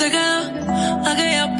se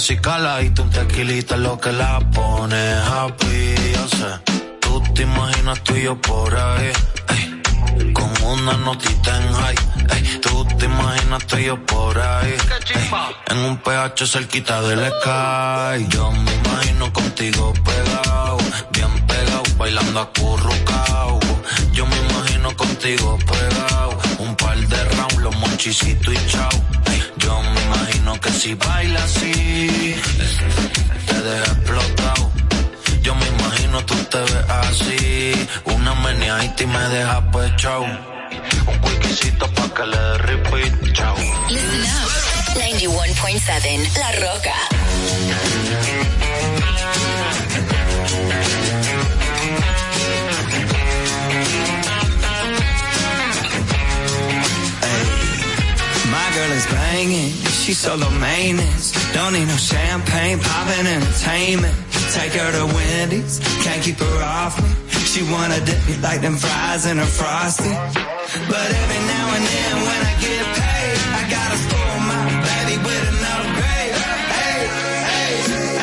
si cala y tú un tequilita lo que la pone happy. Yo sé, tú te imaginas tú y yo por ahí. con una notita en high. tú te imaginas tú y yo por ahí. en un PH cerquita del sky. Yo me imagino contigo pegado, bien pegado, bailando acurrucao. Yo me contigo pegado, un par de rounds, los monchicitos y chao yo me imagino que si baila así, te deja explotado. Yo me imagino tú te ves así, una meneadita y me deja pues chau. Un wikisito pa' que le dé repeat, chau. Listen up, 91.7 La Roca. She solo maintenance. Don't need no champagne, poppin' entertainment. Take her to Wendy's, can't keep her off me. She wanna dip me like them fries in a frosty. But every now and then when I get paid, I gotta spoil my baby with an upgrade. Hey, hey,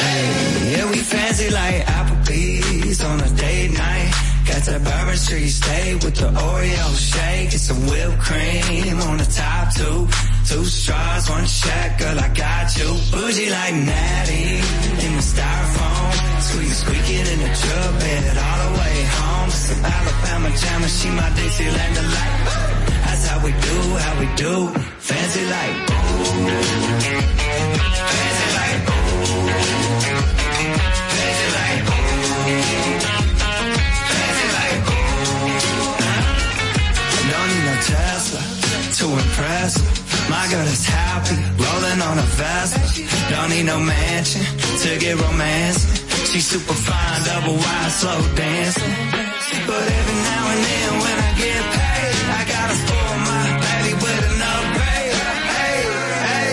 hey. Yeah, we fancy like Applebee's on a date night. Got that Bourbon Street steak with the Oreo shake and some whipped cream on the top two. Two straws, one check, girl, I got you. Bougie like Natty in the styrofoam. Squeak, squeaking in the truck bed all the way home. Some Alabama jammer, she my Dixieland delight. That's how we do, how we do. Fancy like. Fancy like. Fancy like. Fancy like. Don't need no Tesla to impress. My girl is happy, rolling on a Vespa. Don't need no mansion to get romance. She's super fine, double wide, slow dancing. But every now and then when I get paid, I gotta spoil my baby with an upgrade. Hey, hey,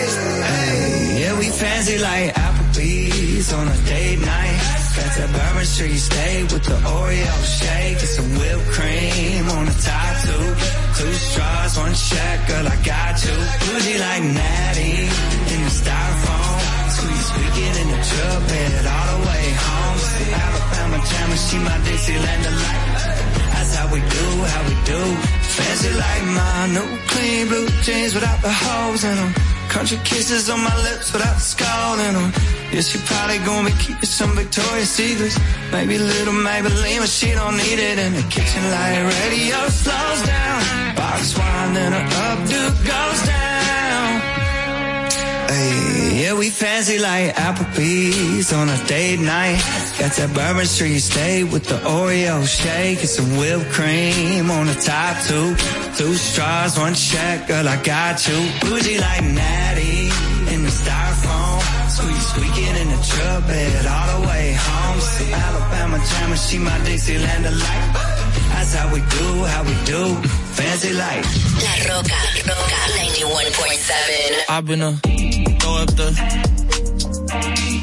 hey. Yeah, we fancy like Applebee's on a date night. Got that Bourbon Street steak with the Oreo shake and some whipped cream on the top two. Straws, one check, girl, I got you. Bougie like Natty in the styrofoam. Squeak, squeaking in the truck bed all the way home. Alabama jammer, she my Dixieland delight. That's how we do, how we do. Fancy like my new clean blue jeans without the holes in them. Country kisses on my lips without skull them. Yeah, she probably gonna be keeping some Victoria's Secrets. Maybe little Maybelline, but she don't need it in the kitchen light. Radio slows down. Box wine, then her updo goes down. Hey, yeah, we fancy like Applebee's on a date night. Got that Bourbon Street steak with the Oreo shake and some whipped cream on the top two. Two straws, one check, girl, I got you. Bougie like Natty in the styrofoam. Squeak, squeaking in the truck bed all the way home. Some Alabama jammer, she my Dixieland delight. That's how we do, how we do. Fancy like. La Roca, Roca 91.7. Ah, I've been a throw up the.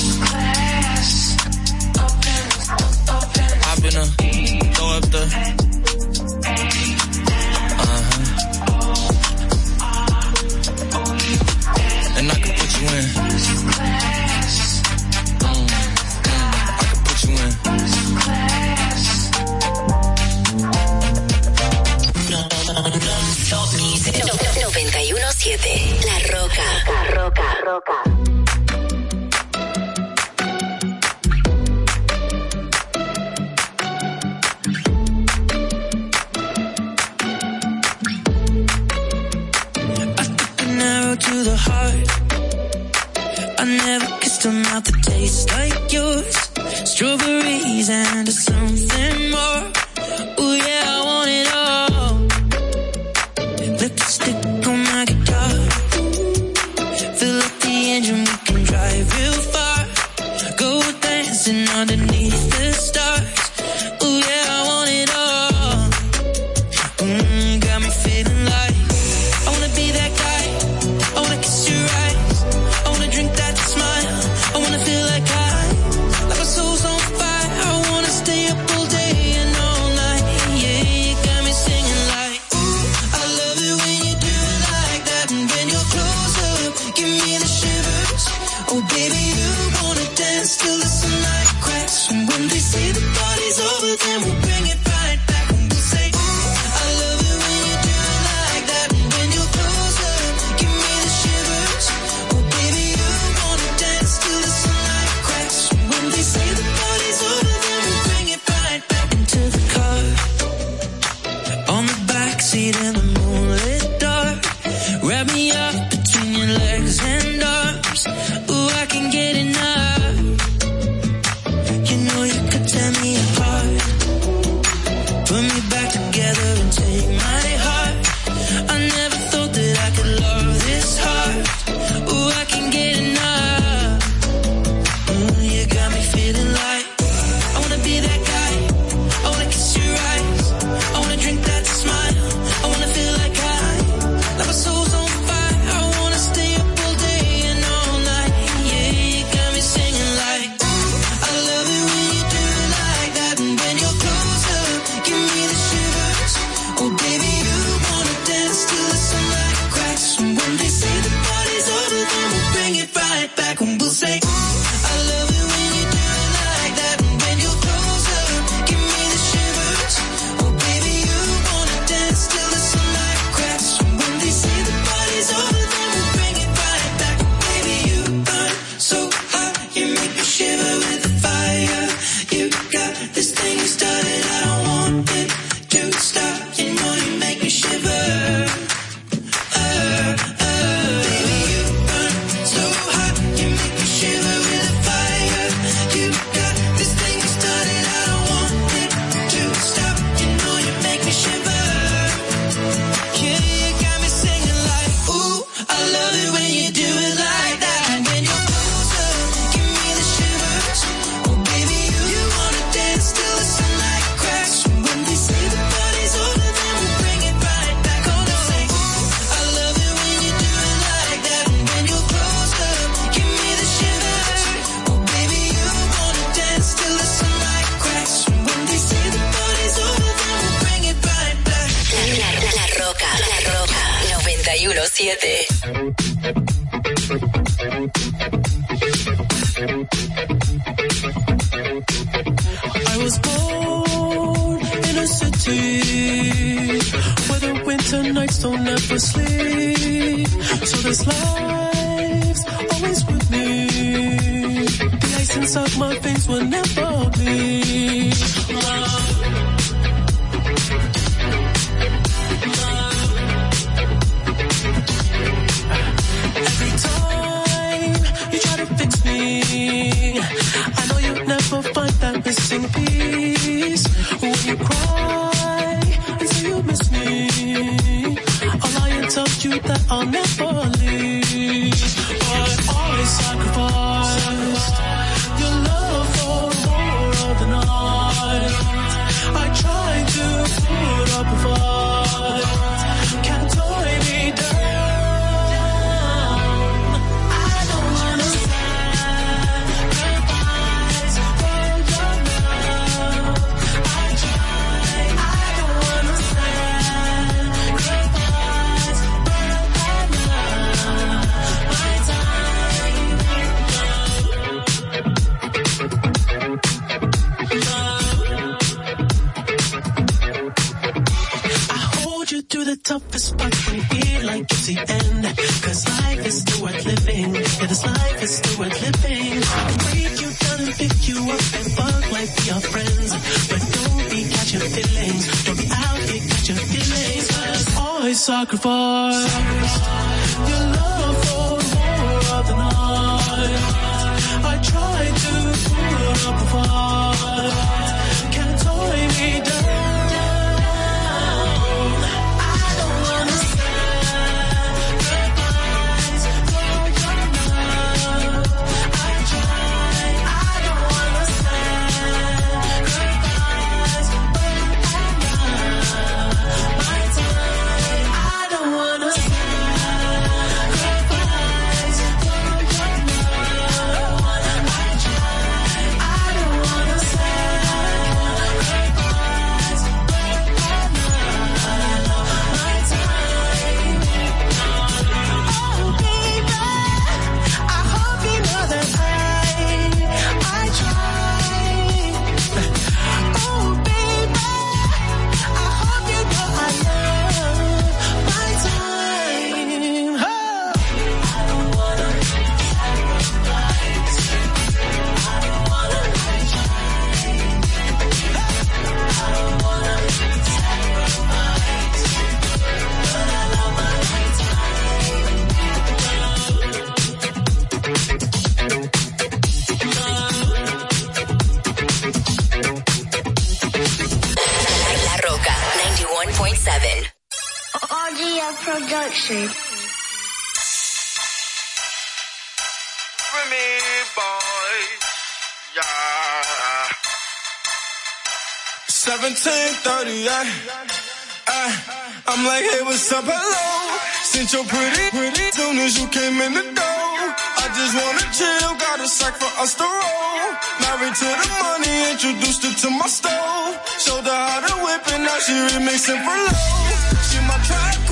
You she remixing for low. She my track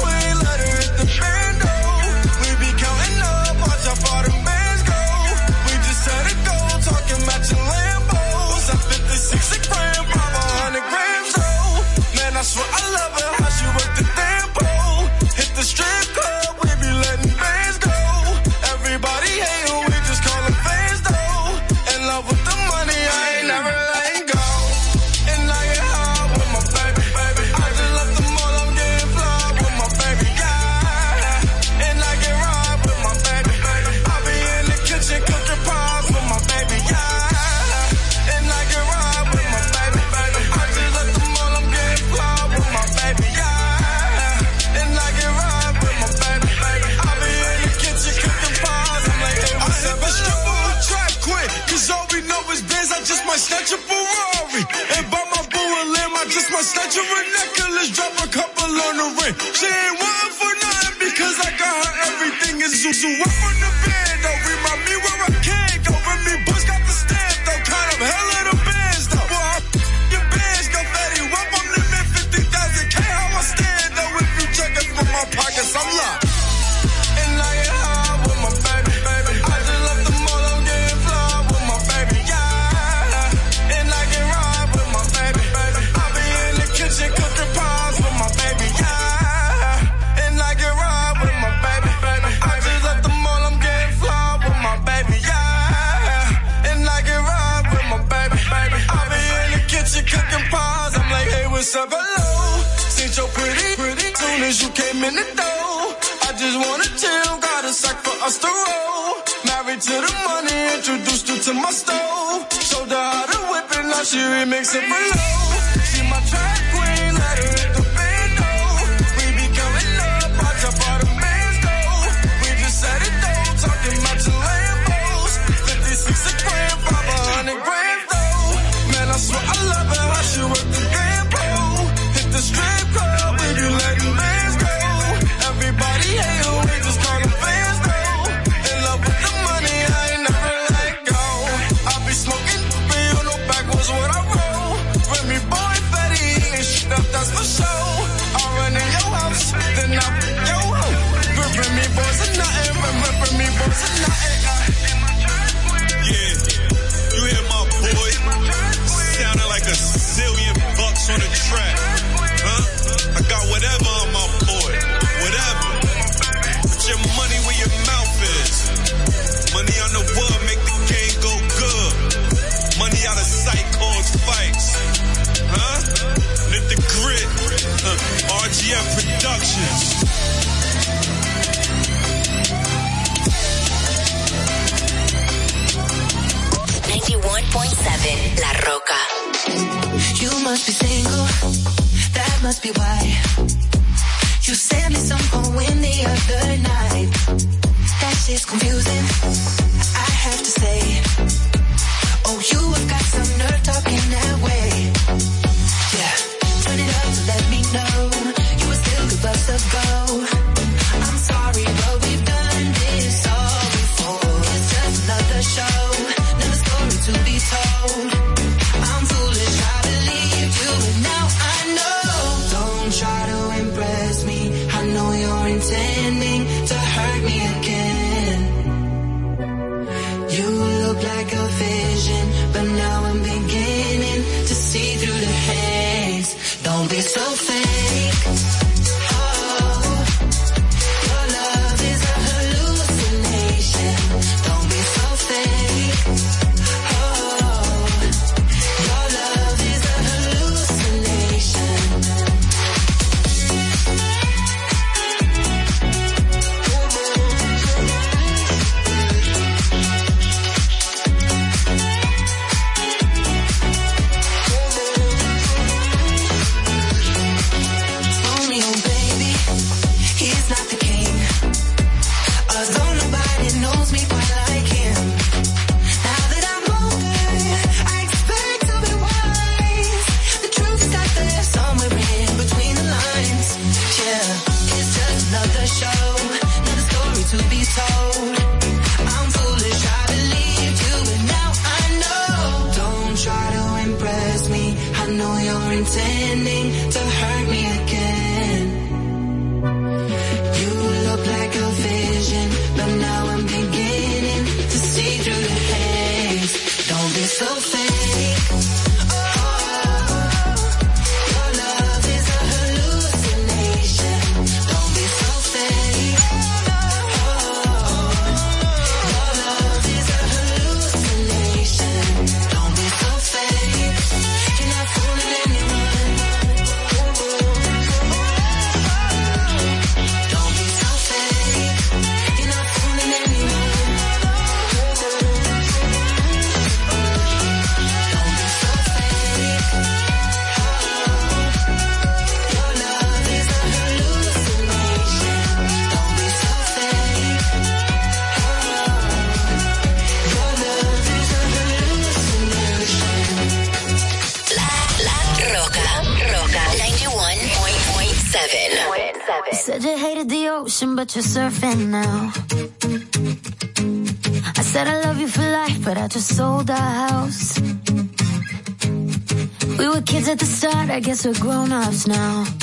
but you're surfing now. I said I love you for life, but I just sold our house. We were kids at the start, I guess we're grown ups now.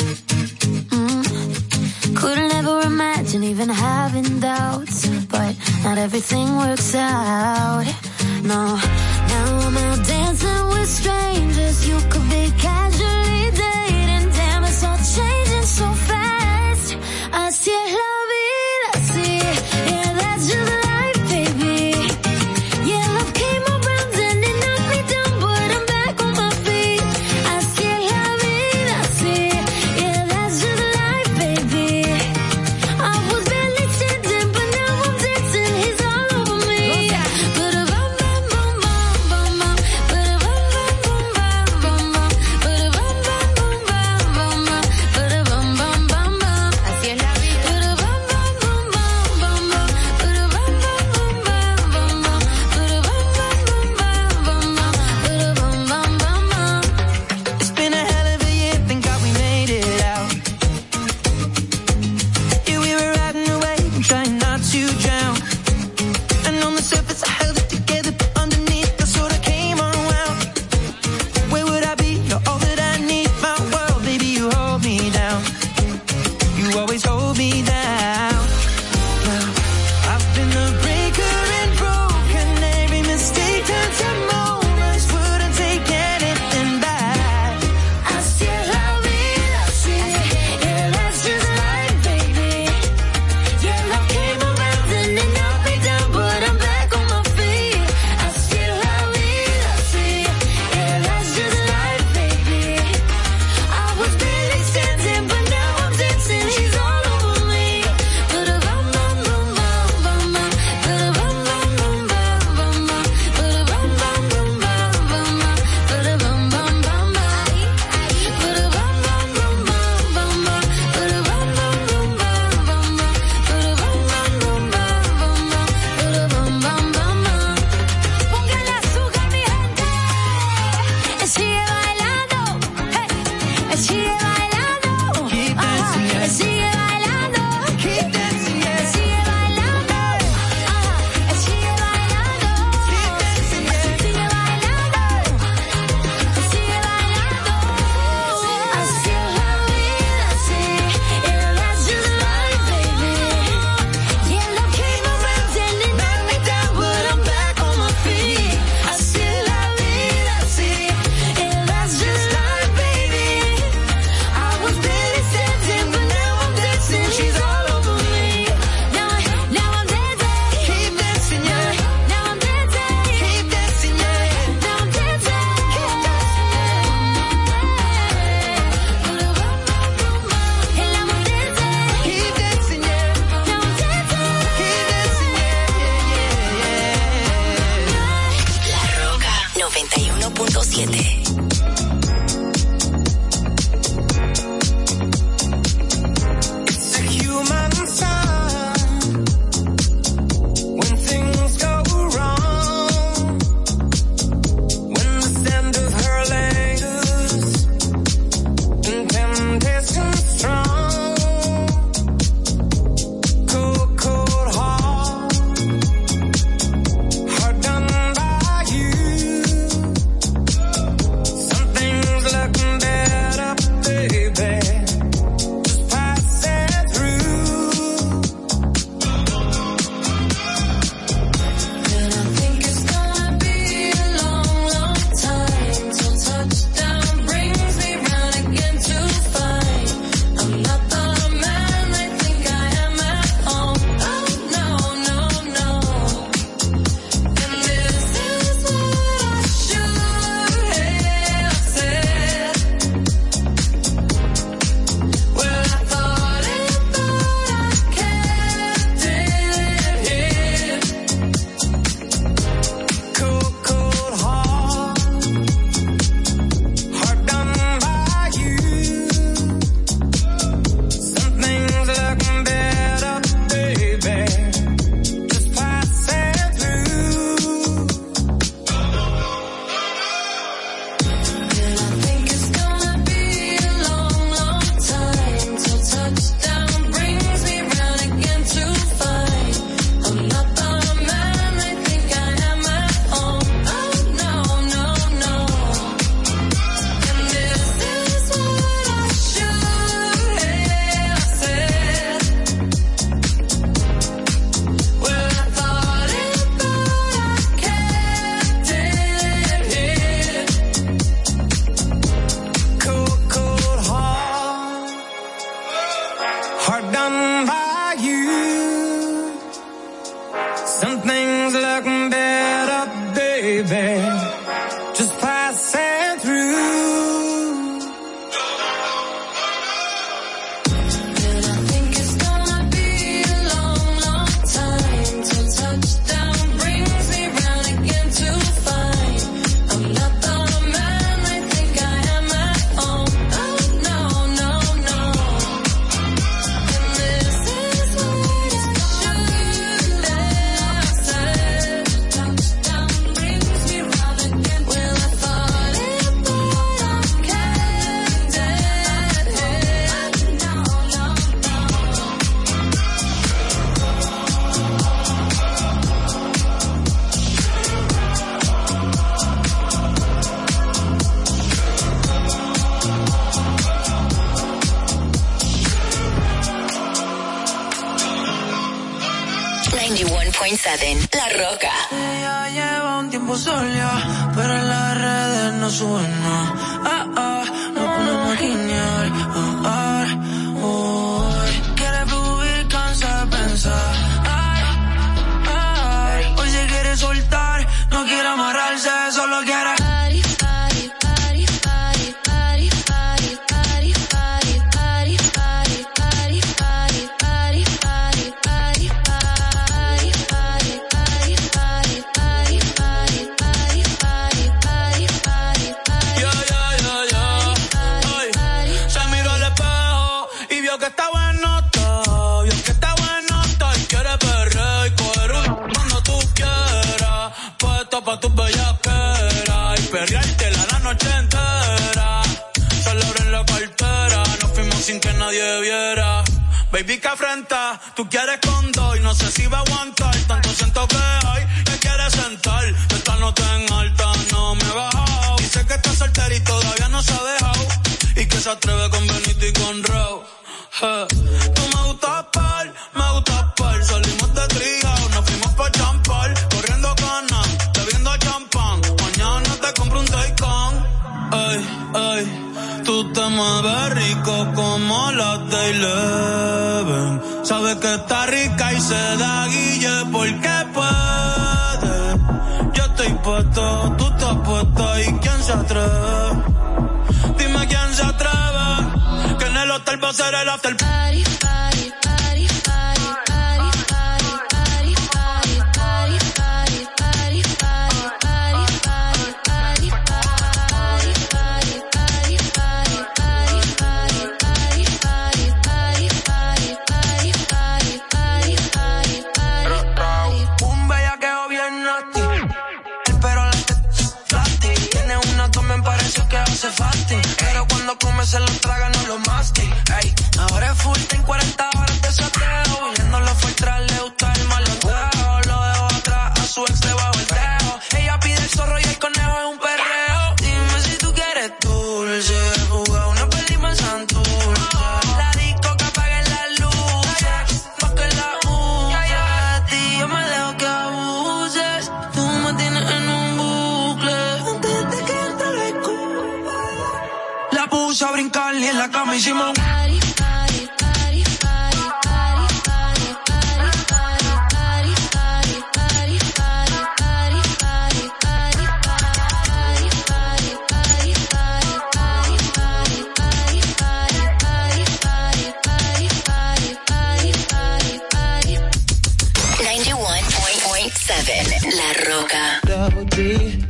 D,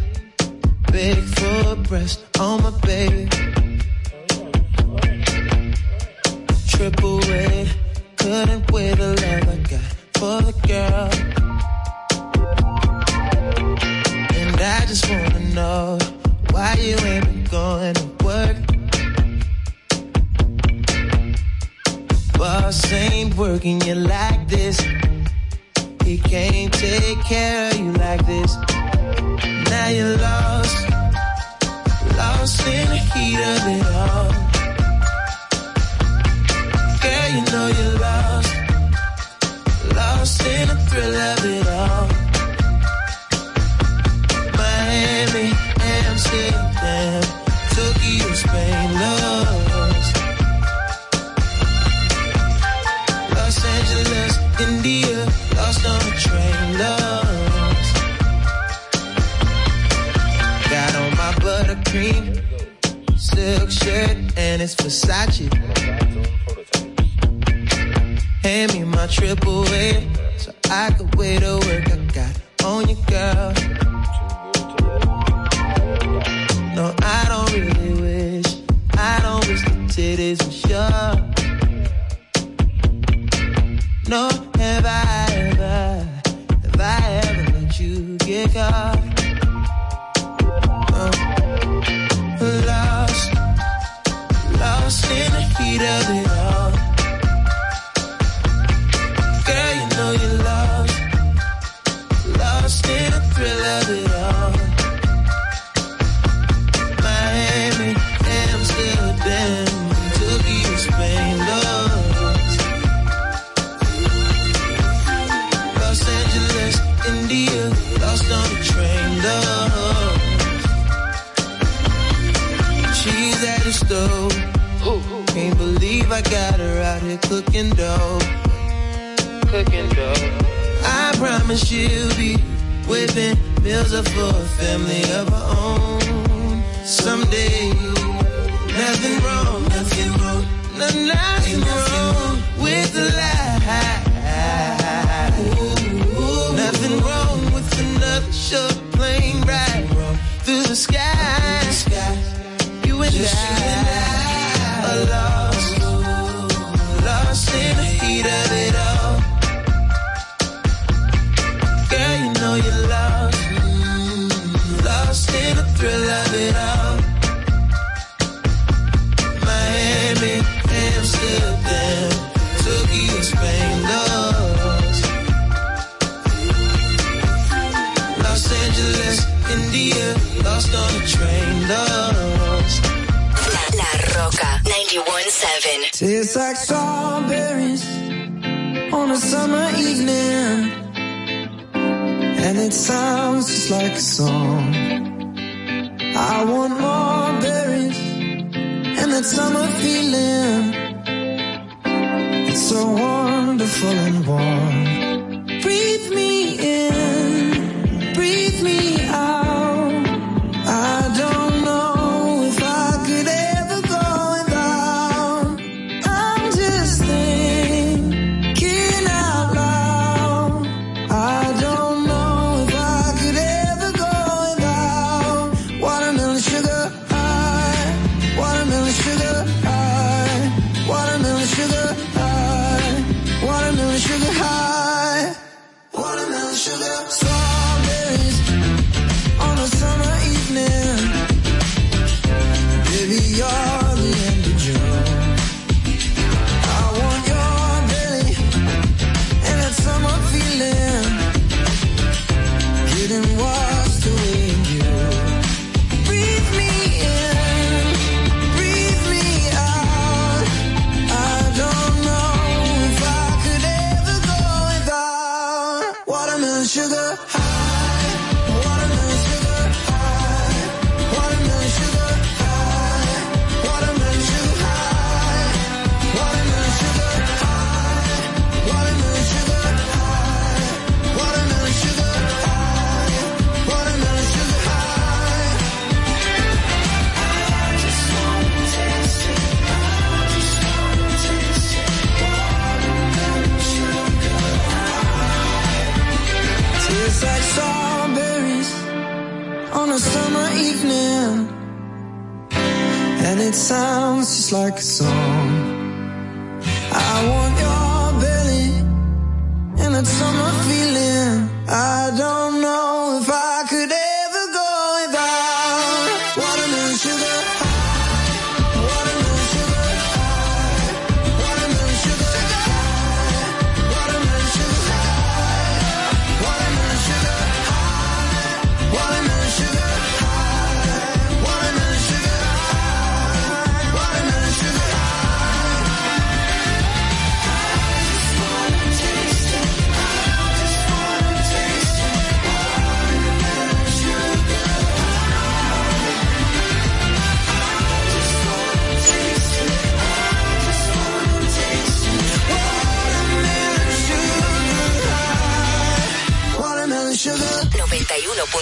big foot breast on my baby.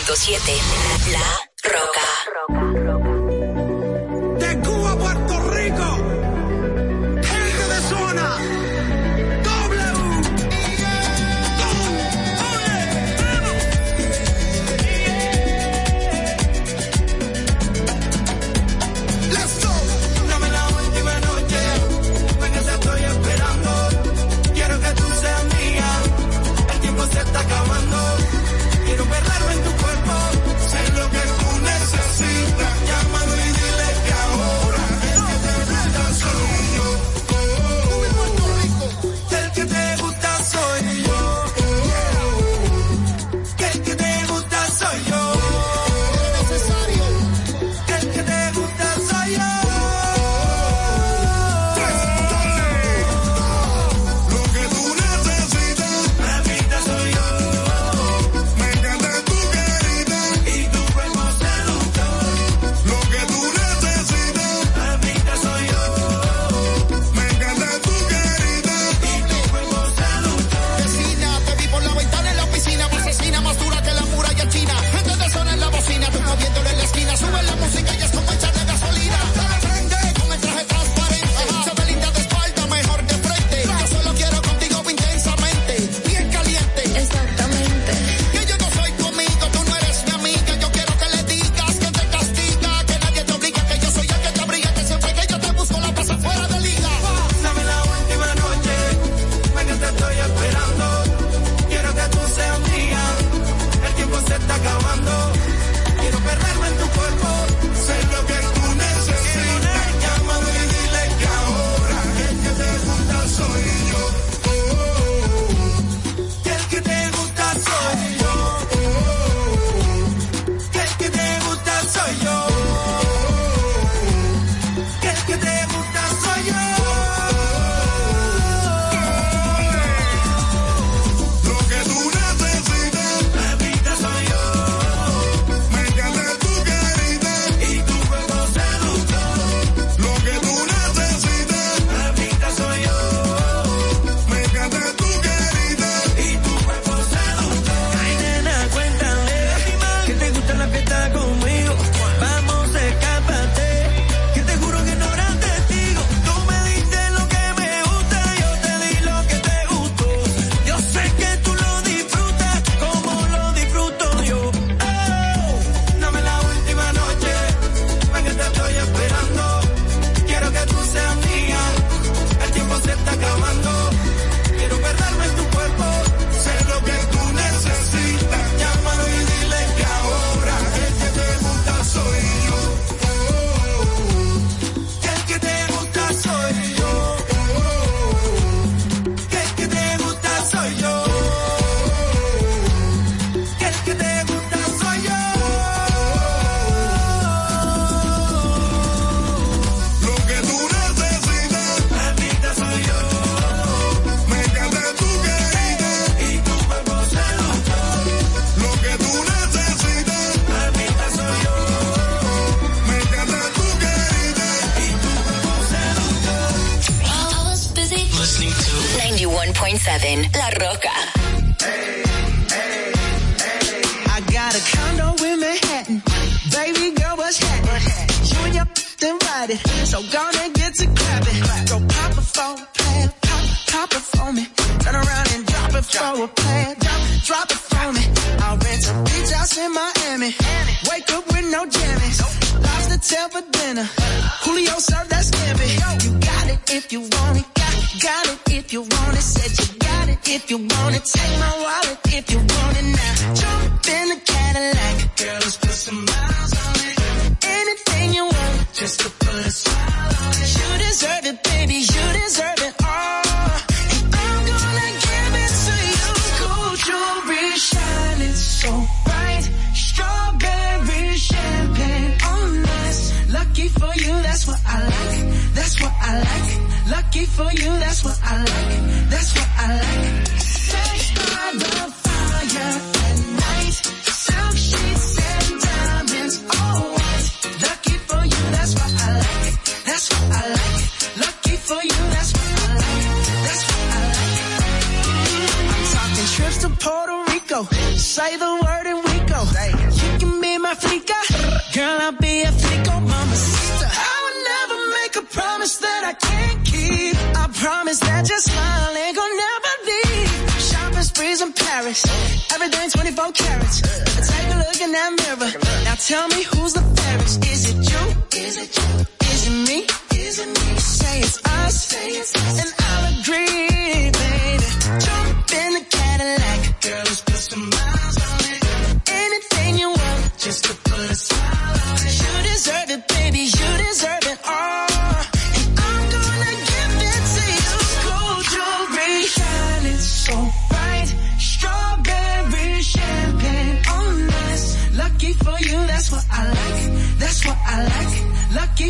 91.7 La Roca.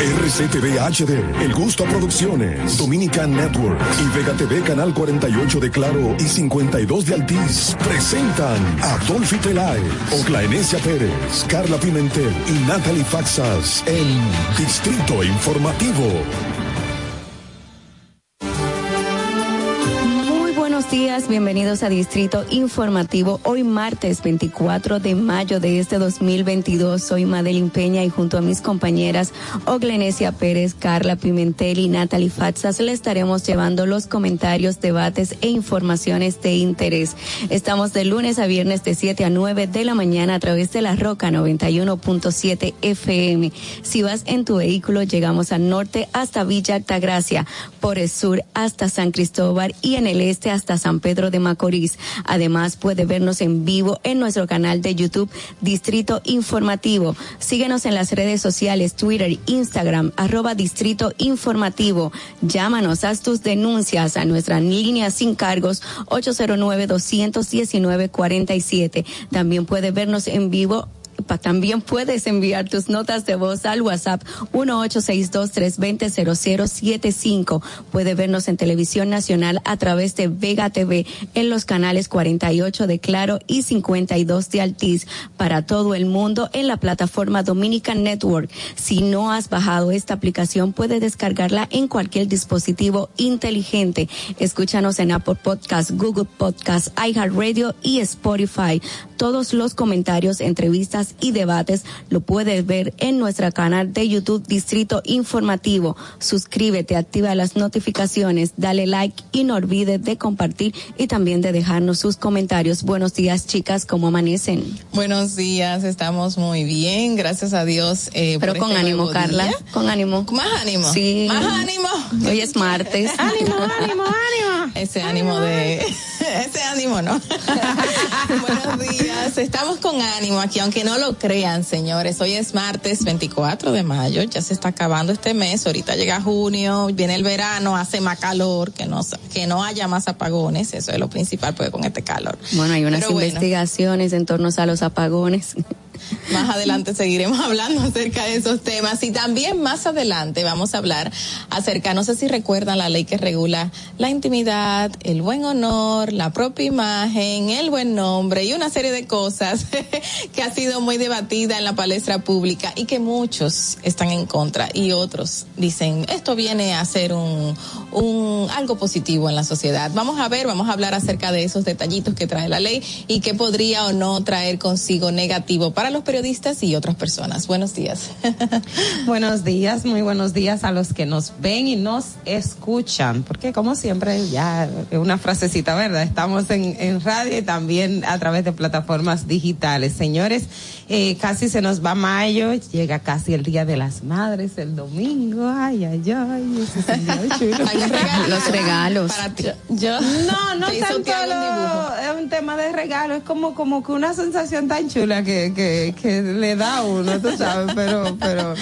RCTV HD, El Gusto Producciones, Dominican Network y Vega TV Canal 48 de Claro y 52 de Altiz presentan a Dolphy Peláez, Oclaenecia Pérez, Carla Pimentel y Natalie Faxas en Distrito Informativo. Días, bienvenidos a Distrito Informativo. Hoy martes 24 de mayo de este 2022 soy Madeline Peña y junto a mis compañeras Oglenesia Pérez, Carla Pimentel y Natalie Fatsas le estaremos llevando los comentarios, debates e informaciones de interés. Estamos de lunes a viernes de 7 a 9 de la mañana a través de la Roca 91.7 FM. Si vas en tu vehículo, llegamos al norte hasta Villa Altagracia, por el sur hasta San Cristóbal y en el este hasta San Pedro de Macorís. Además, puede vernos en vivo en nuestro canal de YouTube Distrito Informativo. Síguenos en las redes sociales, Twitter, Instagram, arroba Distrito Informativo. Llámanos, haz tus denuncias a nuestra línea sin cargos 809-219-47. También puede vernos en vivo También puedes enviar tus notas de voz al WhatsApp 1862-320-0075. Puede vernos en televisión nacional a través de Vega TV en los canales 48 de Claro y 52 de Altiz para todo el mundo en la plataforma Dominican Network. Si no has bajado esta aplicación, puedes descargarla en cualquier dispositivo inteligente. Escúchanos en Apple Podcast, Google Podcast, iHeartRadio y Spotify. Todos los comentarios, entrevistas y debates lo puedes ver en nuestro canal de YouTube Distrito Informativo. Suscríbete, activa las notificaciones, dale like y no olvides de compartir y también de dejarnos sus comentarios. Buenos días, chicas, ¿cómo amanecen? Buenos días, estamos muy bien, gracias a Dios. eh, Pero por con este ánimo, Carla, día. con ánimo. Más ánimo. Sí. Más ánimo. Hoy es martes. ánimo, ánimo, ánimo. Ese ánimo de, ese ánimo, ¿no? Buenos días, estamos con ánimo aquí, aunque no lo crean, señores. Hoy es martes 24 de mayo, ya se está acabando este mes, ahorita llega junio, viene el verano, hace más calor, que no, que no haya más apagones, eso es lo principal, pues con este calor. Bueno, hay unas Pero bueno. investigaciones en torno a los apagones. Más adelante seguiremos hablando acerca de esos temas y también más adelante vamos a hablar acerca, no sé si recuerdan la ley que regula la intimidad, el buen honor, la propia imagen, el buen nombre y una serie de cosas que ha sido muy debatida en la palestra pública y que muchos están en contra y otros dicen esto viene a ser un, un algo positivo en la sociedad. Vamos a ver, vamos a hablar acerca de esos detallitos que trae la ley y que podría o no traer consigo negativo para los periodistas y otras personas. Buenos días. Buenos días, muy buenos días a los que nos ven y nos escuchan, porque como siempre, ya una frasecita, ¿verdad? Estamos en, en radio y también a través de plataformas digitales. Señores, eh, casi se nos va mayo, llega casi el Día de las Madres, el domingo, ay, ay, ay. Los regalos. Para ti. Yo, no, no tanto lo- es un tema de regalo, es como, como que una sensación tan chula que, que, que le da a uno, tú sabes, pero, pero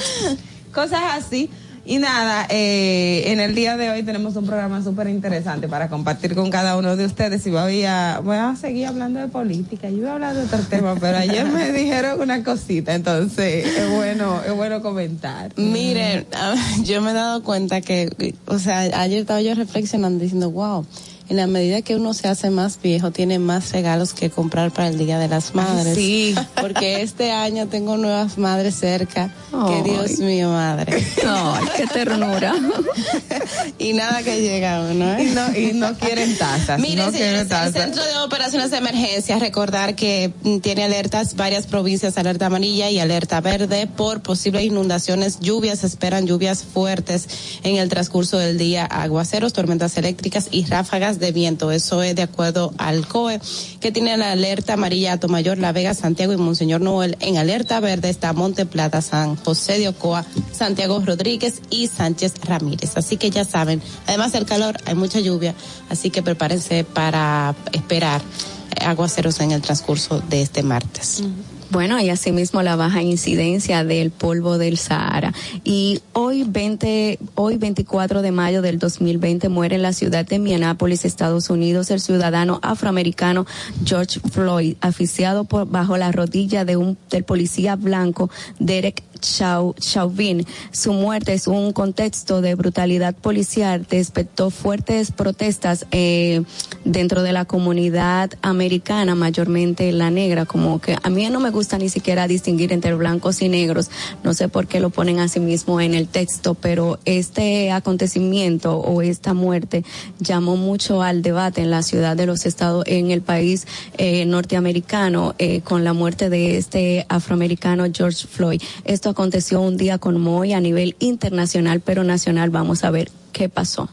cosas así. Y nada, eh, en el día de hoy tenemos un programa súper interesante para compartir con cada uno de ustedes y voy a, voy a seguir hablando de política. Yo iba a hablar de otro tema, pero ayer me dijeron una cosita, entonces es bueno, es bueno comentar. Miren, yo me he dado cuenta que, o sea, ayer estaba yo reflexionando diciendo, wow, en la medida que uno se hace más viejo, tiene más regalos que comprar para el Día de las Madres. sí. Porque este año tengo nuevas madres cerca. Ay. Que Dios mío, madre. Ay, qué ternura. y nada que llega uno, ¿eh? Y no, y no quieren tazas. Miren, no señores, el tazas. Centro de Operaciones de Emergencia, recordar que mm, tiene alertas varias provincias, alerta amarilla y alerta verde por posibles inundaciones, lluvias, esperan lluvias fuertes en el transcurso del día, aguaceros, tormentas eléctricas y ráfagas de viento. Eso es de acuerdo al COE, que tiene la alerta amarilla a Tomayor, La Vega, Santiago y Monseñor Noel. En alerta verde está Monte Plata, San José de Ocoa, Santiago Rodríguez y Sánchez Ramírez. Así que ya saben, además del calor, hay mucha lluvia, así que prepárense para esperar aguaceros en el transcurso de este martes. Bueno, y asimismo la baja incidencia del polvo del Sahara. Y hoy 20, hoy 24 de mayo del 2020 muere en la ciudad de Minneapolis, Estados Unidos, el ciudadano afroamericano George Floyd, asfixiado por bajo la rodilla de un del policía blanco Derek Chauvin. Su muerte es un contexto de brutalidad policial, despertó fuertes protestas eh, dentro de la comunidad americana, mayormente la negra, como que a mí no me gusta ni siquiera distinguir entre blancos y negros, no sé por qué lo ponen así mismo en el texto, pero este acontecimiento o esta muerte llamó mucho al debate en la ciudad de los estados, en el país eh, norteamericano, eh, con la muerte de este afroamericano George Floyd. Esto aconteció un día como hoy a nivel internacional, pero nacional. Vamos a ver qué pasó.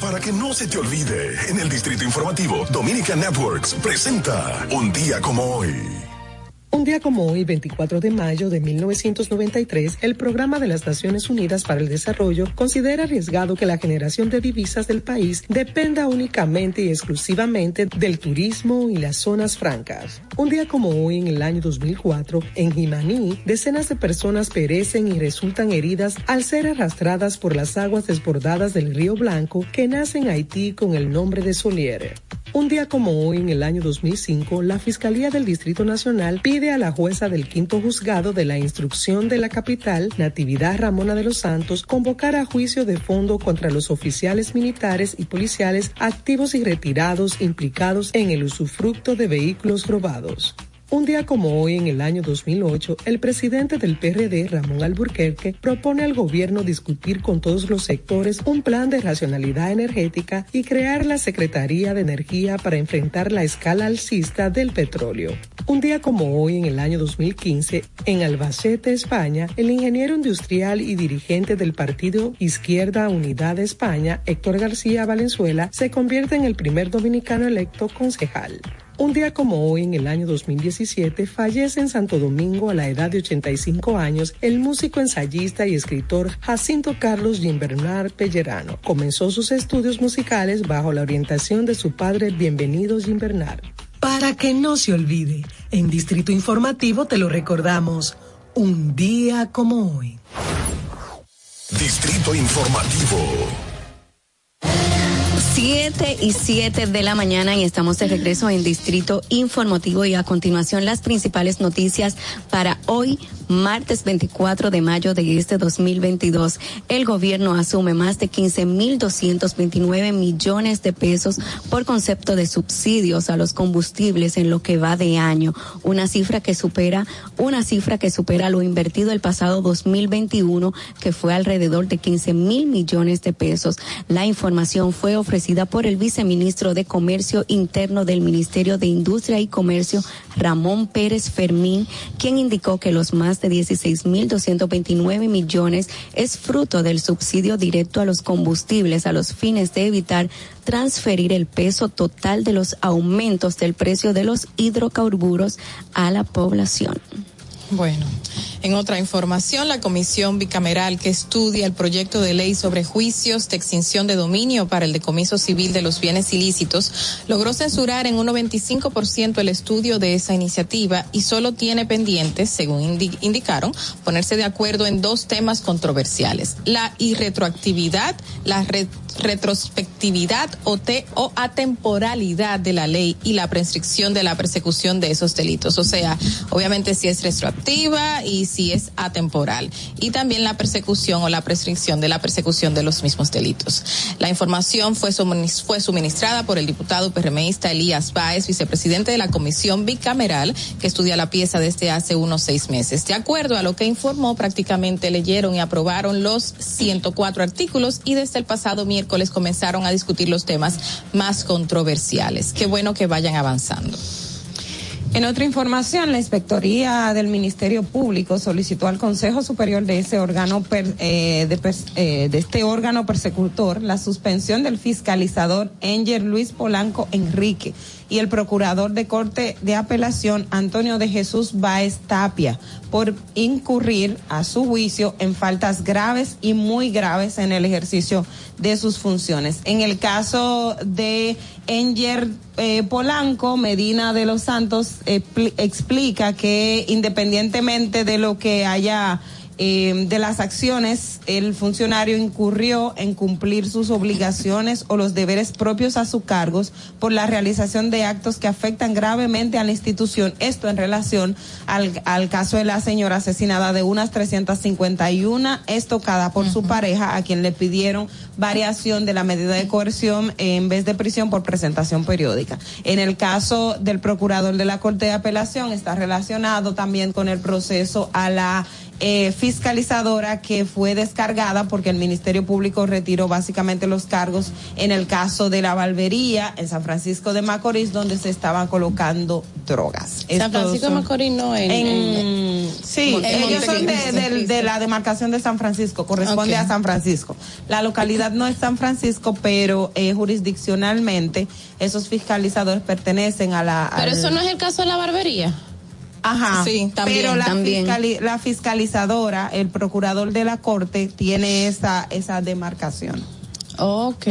Para que no se te olvide, en el Distrito Informativo, Dominica Networks presenta Un día como hoy. Un día como hoy, 24 de mayo de 1993, el Programa de las Naciones Unidas para el Desarrollo considera arriesgado que la generación de divisas del país dependa únicamente y exclusivamente del turismo y las zonas francas. Un día como hoy, en el año 2004, en Jimaní, decenas de personas perecen y resultan heridas al ser arrastradas por las aguas desbordadas del río Blanco que nace en Haití con el nombre de Soliere. Un día como hoy, en el año 2005, la Fiscalía del Distrito Nacional pide a la jueza del quinto juzgado de la instrucción de la capital, Natividad Ramona de los Santos, convocar a juicio de fondo contra los oficiales militares y policiales activos y retirados implicados en el usufructo de vehículos robados. Un día como hoy, en el año 2008, el presidente del PRD, Ramón Alburquerque, propone al gobierno discutir con todos los sectores un plan de racionalidad energética y crear la Secretaría de Energía para enfrentar la escala alcista del petróleo. Un día como hoy, en el año 2015, en Albacete, España, el ingeniero industrial y dirigente del partido Izquierda Unidad de España, Héctor García Valenzuela, se convierte en el primer dominicano electo concejal. Un día como hoy, en el año 2017, fallece en Santo Domingo a la edad de 85 años el músico, ensayista y escritor Jacinto Carlos Gimbernard Pellerano. Comenzó sus estudios musicales bajo la orientación de su padre Bienvenido Gimbernard. Para que no se olvide, en Distrito Informativo te lo recordamos, un día como hoy. Distrito Informativo. 7 y 7 de la mañana y estamos de regreso en Distrito Informativo y a continuación las principales noticias para hoy, martes 24 de mayo de este 2022. El gobierno asume más de 15.229 millones de pesos por concepto de subsidios a los combustibles en lo que va de año, una cifra que supera una cifra que supera lo invertido el pasado 2021 que fue alrededor de 15 mil millones de pesos. La información fue ofrecida por el viceministro de Comercio Interno del Ministerio de Industria y Comercio, Ramón Pérez Fermín, quien indicó que los más de 16.229 millones es fruto del subsidio directo a los combustibles a los fines de evitar transferir el peso total de los aumentos del precio de los hidrocarburos a la población. Bueno, en otra información, la comisión bicameral que estudia el proyecto de ley sobre juicios de extinción de dominio para el decomiso civil de los bienes ilícitos logró censurar en un 95% el estudio de esa iniciativa y solo tiene pendientes, según indi indicaron, ponerse de acuerdo en dos temas controversiales: la irretroactividad, la re retrospectividad o, te, o atemporalidad de la ley y la prescripción de la persecución de esos delitos. O sea, obviamente si es y si es atemporal. Y también la persecución o la prescripción de la persecución de los mismos delitos. La información fue, fue suministrada por el diputado PRMista Elías Báez, vicepresidente de la Comisión Bicameral, que estudia la pieza desde hace unos seis meses. De acuerdo a lo que informó, prácticamente leyeron y aprobaron los 104 artículos y desde el pasado miércoles comenzaron a discutir los temas más controversiales. Qué bueno que vayan avanzando. En otra información, la Inspectoría del Ministerio Público solicitó al Consejo Superior de ese órgano per, eh, de, eh, de, este órgano persecutor la suspensión del fiscalizador Enger Luis Polanco Enrique y el procurador de corte de apelación Antonio de Jesús Baez Tapia por incurrir a su juicio en faltas graves y muy graves en el ejercicio de sus funciones. En el caso de Enger eh, Polanco, Medina de los Santos eh, explica que independientemente de lo que haya eh, de las acciones, el funcionario incurrió en cumplir sus obligaciones o los deberes propios a sus cargos por la realización de actos que afectan gravemente a la institución. Esto en relación al, al caso de la señora asesinada de unas 351 estocada por su pareja, a quien le pidieron variación de la medida de coerción en vez de prisión por presentación periódica. En el caso del procurador de la Corte de Apelación está relacionado también con el proceso a la eh, fiscalizadora que fue descargada porque el Ministerio Público retiró básicamente los cargos en el caso de la Valvería en San Francisco de Macorís donde se estaban colocando drogas. San Estos Francisco de Macorís no en, en- en- sí, en ellos son de, la demarcación de San Francisco, corresponde a San Francisco. La localidad no es San Francisco, pero eh, jurisdiccionalmente esos fiscalizadores pertenecen a la... Pero al- eso no es el caso de la barbería. Ajá. Sí, también. Pero la, También. fiscali- la fiscalizadora, el procurador de la corte, tiene esa, esa demarcación. Ok.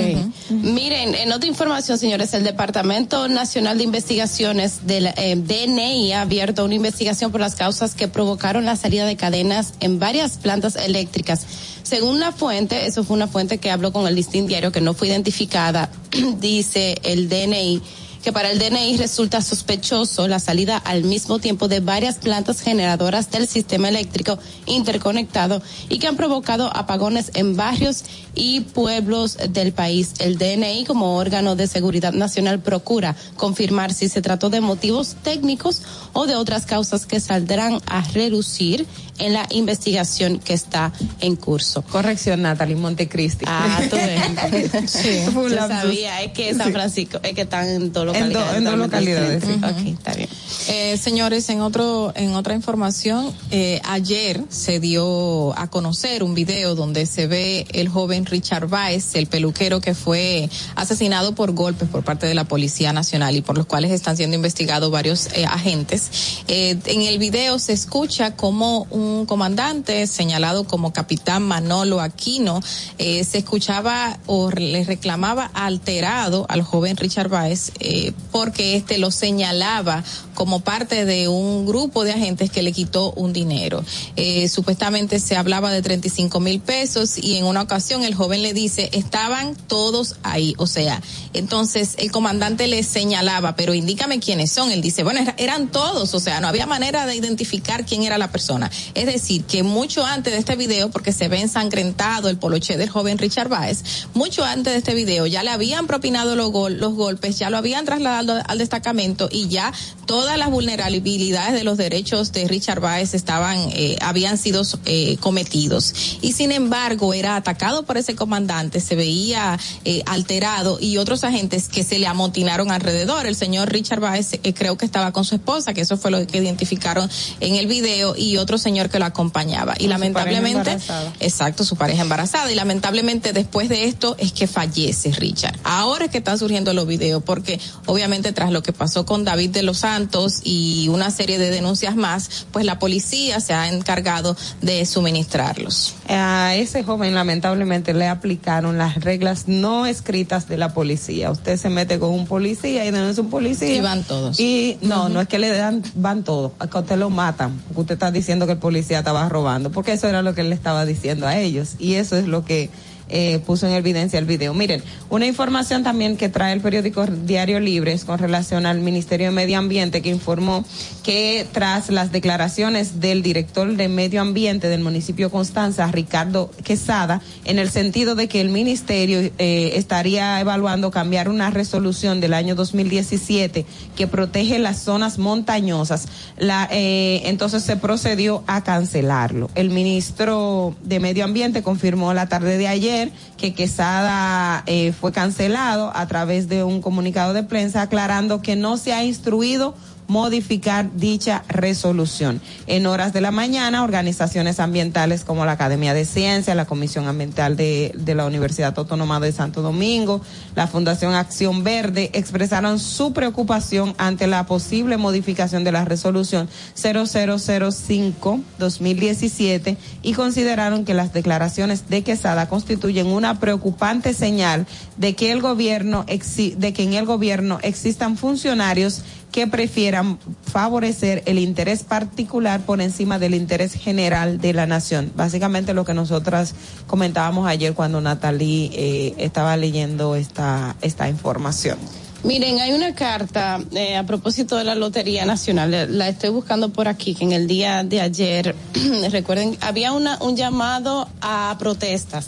Miren, en otra información, señores, el Departamento Nacional de Investigaciones del eh, DNI ha abierto una investigación por las causas que provocaron la salida de cadenas en varias plantas eléctricas. Según la fuente, eso fue una fuente que habló con el listín diario que no fue identificada, dice el DNI que para el DNI resulta sospechoso la salida al mismo tiempo de varias plantas generadoras del sistema eléctrico interconectado y que han provocado apagones en barrios y pueblos del país. El DNI como órgano de seguridad nacional procura confirmar si se trató de motivos técnicos o de otras causas que saldrán a reducir en la investigación que está en curso. Corrección, Natalie Montecristi. Ah, tú ves. sí, yo sabía, es que San. Francisco, es que están en En do- localidades. en dos localidades, sí. Está bien. Eh, señores, en otro, en otra información, eh, ayer se dio a conocer un video donde se ve el joven Richard Baez, el peluquero que fue asesinado por golpes por parte de la Policía Nacional y por los cuales están siendo investigados varios eh, agentes. Eh, en el video se escucha como un comandante señalado como capitán Manolo Aquino eh, se escuchaba o le reclamaba alterado al joven Richard Baez eh, porque este lo señalaba como parte de un grupo de agentes que le quitó un dinero. Eh, supuestamente se hablaba de 35 mil pesos y en una ocasión el joven le dice, estaban todos ahí. O sea, entonces el comandante le señalaba, pero indícame quiénes son. Él dice, bueno, era- eran todos, o sea, no había manera de identificar quién era la persona. Es decir, que mucho antes de este video, porque se ve ensangrentado el poloche del joven Richard Baez, mucho antes de este video ya le habían propinado los, gol- los golpes, ya lo habían trasladado al destacamento y ya todas las vulnerabilidades de los derechos de Richard Baez estaban, eh, habían sido eh, cometidos. Y sin embargo, era atacado por ese comandante, se veía eh, alterado y otros agentes que se le amotinaron alrededor. El señor Richard Baez eh, creo que estaba con su esposa, que eso fue lo que identificaron en el video, y otro señor que lo acompañaba. Y Con su lamentablemente, embarazada. exacto, su pareja embarazada. Y lamentablemente después de esto es que fallece Richard. Ahora es que están surgiendo los videos, porque obviamente tras lo que pasó con David de los Santos y una serie de denuncias más, pues la policía se ha encargado de suministrarlos. A ese joven lamentablemente le aplicaron las reglas no escritas de la policía. Usted se mete con un policía y no es un policía. Y van todos. Y no, no es que le dan, van todos, a usted lo matan, porque usted está diciendo que el policía estaba robando, porque eso era lo que él le estaba diciendo a ellos. Y eso es lo que eh, puso en evidencia el video. Miren, una información también que trae el periódico Diario Libres con relación al Ministerio de Medio Ambiente que informó que tras las declaraciones del director de Medio Ambiente del municipio Constanza, Ricardo Quesada, en el sentido de que el ministerio eh, estaría evaluando cambiar una resolución del año 2017 que protege las zonas montañosas, la, eh, entonces se procedió a cancelarlo. El ministro de Medio Ambiente confirmó la tarde de ayer que Quesada eh, fue cancelado a través de un comunicado de prensa aclarando que no se ha instruido modificar dicha resolución. En horas de la mañana, organizaciones ambientales como la Academia de Ciencias, la Comisión Ambiental de, de la Universidad Autónoma de Santo Domingo, la Fundación Acción Verde expresaron su preocupación ante la posible modificación de la resolución 0005-2017 y consideraron que las declaraciones de Quesada constituyen una preocupante señal de que el gobierno de que en el gobierno existan funcionarios que prefieran favorecer el interés particular por encima del interés general de la nación. Básicamente lo que nosotras comentábamos ayer cuando Natalie eh, estaba leyendo esta, esta información. Miren, hay una carta eh, a propósito de la Lotería Nacional, eh, la estoy buscando por aquí, que en el día de ayer, recuerden, había una, un llamado a protestas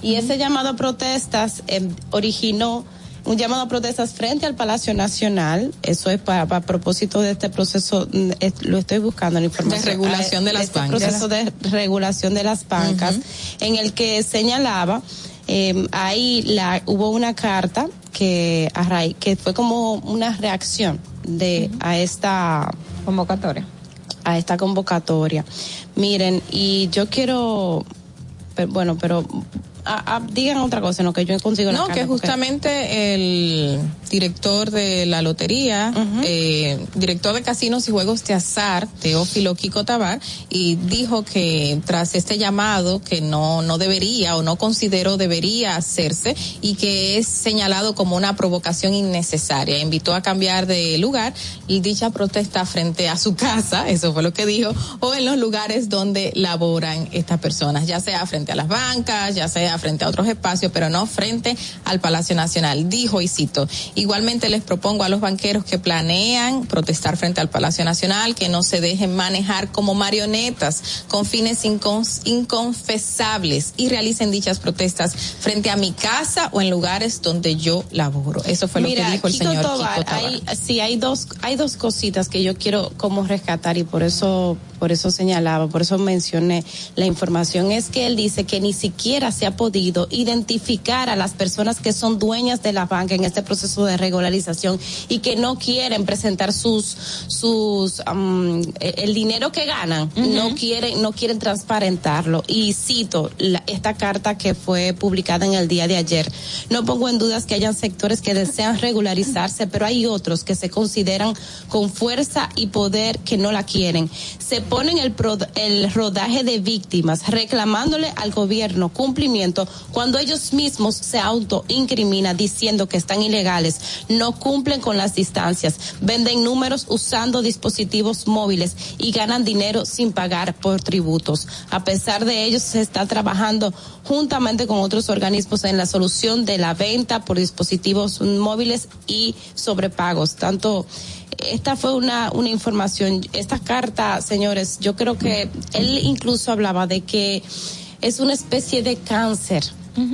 y ese llamado a protestas eh, originó un llamado a protestas frente al Palacio Nacional, eso es para, para propósito de este proceso, mm, es- lo estoy buscando en información. De regulación de las este bancas. proceso de regulación de las bancas, en el que señalaba, eh, ahí la, hubo una carta que, que fue como una reacción de a esta convocatoria. A esta convocatoria. Miren, y yo quiero, bueno, pero a- a- digan otra cosa, no que yo consigo No, que porque- justamente el director de la lotería, eh, director de casinos y juegos de azar, Teófilo Kiko Tabar, y dijo que tras este llamado que no, no debería o no considero debería hacerse y que es señalado como una provocación innecesaria. Invitó a cambiar de lugar y dicha protesta frente a su casa, eso fue lo que dijo, o en los lugares donde laboran estas personas, ya sea frente a las bancas, ya sea frente a otros espacios, pero no frente al Palacio Nacional. Dijo, y cito, igualmente les propongo a los banqueros que planean protestar frente al Palacio Nacional que no se dejen manejar como marionetas con fines incon- inconfesables y realicen dichas protestas frente a mi casa o en lugares donde yo laboro. Eso fue Mira, lo que dijo el Kiko señor Tobar, Kiko Tobar. Hay, sí, hay dos, hay dos cositas que yo quiero como rescatar y por eso, por eso señalaba, por eso mencioné la información. Es que él dice que ni siquiera se ha podido identificar a las personas que son dueñas de la banca en este proceso de regularización y que no quieren presentar sus, sus, eh, el dinero que ganan, no quieren, no quieren transparentarlo. Y cito la- esta carta que fue publicada en el día de ayer. No pongo en dudas que hayan sectores que desean regularizarse, pero hay otros que se consideran con fuerza y poder que no la quieren. Se ponen el, pro- el rodaje de víctimas reclamándole al gobierno cumplimiento cuando ellos mismos se autoincriminan diciendo que están ilegales, no cumplen con las distancias, venden números usando dispositivos móviles y ganan dinero sin pagar por tributos. A pesar de ello, se está trabajando juntamente con otros organismos en la solución de la venta por dispositivos móviles y sobrepagos. Tanto esta fue una, una información, esta carta, señores, yo creo que él incluso hablaba de que es una especie de cáncer.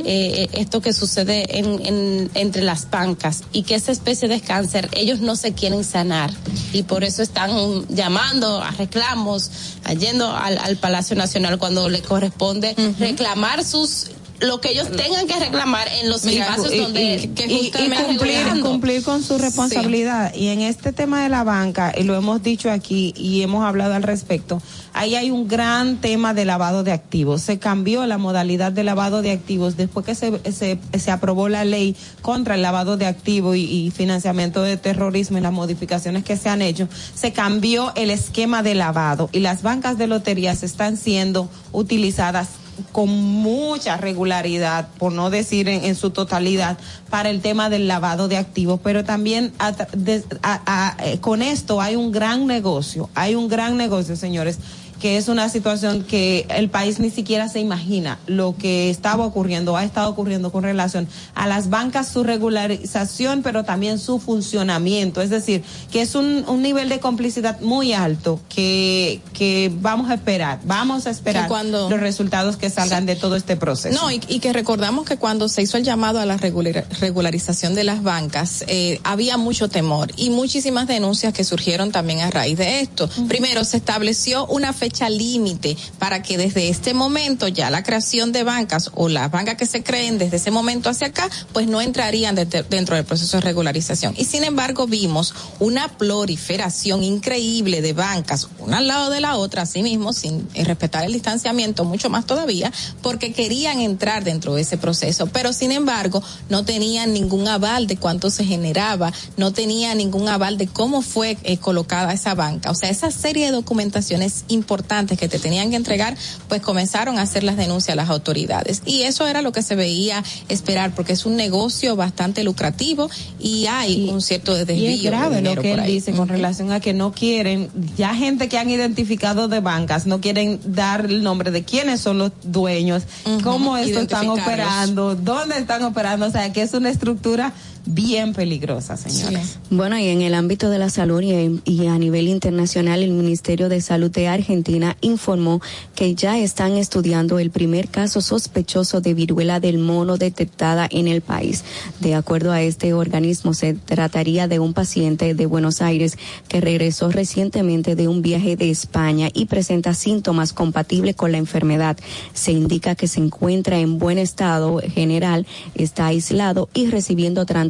Eh, esto que sucede en, en- entre las bancas y que esa especie de cáncer ellos no se quieren sanar y por eso están llamando a reclamos, a yendo al, al Palacio Nacional cuando le corresponde reclamar sus lo que ellos tengan que reclamar en los y- donde y- que justamente cumplir, cumplir con su responsabilidad. Y en este tema de la banca, y lo hemos dicho aquí y hemos hablado al respecto, ahí hay un gran tema de lavado de activos. Se cambió la modalidad de lavado de activos después que se, se, se aprobó la ley contra el lavado de activos y, y financiamiento de terrorismo y las modificaciones que se han hecho. Se cambió el esquema de lavado y las bancas de loterías están siendo utilizadas con mucha regularidad, por no decir en, su totalidad, para el tema del lavado de activos, pero también eh, con esto hay un gran negocio, hay un gran negocio, señores, que es una situación que el país ni siquiera se imagina lo que estaba ocurriendo, ha estado ocurriendo con relación a las bancas, su regularización, pero también su funcionamiento. Es decir, que es un, un nivel de complicidad muy alto que, que vamos a esperar, vamos a esperar cuando- los resultados que salgan de todo este proceso. No, y, y que recordamos que cuando se hizo el llamado a la regular- regularización de las bancas, eh, había mucho temor y muchísimas denuncias que surgieron también a raíz de esto. Primero, se estableció una fecha límite para que desde este momento ya la creación de bancas o las bancas que se creen desde ese momento hacia acá, pues no entrarían de- dentro del proceso de regularización. Y sin embargo, vimos una proliferación increíble de bancas, una al lado de la otra, así mismo, sin eh, respetar el distanciamiento, mucho más todavía, porque querían entrar dentro de ese proceso, pero sin embargo no tenían ningún aval de cuánto se generaba, no tenían ningún aval de cómo fue eh, colocada esa banca. O sea, esa serie de documentación es importante importantes que te tenían que entregar, pues comenzaron a hacer las denuncias a las autoridades. Y eso era lo que se veía esperar, porque es un negocio bastante lucrativo y hay un cierto desvío. Y es de grave lo dinero que él dice con relación a que no quieren, ya gente que han identificado de bancas, no quieren dar el nombre de quiénes son los dueños, cómo esto están operando, dónde están operando, o sea, que es una estructura bien peligrosa, señores. Bueno, y en el ámbito de la salud y, y a nivel internacional, el Ministerio de Salud de Argentina informó que ya están estudiando el primer caso sospechoso de viruela del mono detectada en el país. De acuerdo a este organismo, se trataría de un paciente de Buenos Aires que regresó recientemente de un viaje de España y presenta síntomas compatibles con la enfermedad. Se indica que se encuentra en buen estado general, está aislado y recibiendo tratamiento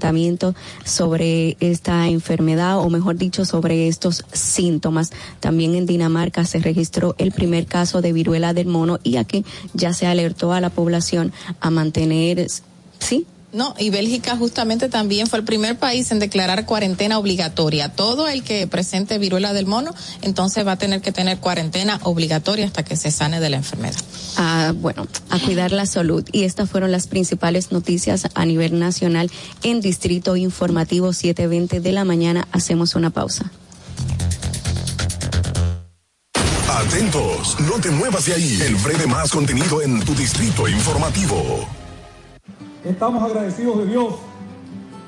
sobre esta enfermedad o mejor dicho sobre estos síntomas. También en Dinamarca se registró el primer caso de viruela del mono y aquí ya se alertó a la población a mantener, sí, No, y Bélgica justamente también fue el primer país en declarar cuarentena obligatoria. Todo el que presente viruela del mono, entonces va a tener que tener cuarentena obligatoria hasta que se sane de la enfermedad. a, bueno, a cuidar la salud. Y estas fueron las principales noticias a nivel nacional en Distrito Informativo 720 de la mañana. Hacemos una pausa. Atentos, no te muevas de ahí. El breve más contenido en tu distrito informativo. Estamos agradecidos de Dios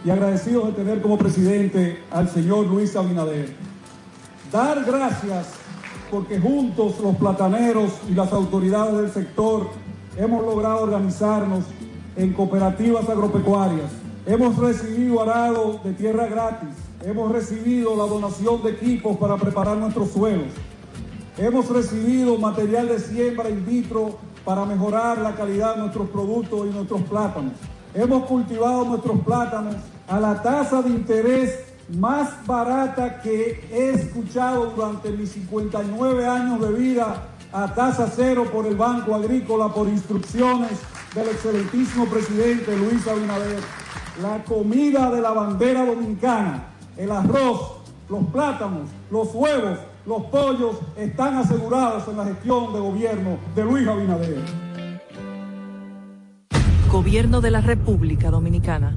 y agradecidos de tener como presidente al señor Luis Abinader. Dar gracias porque juntos los plataneros y las autoridades del sector hemos logrado organizarnos en cooperativas agropecuarias. Hemos recibido arado de tierra gratis. Hemos recibido la donación de equipos para preparar nuestros suelos. Hemos recibido material de siembra in vitro para mejorar la calidad de nuestros productos y nuestros plátanos. Hemos cultivado nuestros plátanos a la tasa de interés más barata que he escuchado durante mis 59 años de vida a tasa cero por el Banco Agrícola por instrucciones del excelentísimo presidente Luis Abinader. La comida de la bandera dominicana, el arroz, los plátanos, los huevos, los pollos están asegurados en la gestión de gobierno de Luis Abinader. Gobierno de la República Dominicana.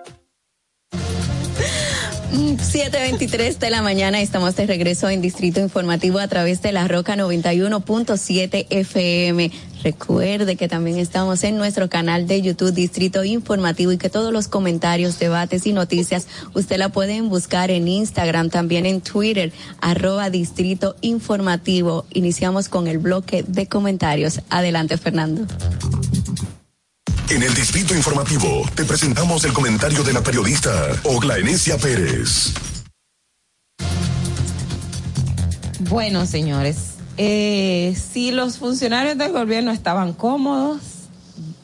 Mm, 7.23 de la mañana estamos de regreso en Distrito Informativo a través de la Roca 91.7 FM. Recuerde que también estamos en nuestro canal de YouTube Distrito Informativo y que todos los comentarios, debates y noticias usted la pueden buscar en Instagram, también en Twitter, arroba Distrito Informativo. Iniciamos con el bloque de comentarios. Adelante, Fernando. En el Distrito Informativo te presentamos el comentario de la periodista Ogla Enesia Pérez. Bueno, señores, eh, si los funcionarios del gobierno estaban cómodos,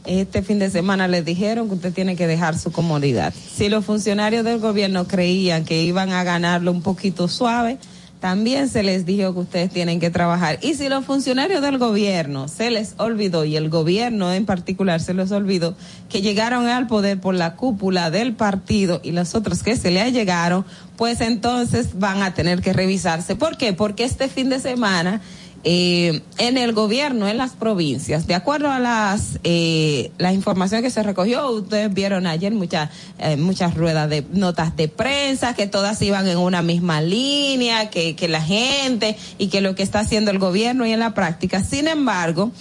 este fin de semana les dijeron que usted tiene que dejar su comodidad. Si los funcionarios del gobierno creían que iban a ganarlo un poquito suave, también se les dijo que ustedes tienen que trabajar. Y si los funcionarios del gobierno se les olvidó, y el gobierno en particular se les olvidó, que llegaron al poder por la cúpula del partido y los otros que se le llegaron, pues entonces van a tener que revisarse. ¿Por qué? Porque este fin de semana eh, en el gobierno, en las provincias, de acuerdo a las eh, la información que se recogió, ustedes vieron ayer muchas eh, muchas ruedas de notas de prensa que todas iban en una misma línea, que que la gente y que lo que está haciendo el gobierno y en la práctica. Sin embargo,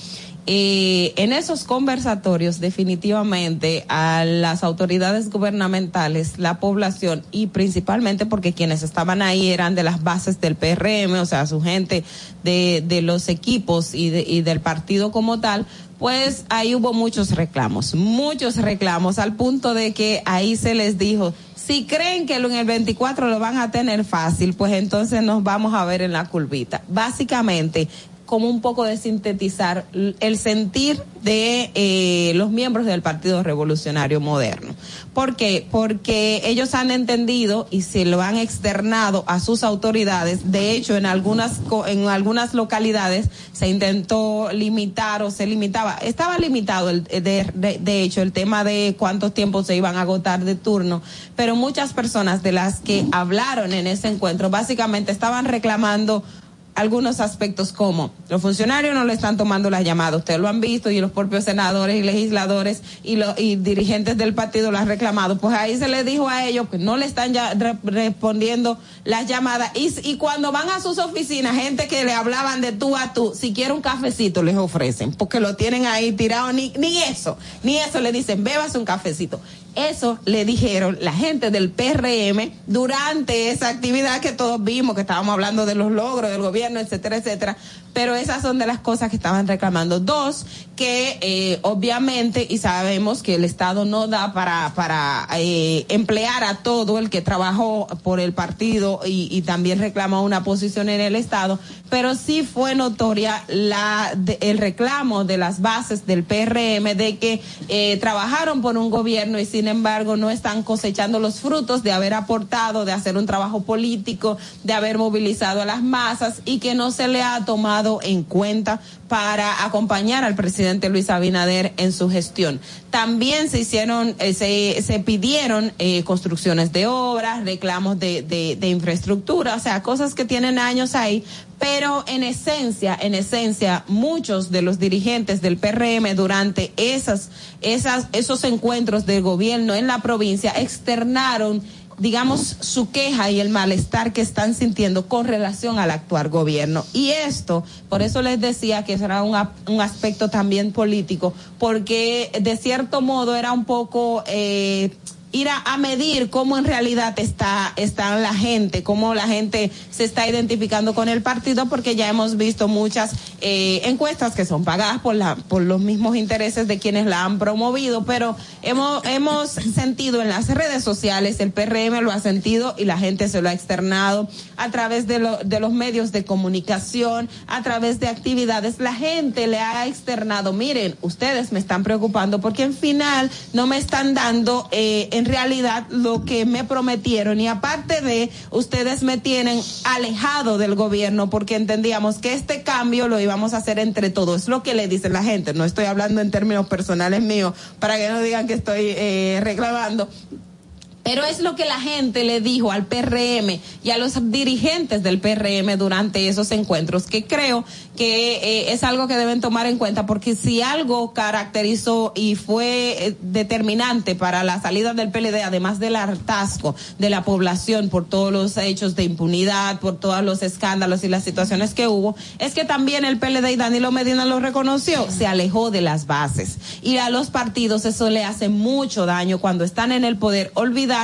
eh, en esos conversatorios definitivamente a las autoridades gubernamentales, la población y principalmente porque quienes estaban ahí eran de las bases del PRM, o sea, su gente de, de los equipos y, de, y del partido como tal, pues ahí hubo muchos reclamos, muchos reclamos al punto de que ahí se les dijo, si creen que en el 24 lo van a tener fácil, pues entonces nos vamos a ver en la curvita. Básicamente, como un poco de sintetizar el sentir de eh, los miembros del Partido Revolucionario Moderno. ¿Por qué? Porque ellos han entendido y se lo han externado a sus autoridades. De hecho, en algunas en algunas localidades se intentó limitar o se limitaba, estaba limitado el, de, de, de hecho el tema de cuántos tiempos se iban a agotar de turno, pero muchas personas de las que hablaron en ese encuentro básicamente estaban reclamando algunos aspectos como los funcionarios no le están tomando las llamadas, ustedes lo han visto y los propios senadores y legisladores y, los y dirigentes del partido lo han reclamado, pues ahí se les dijo a ellos que no le están ya re respondiendo las llamadas y, y cuando van a sus oficinas, gente que le hablaban de tú a tú, si quiere un cafecito les ofrecen, porque lo tienen ahí tirado, ni, ni eso, ni eso le dicen, bebas un cafecito. Eso le dijeron la gente del PRM durante esa actividad que todos vimos, que estábamos hablando de los logros del gobierno, etcétera, etcétera. Pero esas son de las cosas que estaban reclamando. Dos, que eh, obviamente, y sabemos que el Estado no da para, para eh, emplear a todo el que trabajó por el partido y, también reclamó una posición en el Estado, pero sí fue notoria la, de, el reclamo de las bases del PRM de que eh, trabajaron por un gobierno y sin embargo no están cosechando los frutos de haber aportado, de hacer un trabajo político, de haber movilizado a las masas y que no se le ha tomado en cuenta para acompañar al presidente Luis Abinader en su gestión. También se hicieron, eh, se, se pidieron eh, construcciones de obras, reclamos de, de, de infraestructura, o sea, cosas que tienen años ahí, pero en esencia, en esencia, muchos de los dirigentes del PRM durante esas, esas, esos encuentros del gobierno en la provincia externaron digamos, su queja y el malestar que están sintiendo con relación al actual gobierno. Y esto, por eso les decía que será un, un aspecto también político, porque de cierto modo era un poco... Eh, ir a, medir cómo en realidad está, está la gente, cómo la gente se está identificando con el partido, porque ya hemos visto muchas eh, encuestas que son pagadas por, la, por los mismos intereses de quienes la han promovido, pero hemos, hemos sentido en las redes sociales, el PRM lo ha sentido y la gente se lo ha externado a través de, lo, de los medios de comunicación, a través de actividades, la gente le ha externado, miren, ustedes me están preocupando porque en final no me están dando eh, en realidad lo que me prometieron y aparte de ustedes me tienen alejado del gobierno porque entendíamos que este cambio lo íbamos a hacer entre todos. Es lo que le dice la gente. No estoy hablando en términos personales míos para que no digan que estoy eh, reclamando. Pero es lo que la gente le dijo al PRM y a los dirigentes del PRM durante esos encuentros, que creo que eh, es algo que deben tomar en cuenta, porque si algo caracterizó y fue eh, determinante para la salida del PLD, además del hartazgo de la población por todos los hechos de impunidad, por todos los escándalos y las situaciones que hubo, es que también el PLD y Danilo Medina lo reconoció, se alejó de las bases. Y a los partidos eso le hace mucho daño cuando están en el poder, olvidar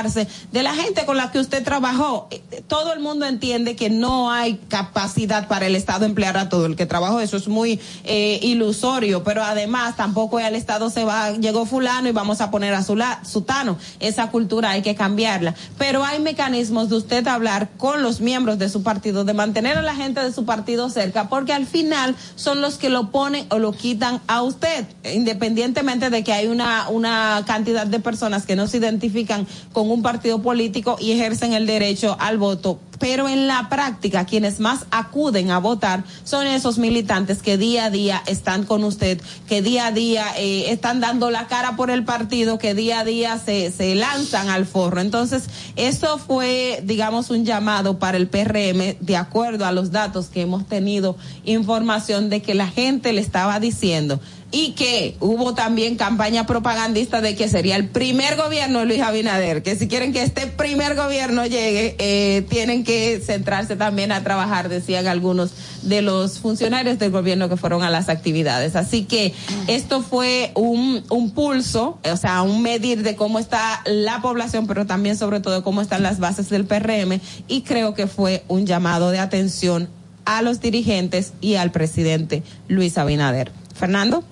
de la gente con la que usted trabajó. Eh, Todo el mundo entiende que no hay capacidad para el Estado emplear a todo el que trabajó. Eso es muy eh, ilusorio, pero además tampoco al Estado se va, llegó fulano y vamos a poner a su sutano. Esa cultura hay que cambiarla. Pero hay mecanismos de usted hablar con los miembros de su partido, de mantener a la gente de su partido cerca, porque al final son los que lo ponen o lo quitan a usted, independientemente de que hay una, una cantidad de personas que no se identifican con un partido político y ejercen el derecho al voto. Pero en la práctica, quienes más acuden a votar son esos militantes que día a día están con usted, que día a día eh, están dando la cara por el partido, que día a día se, se lanzan al forro. Entonces, eso fue, digamos, un llamado para el PRM, de acuerdo a los datos que hemos tenido información de que la gente le estaba diciendo y que hubo también campaña propagandista de que sería el primer gobierno de Luis Abinader, que si quieren que este primer gobierno llegue, eh, tienen que centrarse también a trabajar, decían algunos de los funcionarios del gobierno que fueron a las actividades. Así que esto fue un, un pulso, o sea, un medir de cómo está la población, pero también sobre todo cómo están las bases del PRM y creo que fue un llamado de atención a los dirigentes y al presidente Luis Abinader. Fernando.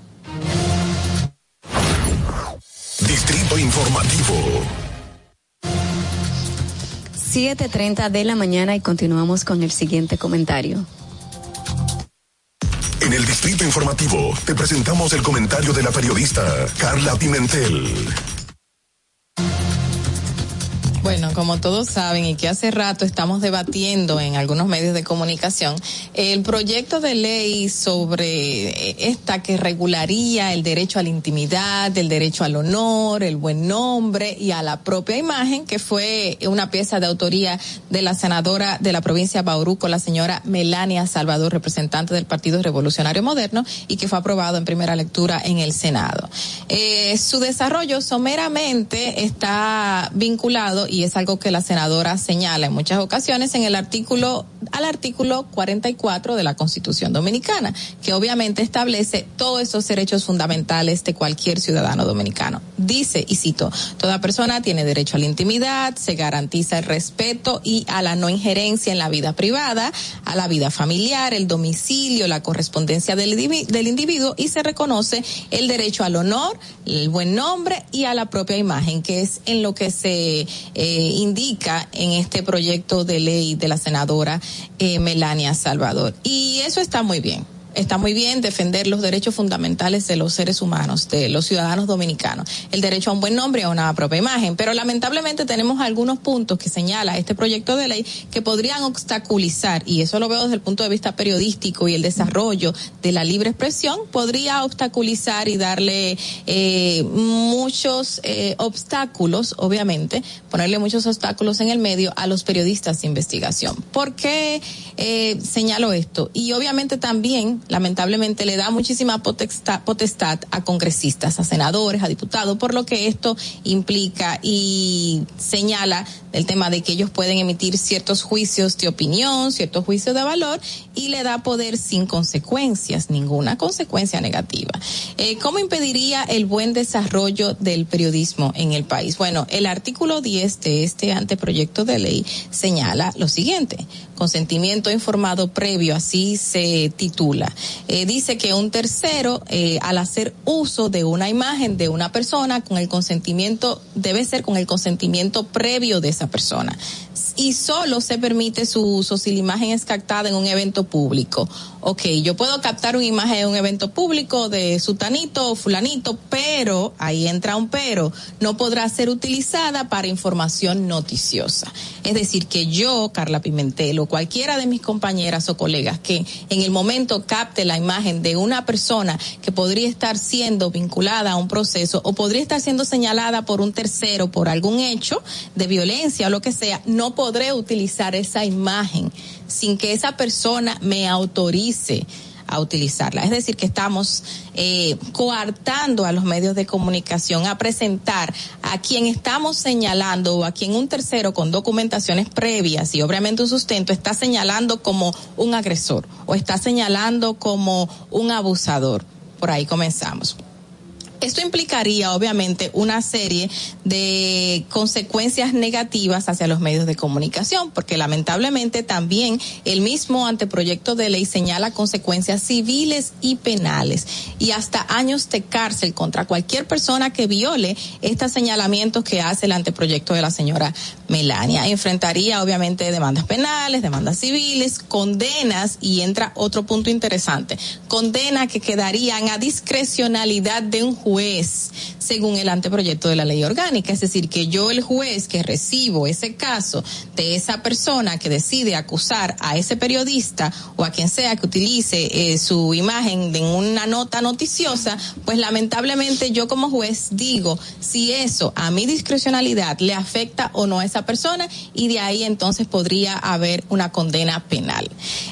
7.30 de la mañana y continuamos con el siguiente comentario. En el Distrito Informativo te presentamos el comentario de la periodista Carla Pimentel. Bueno, como todos saben y que hace rato estamos debatiendo en algunos medios de comunicación, el proyecto de ley sobre esta que regularía el derecho a la intimidad, el derecho al honor, el buen nombre y a la propia imagen, que fue una pieza de autoría de la senadora de la provincia de Bauruco, la señora Melania Salvador, representante del Partido Revolucionario Moderno, y que fue aprobado en primera lectura en el Senado. Eh, su desarrollo someramente está vinculado y es algo que la senadora señala en muchas ocasiones en el artículo al artículo 44 de la Constitución Dominicana, que obviamente establece todos esos derechos fundamentales de cualquier ciudadano dominicano. Dice, y cito, toda persona tiene derecho a la intimidad, se garantiza el respeto y a la no injerencia en la vida privada, a la vida familiar, el domicilio, la correspondencia del, del individuo y se reconoce el derecho al honor, el buen nombre y a la propia imagen, que es en lo que se eh, indica en este proyecto de ley de la senadora eh, Melania Salvador. Y eso está muy bien. Está muy bien defender los derechos fundamentales de los seres humanos, de los ciudadanos dominicanos, el derecho a un buen nombre y a una propia imagen, pero lamentablemente tenemos algunos puntos que señala este proyecto de ley que podrían obstaculizar, y eso lo veo desde el punto de vista periodístico y el desarrollo de la libre expresión, podría obstaculizar y darle eh, muchos eh, obstáculos, obviamente, ponerle muchos obstáculos en el medio a los periodistas de investigación. ¿Por qué eh, señalo esto? Y obviamente también, lamentablemente, le da muchísima potestad, a congresistas, a senadores, a diputados, por lo que esto implica y señala el tema de que ellos pueden emitir ciertos juicios de opinión, ciertos juicios de valor y le da poder sin consecuencias, ninguna consecuencia negativa. Eh, ¿Cómo impediría el buen desarrollo del periodismo en el país? Bueno, el artículo 10 de este anteproyecto de ley señala lo siguiente consentimiento informado previo, así se titula. Eh, dice que un tercero, eh, al hacer uso de una imagen de una persona, con el consentimiento, debe ser con el consentimiento previo de esa persona. Y solo se permite su uso si la imagen es captada en un evento público. Ok, yo puedo captar una imagen en un evento público de sutanito o fulanito, pero, ahí entra un pero, no podrá ser utilizada para información noticiosa. Es decir, que yo, Carla Pimentel, o cualquiera de mis compañeras o colegas que en el momento capte la imagen de una persona que podría estar siendo vinculada a un proceso o podría estar siendo señalada por un tercero por algún hecho de violencia o lo que sea, no podré utilizar esa imagen sin que esa persona me autorice a utilizarla. Es decir, que estamos eh, coartando a los medios de comunicación a presentar a quien estamos señalando o a quien un tercero con documentaciones previas y obviamente un sustento está señalando como un agresor o está señalando como un abusador. Por ahí comenzamos. Esto implicaría, obviamente, una serie de consecuencias negativas hacia los medios de comunicación, porque lamentablemente también el mismo anteproyecto de ley señala consecuencias civiles y penales y hasta años de cárcel contra cualquier persona que viole estos señalamientos que hace el anteproyecto de la señora Melania. Enfrentaría, obviamente, demandas penales, demandas civiles, condenas y entra otro punto interesante, condenas que quedarían a discrecionalidad de un según el anteproyecto de la ley orgánica. Es decir, que yo, el juez que recibo ese caso de esa persona que decide acusar a ese periodista o a quien sea que utilice eh, su imagen en una nota noticiosa, pues lamentablemente yo como juez digo si eso a mi discrecionalidad le afecta o no a esa persona y de ahí entonces podría haber una condena penal.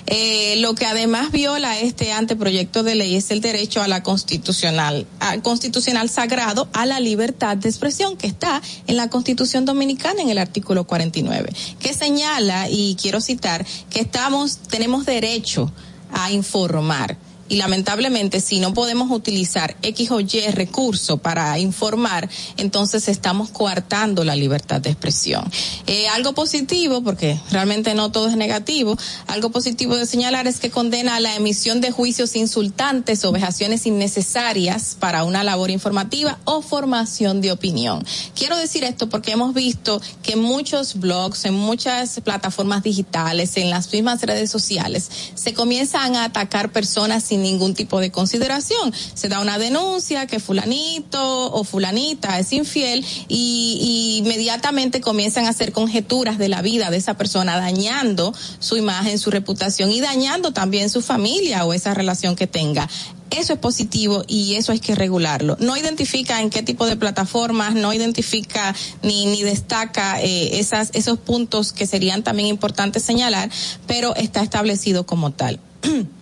Eh, lo que además viola este anteproyecto de ley es el derecho a la constitucional, constitucional sagrado a la libertad de expresión que está en la Constitución Dominicana en el artículo 49, que señala y quiero citar que estamos tenemos derecho a informar y lamentablemente si no podemos utilizar X o Y recurso para informar, entonces estamos coartando la libertad de expresión. Eh, algo positivo, porque realmente no todo es negativo, algo positivo de señalar es que condena la emisión de juicios insultantes o vejaciones innecesarias para una labor informativa o formación de opinión. Quiero decir esto porque hemos visto que en muchos blogs, en muchas plataformas digitales, en las mismas redes sociales, se comienzan a atacar personas sin ningún tipo de consideración. Se da una denuncia que fulanito o fulanita es infiel y, inmediatamente comienzan a hacer conjeturas de la vida de esa persona, dañando su imagen, su reputación y dañando también su familia o esa relación que tenga. Eso es positivo y eso hay que regularlo. No identifica en qué tipo de plataformas, no identifica ni, ni destaca eh, esas, esos puntos que serían también importantes señalar, pero está establecido como tal.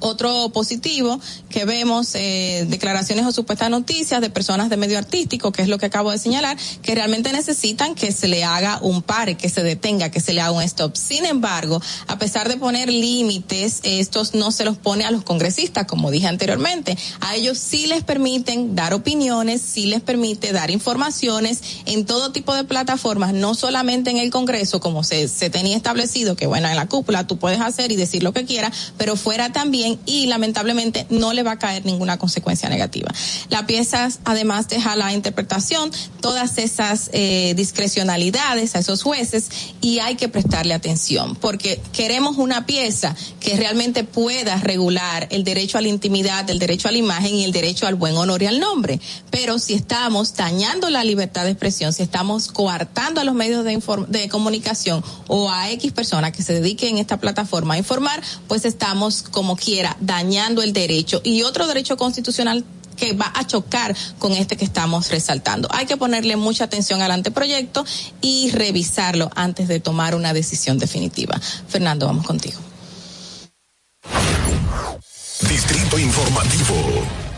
Otro positivo que vemos, eh, declaraciones o supuestas noticias de personas de medio artístico, que es lo que acabo de señalar, que realmente necesitan que se le haga un pare, que se detenga, que se le haga un stop. Sin embargo, a pesar de poner límites, estos no se los pone a los congresistas, como dije anteriormente. A ellos sí les permiten dar opiniones, sí les permite dar informaciones en todo tipo de plataformas, no solamente en el Congreso, como se, se tenía establecido, que bueno, en la cúpula tú puedes hacer y decir lo que quieras, pero fuera también y lamentablemente no le va a caer ninguna consecuencia negativa. La pieza además deja la interpretación todas esas eh, discrecionalidades a esos jueces y hay que prestarle atención porque queremos una pieza que realmente pueda regular el derecho a la intimidad, el derecho a la imagen y el derecho al buen honor y al nombre. Pero si estamos dañando la libertad de expresión, si estamos coartando a los medios de, comunicación o a X personas que se dediquen en esta plataforma a informar, pues estamos como quiera dañando el derecho y otro derecho constitucional que va a chocar con este que estamos resaltando. Hay que ponerle mucha atención al anteproyecto y revisarlo antes de tomar una decisión definitiva. Fernando, vamos contigo. Distrito Informativo.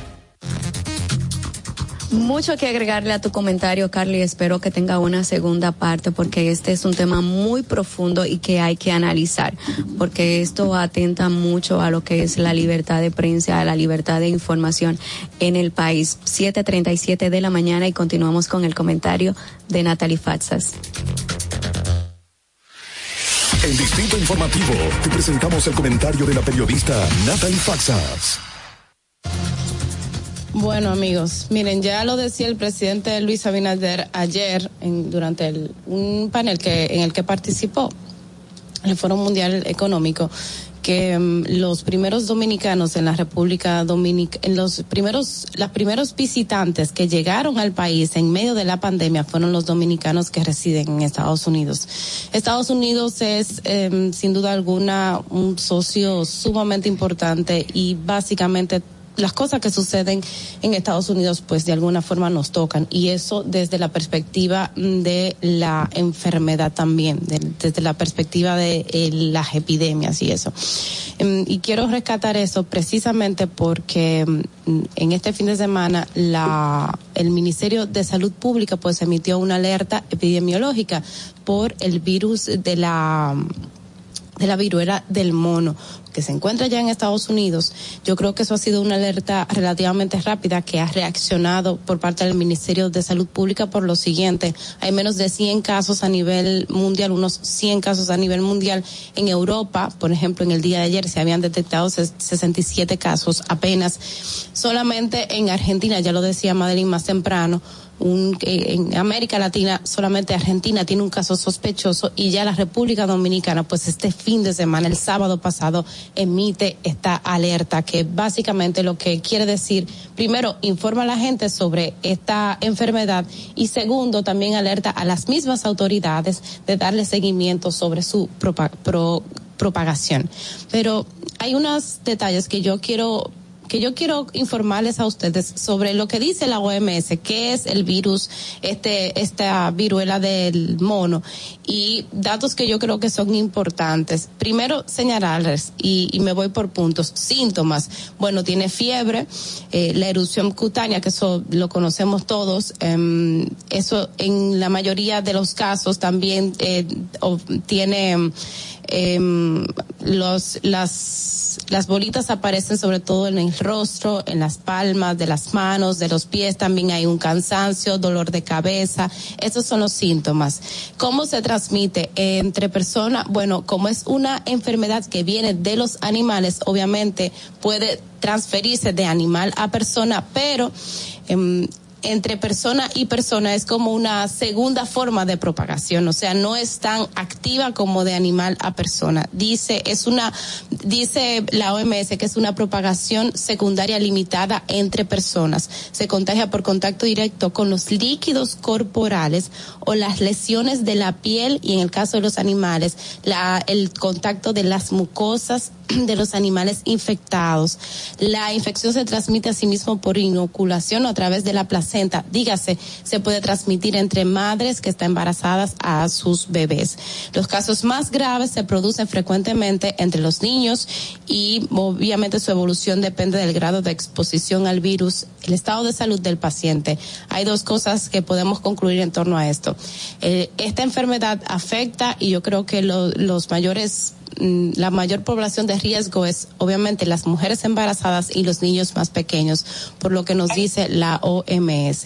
Mucho que agregarle a tu comentario, Carly. Espero que tenga una segunda parte porque este es un tema muy profundo y que hay que analizar porque esto atenta mucho a lo que es la libertad de prensa, a la libertad de información en el país. 7:37 de la mañana y continuamos con el comentario de Natalie Fatsas. En Distrito Informativo te presentamos el comentario de la periodista Natalie Faxas. Bueno, amigos, miren, ya lo decía el presidente Luis Abinader ayer en, durante el, un panel que, en el que participó, el Foro Mundial Económico, que um, los primeros dominicanos en la República Dominicana, los primeros, las primeros visitantes que llegaron al país en medio de la pandemia fueron los dominicanos que residen en Estados Unidos. Estados Unidos es, eh, sin duda alguna, un socio sumamente importante y básicamente las cosas que suceden en Estados Unidos pues de alguna forma nos tocan y eso desde la perspectiva de la enfermedad también, de, desde la perspectiva de eh, las epidemias y eso. Um, y quiero rescatar eso precisamente porque um, en este fin de semana la el Ministerio de Salud Pública pues emitió una alerta epidemiológica por el virus de la de la viruela del mono que se encuentra ya en Estados Unidos, yo creo que eso ha sido una alerta relativamente rápida que ha reaccionado por parte del Ministerio de Salud Pública por lo siguiente. Hay menos de 100 casos a nivel mundial, unos 100 casos a nivel mundial. En Europa, por ejemplo, en el día de ayer se habían detectado 67 casos apenas. Solamente en Argentina, ya lo decía Madeline más temprano, un, eh, en América Latina solamente Argentina tiene un caso sospechoso y ya la República Dominicana, pues este fin de semana, el sábado pasado, emite esta alerta que básicamente lo que quiere decir, primero, informa a la gente sobre esta enfermedad y segundo, también alerta a las mismas autoridades de darle seguimiento sobre su propa- pro- propagación. Pero hay unos detalles que yo quiero que yo quiero informarles a ustedes sobre lo que dice la OMS, qué es el virus, este, esta viruela del mono y datos que yo creo que son importantes. Primero, señalarles, y, y me voy por puntos, síntomas. Bueno, tiene fiebre, eh, la erupción cutánea, que eso lo conocemos todos, em, eso en la mayoría de los casos también eh, tiene em, los, las, las bolitas aparecen sobre todo en el rostro, en las palmas de las manos, de los pies, también hay un cansancio, dolor de cabeza, esos son los síntomas. ¿Cómo se transmite entre personas? Bueno, como es una enfermedad que viene de los animales, obviamente puede transferirse de animal a persona, pero em, entre persona y persona es como una segunda forma de propagación, o sea, no es tan activa como de animal a persona. Dice, es una, dice la OMS que es una propagación secundaria limitada entre personas. Se contagia por contacto directo con los líquidos corporales o las lesiones de la piel y en el caso de los animales, la, el contacto de las mucosas de los animales infectados. La infección se transmite asimismo por inoculación o a través de la placenta. Dígase, se puede transmitir entre madres que están embarazadas a sus bebés. Los casos más graves se producen frecuentemente entre los niños y obviamente su evolución depende del grado de exposición al virus, el estado de salud del paciente. Hay dos cosas que podemos concluir en torno a esto. Eh, esta enfermedad afecta y yo creo que lo- los mayores la mayor población de riesgo es obviamente las mujeres embarazadas y los niños más pequeños, por lo que nos dice la OMS.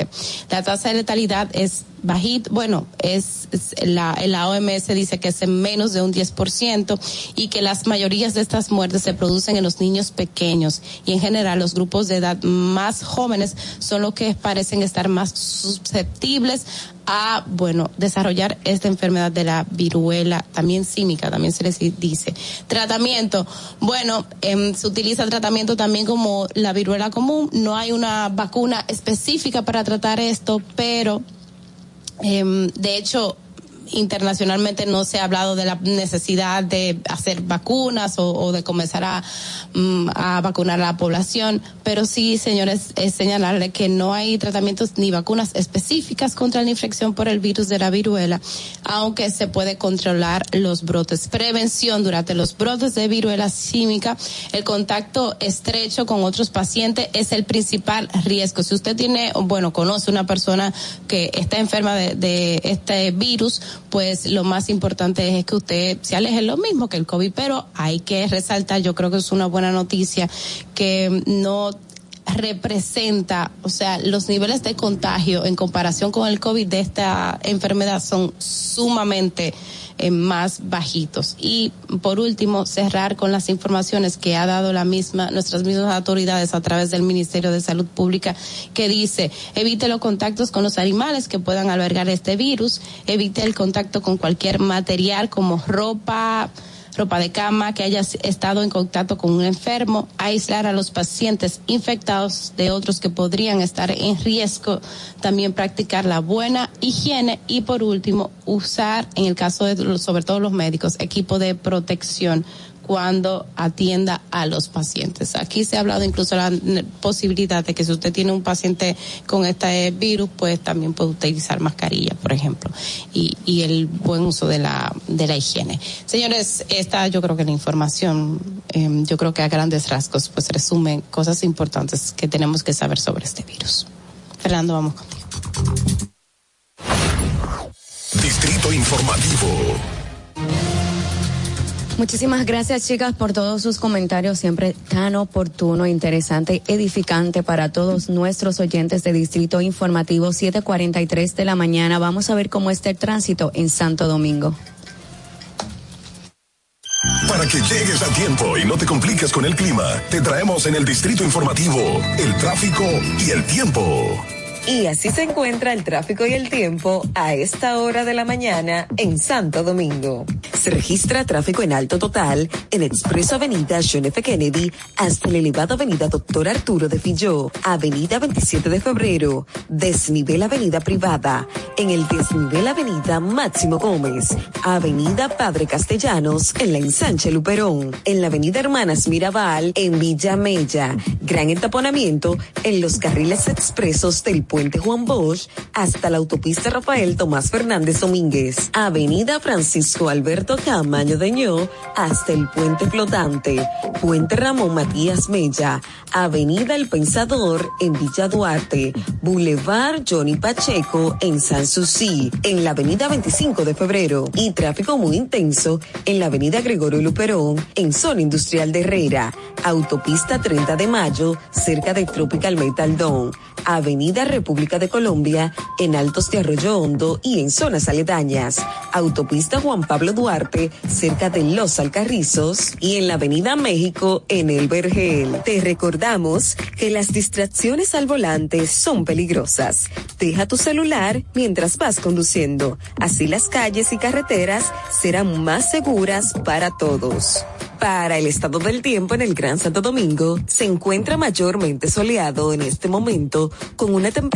La tasa de letalidad es bajita, bueno, es, es la, la OMS dice que es en menos de un 10% y que las mayorías de estas muertes se producen en los niños pequeños y en general los grupos de edad más jóvenes son los que parecen estar más susceptibles a, bueno, desarrollar esta enfermedad de la viruela, también cínica, también se les dice. Tratamiento, bueno, em, se utiliza tratamiento también como la viruela común, no hay una vacuna específica para tratar esto, pero em, de hecho, internacionalmente no se ha hablado de la necesidad de hacer vacunas o, o de comenzar a, mm, a vacunar a la población, pero sí, señores, es señalarle que no hay tratamientos ni vacunas específicas contra la infección por el virus de la viruela, aunque se puede controlar los brotes. Prevención durante los brotes de viruela símica, el contacto estrecho con otros pacientes es el principal riesgo. Si usted tiene, bueno, conoce una persona que está enferma de, de este virus, pues lo más importante es que usted se aleje lo mismo que el COVID, pero hay que resaltar, yo creo que es una buena noticia que no representa, o sea, los niveles de contagio en comparación con el COVID de esta enfermedad son sumamente eh, más bajitos. Y por último, cerrar con las informaciones que ha dado la misma, nuestras mismas autoridades a través del Ministerio de Salud Pública, que dice, evite los contactos con los animales que puedan albergar este virus, evite el contacto con cualquier material como ropa, ropa de cama, que haya estado en contacto con un enfermo, aislar a los pacientes infectados de otros que podrían estar en riesgo, también practicar la buena higiene y por último usar, en el caso de sobre todo los médicos, equipo de protección cuando atienda a los pacientes. Aquí se ha hablado incluso la posibilidad de que si usted tiene un paciente con este virus, pues también puede utilizar mascarilla, por ejemplo, y, el buen uso de la, de la higiene. Señores, esta yo creo que la información, eh, yo creo que a grandes rasgos, pues resume cosas importantes que tenemos que saber sobre este virus. Fernando, vamos contigo. Distrito Informativo. Muchísimas gracias, chicas, por todos sus comentarios, siempre tan oportuno, interesante, edificante para todos nuestros oyentes de Distrito Informativo 743 de la mañana. Vamos a ver cómo está el tránsito en Santo Domingo. Para que llegues a tiempo y no te compliques con el clima, te traemos en el Distrito Informativo el tráfico y el tiempo. Y así se encuentra el tráfico y el tiempo a esta hora de la mañana en Santo Domingo. Se registra tráfico en alto total en Expreso Avenida John F. Kennedy hasta la elevada Avenida Doctor Arturo de Filló, Avenida 27 de Febrero, Desnivel Avenida Privada, en el Desnivel Avenida Máximo Gómez, Avenida Padre Castellanos en la ensanche Luperón, en la Avenida Hermanas Mirabal en Villa Mella, gran entaponamiento en los carriles expresos del Puente Juan Bosch hasta la autopista Rafael Tomás Fernández Domínguez, Avenida Francisco Alberto Camaño Deñó hasta el Puente Flotante, Puente Ramón Matías Mella, Avenida El Pensador en Villa Duarte, Boulevard Johnny Pacheco en San Susi, en la Avenida 25 de Febrero. Y tráfico muy intenso en la Avenida Gregorio Luperón en Zona Industrial de Herrera, Autopista 30 de Mayo cerca de Tropical Metal Dome, Avenida República de Colombia en Altos de Arroyo Hondo y en zonas aledañas, Autopista Juan Pablo Duarte cerca de Los Alcarrizos y en la Avenida México en El Vergel. Te recordamos que las distracciones al volante son peligrosas. Deja tu celular mientras vas conduciendo. Así las calles y carreteras serán más seguras para todos. Para el estado del tiempo en el Gran Santo Domingo, se encuentra mayormente soleado en este momento con una temperatura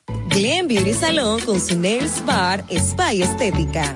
Glen Beauty Salón con su Nails Bar Spa Estética.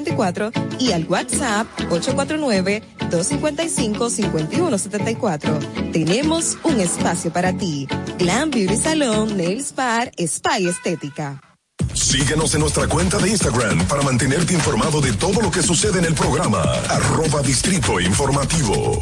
809-333-5174 y al WhatsApp 849-255-5174. Tenemos un espacio para ti. Glam Beauty Salon, Nails Bar, Spa Estética. Síguenos en nuestra cuenta de Instagram para mantenerte informado de todo lo que sucede en el programa. Arroba Distrito Informativo.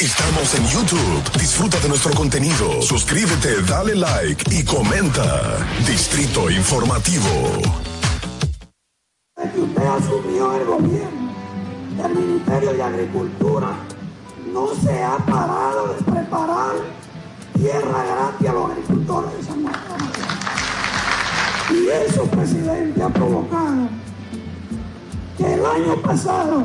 Estamos en YouTube. Disfruta de nuestro contenido. Suscríbete, dale like y comenta. Distrito Informativo. el Ministerio de Agricultura, no se ha parado de preparar tierra gratis a los agricultores de San Juan. Y eso, presidente, ha provocado que el año pasado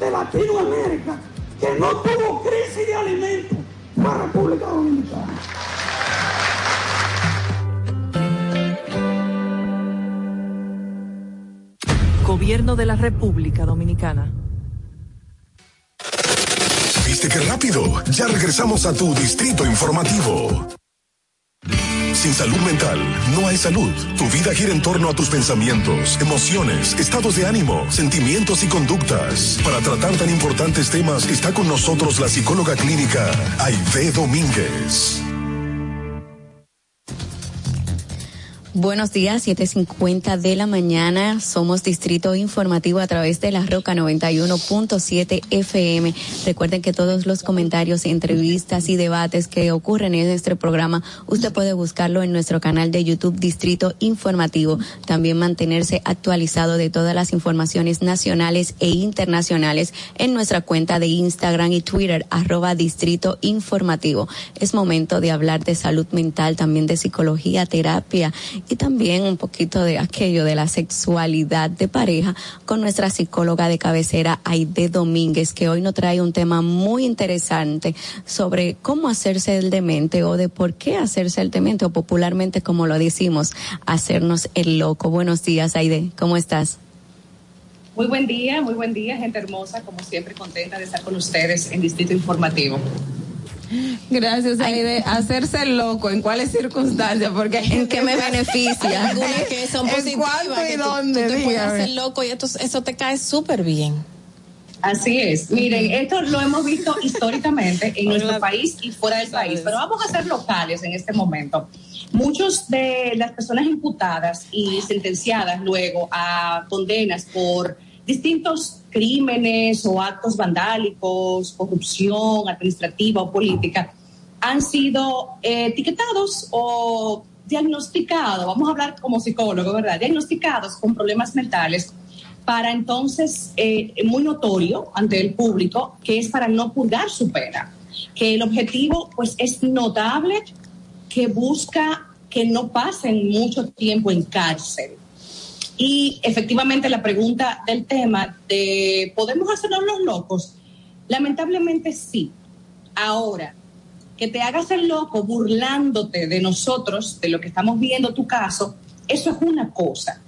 de Latinoamérica que no tuvo crisis de alimentos fue República Dominicana. Gobierno de la República Dominicana. ¿Viste qué rápido? Ya regresamos a tu distrito informativo. Sin salud mental no hay salud. Tu vida gira en torno a tus pensamientos, emociones, estados de ánimo, sentimientos y conductas. Para tratar tan importantes temas está con nosotros la psicóloga clínica Aide Domínguez. Buenos días, 7.50 de la mañana. Somos Distrito Informativo a través de la Roca 91.7 FM. Recuerden que todos los comentarios, entrevistas y debates que ocurren en nuestro programa, usted puede buscarlo en nuestro canal de YouTube Distrito Informativo. También mantenerse actualizado de todas las informaciones nacionales e internacionales en nuestra cuenta de Instagram y Twitter, arroba Distrito Informativo. Es momento de hablar de salud mental, también de psicología, terapia y también un poquito de aquello de la sexualidad de pareja con nuestra psicóloga de cabecera Aide Domínguez, que hoy nos trae un tema muy interesante sobre cómo hacerse el demente o de por qué hacerse el demente o popularmente como lo decimos, hacernos el loco. Buenos días, Aide, ¿cómo estás? Muy buen día, muy buen día, gente hermosa, como siempre contenta de estar con ustedes en Distrito Informativo. Gracias, Aide. Hacerse loco, ¿en cuáles circunstancias? Porque ¿En qué me beneficia? Algunas que son ¿En positivas. cuánto y que tú- dónde? Tú, te puedes Dígame. hacer loco y esto, eso te cae súper bien. Así es. Miren, esto lo hemos visto históricamente en nuestro país y fuera del país, pero vamos a ser locales en este momento. Muchos de las personas imputadas y sentenciadas luego a condenas por distintos crímenes o actos vandálicos, corrupción administrativa o política, han sido eh, etiquetados o diagnosticados, vamos a hablar como psicólogo, ¿verdad? Diagnosticados con problemas mentales para entonces, eh, muy notorio ante el público, que es para no purgar su pena, que el objetivo pues es notable, que busca que no pasen mucho tiempo en cárcel. Y efectivamente la pregunta del tema de ¿podemos hacernos los locos? Lamentablemente sí. Ahora, que te hagas el loco burlándote de nosotros, de lo que estamos viendo tu caso, eso es una cosa.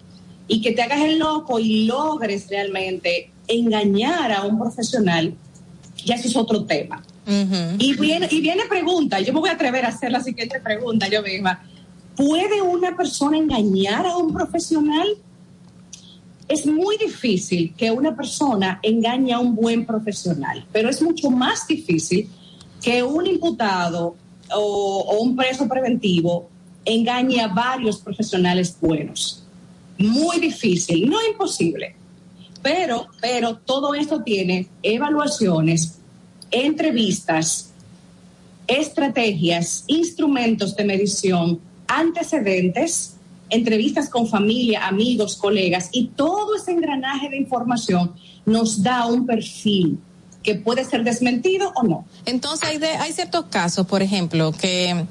Y que te hagas el loco y logres realmente engañar a un profesional, ya eso es otro tema. Y viene, y viene pregunta, yo me voy a atrever a hacer la siguiente pregunta yo misma. ¿Puede una persona engañar a un profesional? Es muy difícil que una persona engañe a un buen profesional, pero es mucho más difícil que un imputado o, un preso preventivo engañe a varios profesionales buenos. Muy difícil, no imposible. Pero, pero todo esto tiene evaluaciones, entrevistas, estrategias, instrumentos de medición, antecedentes, entrevistas con familia, amigos, colegas y todo ese engranaje de información nos da un perfil que puede ser desmentido o no. Entonces hay, de- hay ciertos casos, por ejemplo, que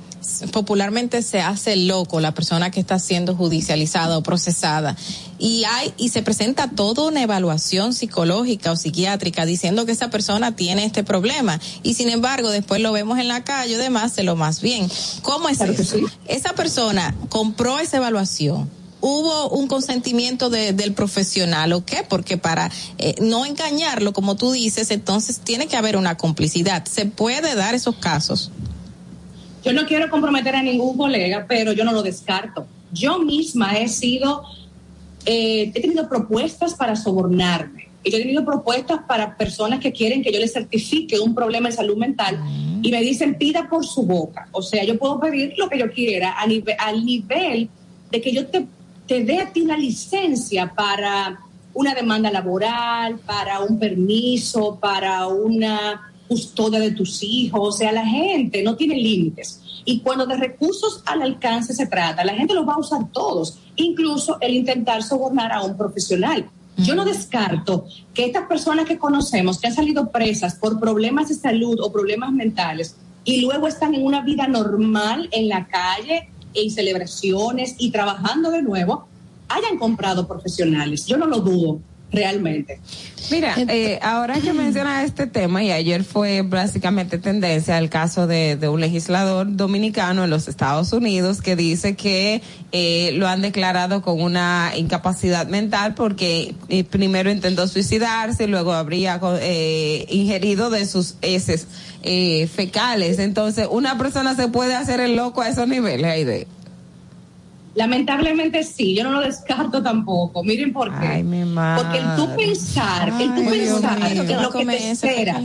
popularmente se hace loco la persona que está siendo judicializada o procesada y hay y se presenta toda una evaluación psicológica o psiquiátrica diciendo que esa persona tiene este problema y sin embargo después lo vemos en la calle y demás de lo más bien. ¿Cómo es eso? Esa persona compró esa evaluación hubo un consentimiento de- del profesional, ¿o qué? Porque para eh, no engañarlo, como tú dices, entonces tiene que haber una complicidad. ¿Se puede dar esos casos? Yo no quiero comprometer a ningún colega, pero yo no lo descarto. Yo misma he sido, eh, he tenido propuestas para sobornarme. Y yo he tenido propuestas para personas que quieren que yo les certifique un problema de salud mental y me dicen pida por su boca. O sea, yo puedo pedir lo que yo quiera al nivel de que yo te, te dé a ti una licencia para una demanda laboral, para un permiso, para una custodia de tus hijos. O sea, la gente no tiene límites. Y cuando de recursos al alcance se trata, la gente los va a usar todos, incluso el intentar sobornar a un profesional. Yo no descarto que estas personas que conocemos, que han salido presas por problemas de salud o problemas mentales, y luego están en una vida normal en la calle, en celebraciones y trabajando de nuevo, hayan comprado profesionales. Yo no lo dudo, realmente. Mira, eh, ahora que menciona este tema, y ayer fue básicamente tendencia el caso de, de un legislador dominicano en los Estados Unidos que dice que eh, lo han declarado con una incapacidad mental porque eh, primero intentó suicidarse y luego habría eh, ingerido de sus heces eh, fecales. Entonces, una persona se puede hacer el loco a esos niveles, Aide. Lamentablemente sí, yo no lo descarto tampoco. Miren por qué. Ay, mi madre. Porque el tú pensar, el tú pensar mío. que lo que te espera,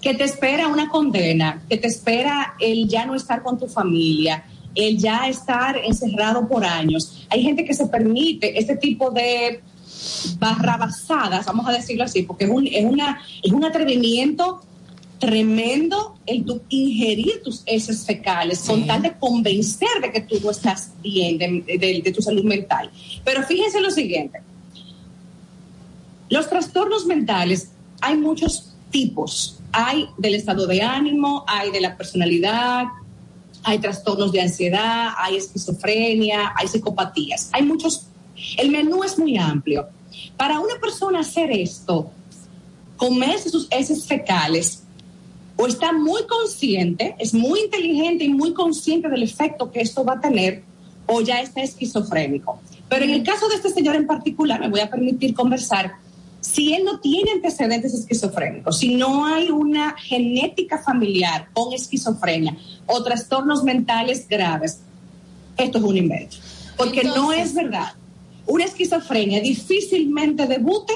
que te espera una condena, que te espera el ya no estar con tu familia, el ya estar encerrado por años. Hay gente que se permite este tipo de barrabasadas, vamos a decirlo así, porque es un, es una, es un atrevimiento tremendo el ingerir tus heces fecales con tal de convencer de que tú no estás bien de, de- de tu salud mental. Pero fíjense lo siguiente, los trastornos mentales hay muchos tipos. Hay del estado de ánimo, hay de la personalidad, hay trastornos de ansiedad, hay esquizofrenia, hay psicopatías. Hay muchos. El menú es muy amplio. Para una persona hacer esto, comerse sus heces fecales, o está muy consciente, es muy inteligente y muy consciente del efecto que esto va a tener, o ya está esquizofrénico. Pero en el caso de este señor en particular, me voy a permitir conversar, si él no tiene antecedentes esquizofrénicos, si no hay una genética familiar con esquizofrenia o trastornos mentales graves, esto es un invento. Porque no es verdad. Una esquizofrenia difícilmente debute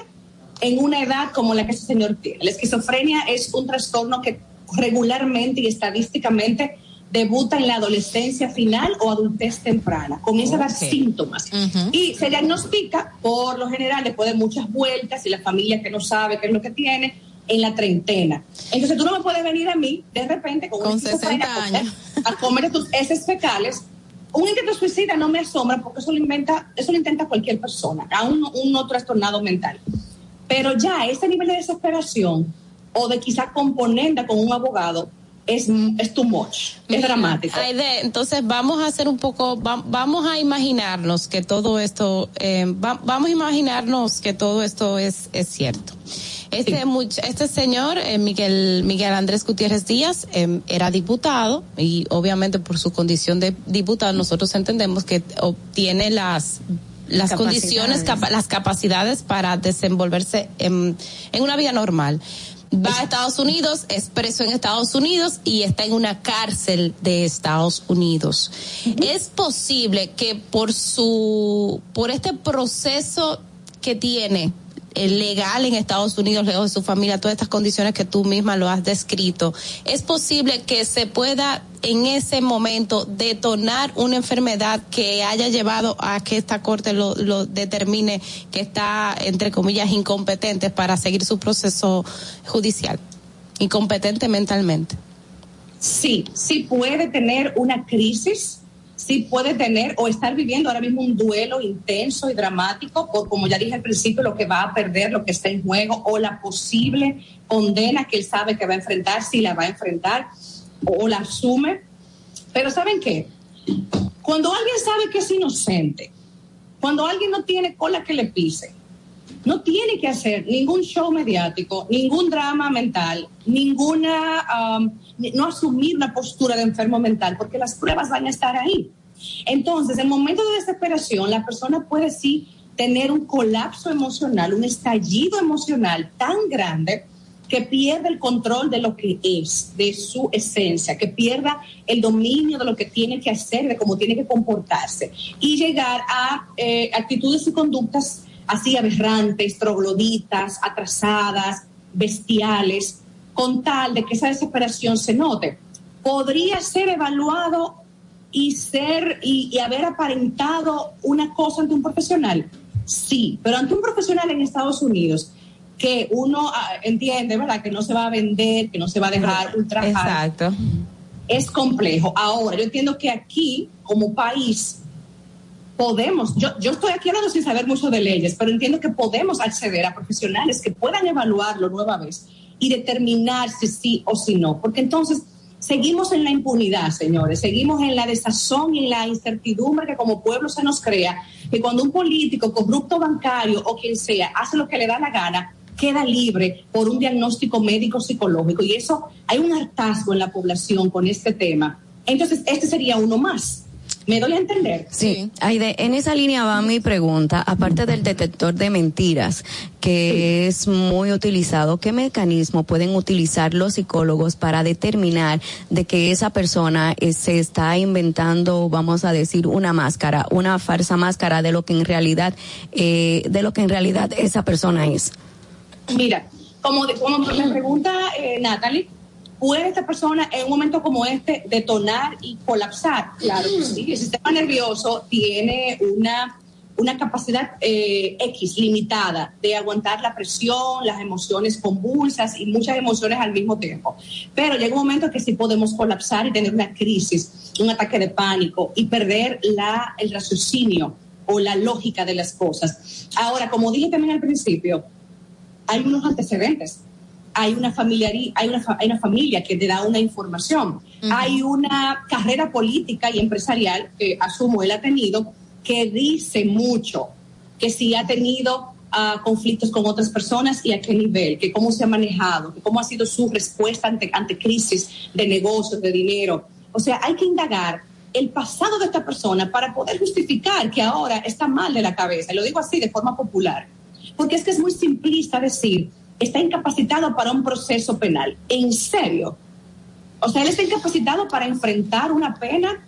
en una edad como la que ese señor tiene. La esquizofrenia es un trastorno que regularmente y estadísticamente debuta en la adolescencia final o adultez temprana. Comienza a dar síntomas y se diagnostica por lo general después de muchas vueltas y la familia que no sabe qué es lo que tiene en la treintena. Entonces tú no me puedes venir a mí de repente con, Con esquizofrenia 60 a comer- a comer tus heces fecales. Un intento suicida no me asombra porque eso lo inventa, eso lo intenta cualquier persona, aún un no trastornado mental. Pero ya ese nivel de desesperación o de quizá componenda con un abogado es, es too much, es dramático. Aide, entonces vamos a hacer un poco, va- vamos a imaginarnos que todo esto, eh, va- vamos a imaginarnos que todo esto es, es cierto. Este, much- este señor, eh, Miguel, Miguel Andrés Gutiérrez Díaz, eh, era diputado y obviamente por su condición de diputado nosotros entendemos que obtiene las las Capacidades. condiciones, capa- las capacidades para desenvolverse en, en una vida normal. Va a Estados Unidos, es preso en Estados Unidos y está en una cárcel de Estados Unidos. Es posible que por su, por este proceso que tiene legal en Estados Unidos, lejos de su familia, todas estas condiciones que tú misma lo has descrito, es posible que se pueda en ese momento detonar una enfermedad que haya llevado a que esta corte lo, lo determine que está, entre comillas, incompetente para seguir su proceso judicial, incompetente mentalmente. Sí, sí puede tener una crisis, sí puede tener o estar viviendo ahora mismo un duelo intenso y dramático por, como ya dije al principio, lo que va a perder, lo que está en juego o la posible condena que él sabe que va a enfrentar, si la va a enfrentar o la asume. Pero ¿saben qué? Cuando alguien sabe que es inocente, cuando alguien no tiene cola que le pise, no tiene que hacer ningún show mediático, ningún drama mental, ninguna, um, no asumir una postura de enfermo mental, porque las pruebas van a estar ahí. Entonces, en momentos de desesperación, la persona puede sí tener un colapso emocional, un estallido emocional tan grande que pierde el control de lo que es, de su esencia, que pierda el dominio de lo que tiene que hacer, de cómo tiene que comportarse y llegar a eh, actitudes y conductas así aberrantes, trogloditas, atrasadas, bestiales, con tal de que esa desesperación se note. Podría ser evaluado y ser y, y haber aparentado una cosa ante un profesional. Sí, pero ante un profesional en Estados Unidos que uno ah, entiende, ¿verdad? Que no se va a vender, que no se va a dejar ultrajar. Exacto. Es complejo. Ahora, yo entiendo que aquí, como país, podemos, yo, yo estoy aquí hablando sin saber mucho de leyes, pero entiendo que podemos acceder a profesionales que puedan evaluarlo nueva vez y determinar si sí o si no, porque entonces seguimos en la impunidad, señores, seguimos en la desazón y en la incertidumbre que como pueblo se nos crea, que cuando un político, corrupto bancario o quien sea, hace lo que le da la gana, queda libre por un diagnóstico médico psicológico y eso hay un hartazgo en la población con este tema. Entonces, este sería uno más. ¿Me doy a entender? Sí, Aide, en esa línea va mi pregunta, aparte del detector de mentiras, que es muy utilizado, ¿qué mecanismo pueden utilizar los psicólogos para determinar de que esa persona eh, se está inventando, vamos a decir, una máscara, una falsa máscara de lo que en realidad, eh, de lo que en realidad esa persona es? Mira, como, de- como me pregunta eh, Natalie, ¿puede esta persona en un momento como este detonar y colapsar? Claro que sí. El sistema nervioso tiene una, una capacidad eh, X limitada de aguantar la presión, las emociones convulsas y muchas emociones al mismo tiempo. Pero llega un momento que sí podemos colapsar y tener una crisis, un ataque de pánico y perder la, el raciocinio o la lógica de las cosas. Ahora, como dije también al principio, hay unos antecedentes. Hay una, familiari- hay, una hay una familia que te da una información. Hay una carrera política y empresarial que asumo él ha tenido que dice mucho que si ha tenido ah, conflictos con otras personas y a qué nivel, que cómo se ha manejado, que cómo ha sido su respuesta ante, ante crisis de negocios, de dinero. O sea, hay que indagar el pasado de esta persona para poder justificar que ahora está mal de la cabeza. Y lo digo así de forma popular. Porque es que es muy simplista decir, está incapacitado para un proceso penal. ¿En serio? O sea, él está incapacitado para enfrentar una pena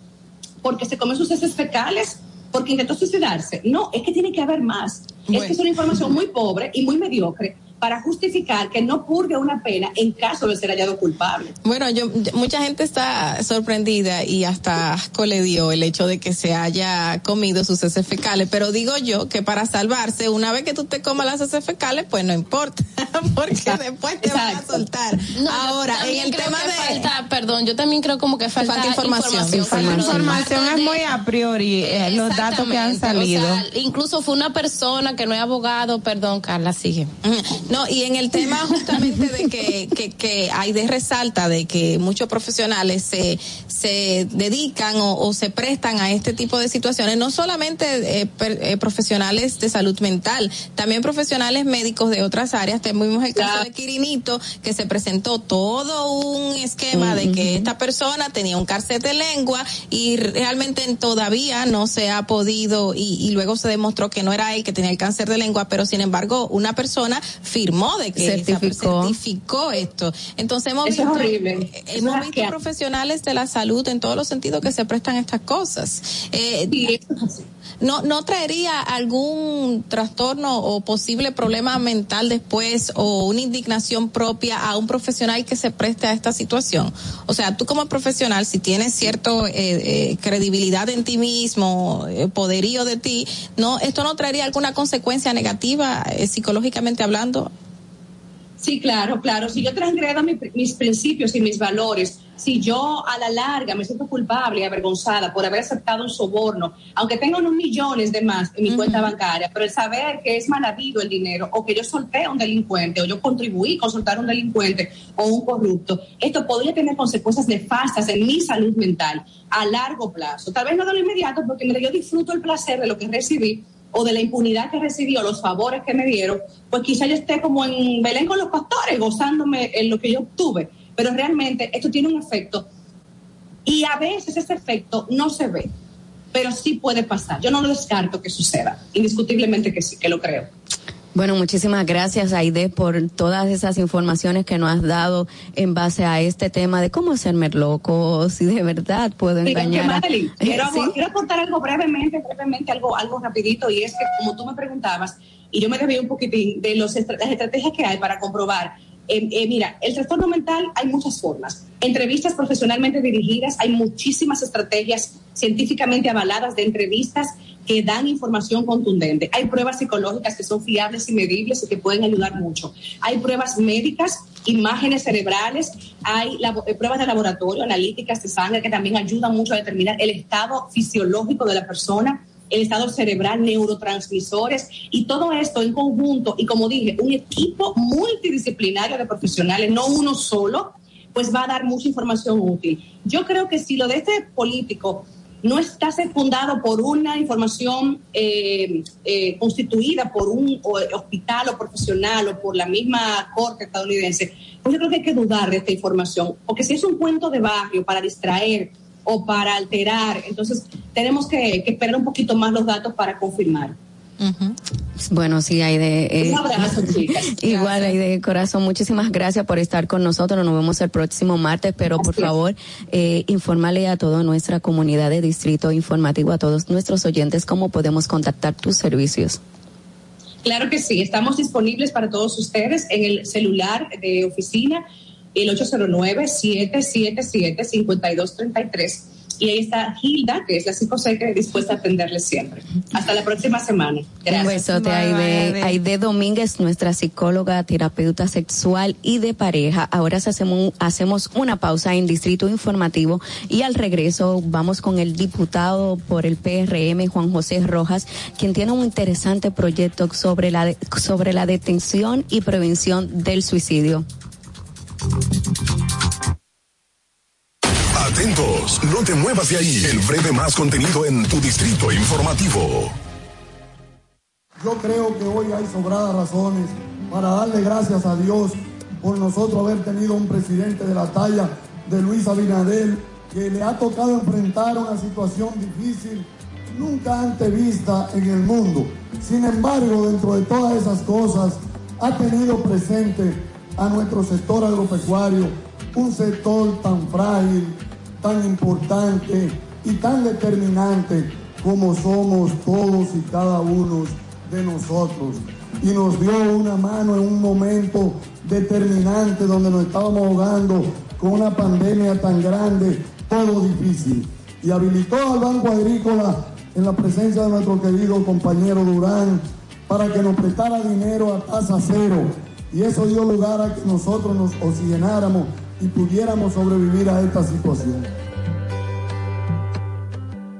porque se comió sus heces fecales, porque intentó suicidarse. No, es que tiene que haber más. Es que es una información muy pobre y muy mediocre para justificar que no purgue una pena en caso de ser hallado culpable. Bueno, yo, mucha gente está sorprendida y hasta asco le dio el hecho de que se haya comido sus heces fecales, pero digo yo que para salvarse, una vez que tú te comas las heces fecales, pues no importa, porque después te van a soltar. No, Ahora, en el tema de... falta, perdón, yo también creo como que falta, Falta información. La información es muy a priori, eh, los datos que han salido. o sea, incluso fue una persona que no es abogado, perdón, Carla, sigue. No, y en el tema justamente de que, que, que hay de resalta de que muchos profesionales se, se dedican o, o se prestan a este tipo de situaciones, no solamente eh, per- eh, profesionales de salud mental, también profesionales médicos de otras áreas. Tenemos el caso de Quirinito, que se presentó todo un esquema de que esta persona tenía un cárcel de lengua y realmente todavía no se ha podido y, y luego se demostró que no era él que tenía el cáncer de lengua, pero sin embargo una persona firmó de que esa- Certificó. certificó esto. Entonces hemos Eso visto, horrible. Eso hemos visto profesionales de la salud en todos los sentidos que se prestan a estas cosas. Eh, no, no traería algún trastorno o posible problema mental después o una indignación propia a un profesional que se preste a esta situación. O sea, tú como profesional, si tienes cierto eh, eh, credibilidad en ti mismo, eh, poderío de ti, no, esto no traería alguna consecuencia negativa eh, psicológicamente hablando. Sí, claro, claro. Si yo transgredo mi- mis principios y mis valores, si yo a la larga me siento culpable y avergonzada por haber aceptado un soborno, aunque tenga unos millones de más en mi cuenta bancaria, pero el saber que es mal habido el dinero o que yo solté a un delincuente o yo contribuí con soltar a un delincuente o un corrupto, esto podría tener consecuencias nefastas en mi salud mental a largo plazo. Tal vez no de lo inmediato, porque mira, yo disfruto el placer de lo que recibí o de la impunidad que recibí o los favores que me dieron, pues quizá yo esté como en Belén con los pastores, gozándome en lo que yo obtuve. Pero realmente esto tiene un efecto y a veces ese efecto no se ve. pero sí puede pasar. Yo no lo descarto que suceda, indiscutiblemente que sí, que lo creo. Bueno, muchísimas gracias, Aide, por todas esas informaciones que nos has dado en base a este tema de cómo hacerme loco, si de verdad puedo engañar. a... quiero, quiero aportar algo brevemente, brevemente, algo, algo rapidito, y es que como tú me preguntabas, y yo me debí un poquitín de los, las estrategias que hay para comprobar eh, eh, mira, el trastorno mental hay muchas formas. Entrevistas profesionalmente dirigidas, hay muchísimas estrategias científicamente avaladas de entrevistas que dan información contundente. Hay pruebas psicológicas que son fiables y medibles y que pueden ayudar mucho. Hay pruebas médicas, imágenes cerebrales, hay eh, pruebas de laboratorio, analíticas de sangre que también ayudan mucho a determinar el estado fisiológico de la persona el estado cerebral, neurotransmisores y todo esto en conjunto y como dije, un equipo multidisciplinario de profesionales, no uno solo, pues va a dar mucha información útil. Yo creo que si lo de este político no está secundado por una información eh, eh, constituida por un hospital o profesional o por la misma corte estadounidense, pues yo creo que hay que dudar de esta información, porque si es un cuento de barrio para distraer, o para alterar. Entonces, tenemos que, esperar un poquito más los datos para confirmar. Bueno, sí, hay de. Eh, un abrazo, chicas. Igual, hay de corazón. Muchísimas gracias por estar con nosotros. Nos vemos el próximo martes, pero por favor, eh, informale a toda nuestra comunidad de distrito informativo, a todos nuestros oyentes, cómo podemos contactar tus servicios. Claro que sí, estamos disponibles para todos ustedes en el celular de oficina el 809-777-5233. Y ahí está Hilda, que es la psicoseca, dispuesta a atenderle siempre. Hasta la próxima semana. Gracias. Un besote, Aide. Aide Domínguez, nuestra psicóloga, terapeuta sexual y de pareja. Ahora hacemos, hacemos una pausa en Distrito Informativo y al regreso vamos con el diputado por el PRM, Juan José Rojas, quien tiene un interesante proyecto sobre la, sobre la detención y prevención del suicidio. Atentos, no te muevas de ahí. El breve más contenido en tu distrito informativo. Yo creo que hoy hay sobradas razones para darle gracias a Dios por nosotros haber tenido un presidente de la talla de Luis Abinadel que le ha tocado enfrentar una situación difícil nunca antes vista en el mundo. Sin embargo, dentro de todas esas cosas, ha tenido presente a nuestro sector agropecuario, un sector tan frágil, tan importante y tan determinante como somos todos y cada uno de nosotros. Y nos dio una mano en un momento determinante donde nos estábamos ahogando con una pandemia tan grande, todo difícil. Y habilitó al Banco Agrícola en la presencia de nuestro querido compañero Durán para que nos prestara dinero a tasa cero y eso dio lugar a que nosotros nos oxigenáramos y pudiéramos sobrevivir a esta situación.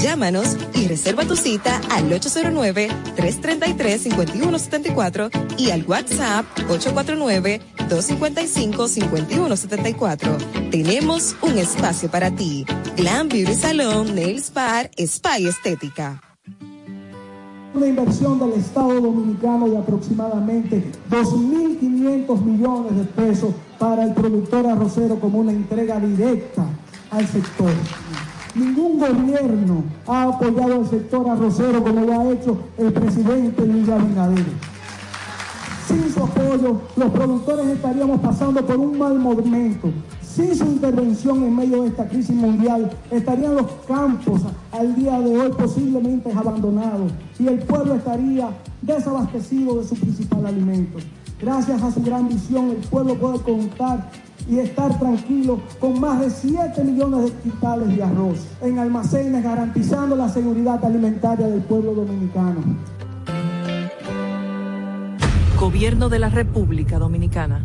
Llámanos y reserva tu cita al 809-333-5174 y al WhatsApp 849-255-5174. Tenemos un espacio para ti. Glam Beauty Salon, Nails Bar, Spa y Estética. Una inversión del Estado Dominicano de aproximadamente 2.500 millones de pesos para el productor arrocero como una entrega directa al sector. Ningún gobierno ha apoyado al sector arrocero como lo ha hecho el presidente Luis Abinader. Sin su apoyo, los productores estaríamos pasando por un mal momento. Sin su intervención en medio de esta crisis mundial, estarían los campos al día de hoy posiblemente abandonados y el pueblo estaría desabastecido de su principal alimento. Gracias a su gran visión, el pueblo puede contar y estar tranquilo con más de 7 millones de quintales de arroz en almacenes, garantizando la seguridad alimentaria del pueblo dominicano. Gobierno de la República Dominicana.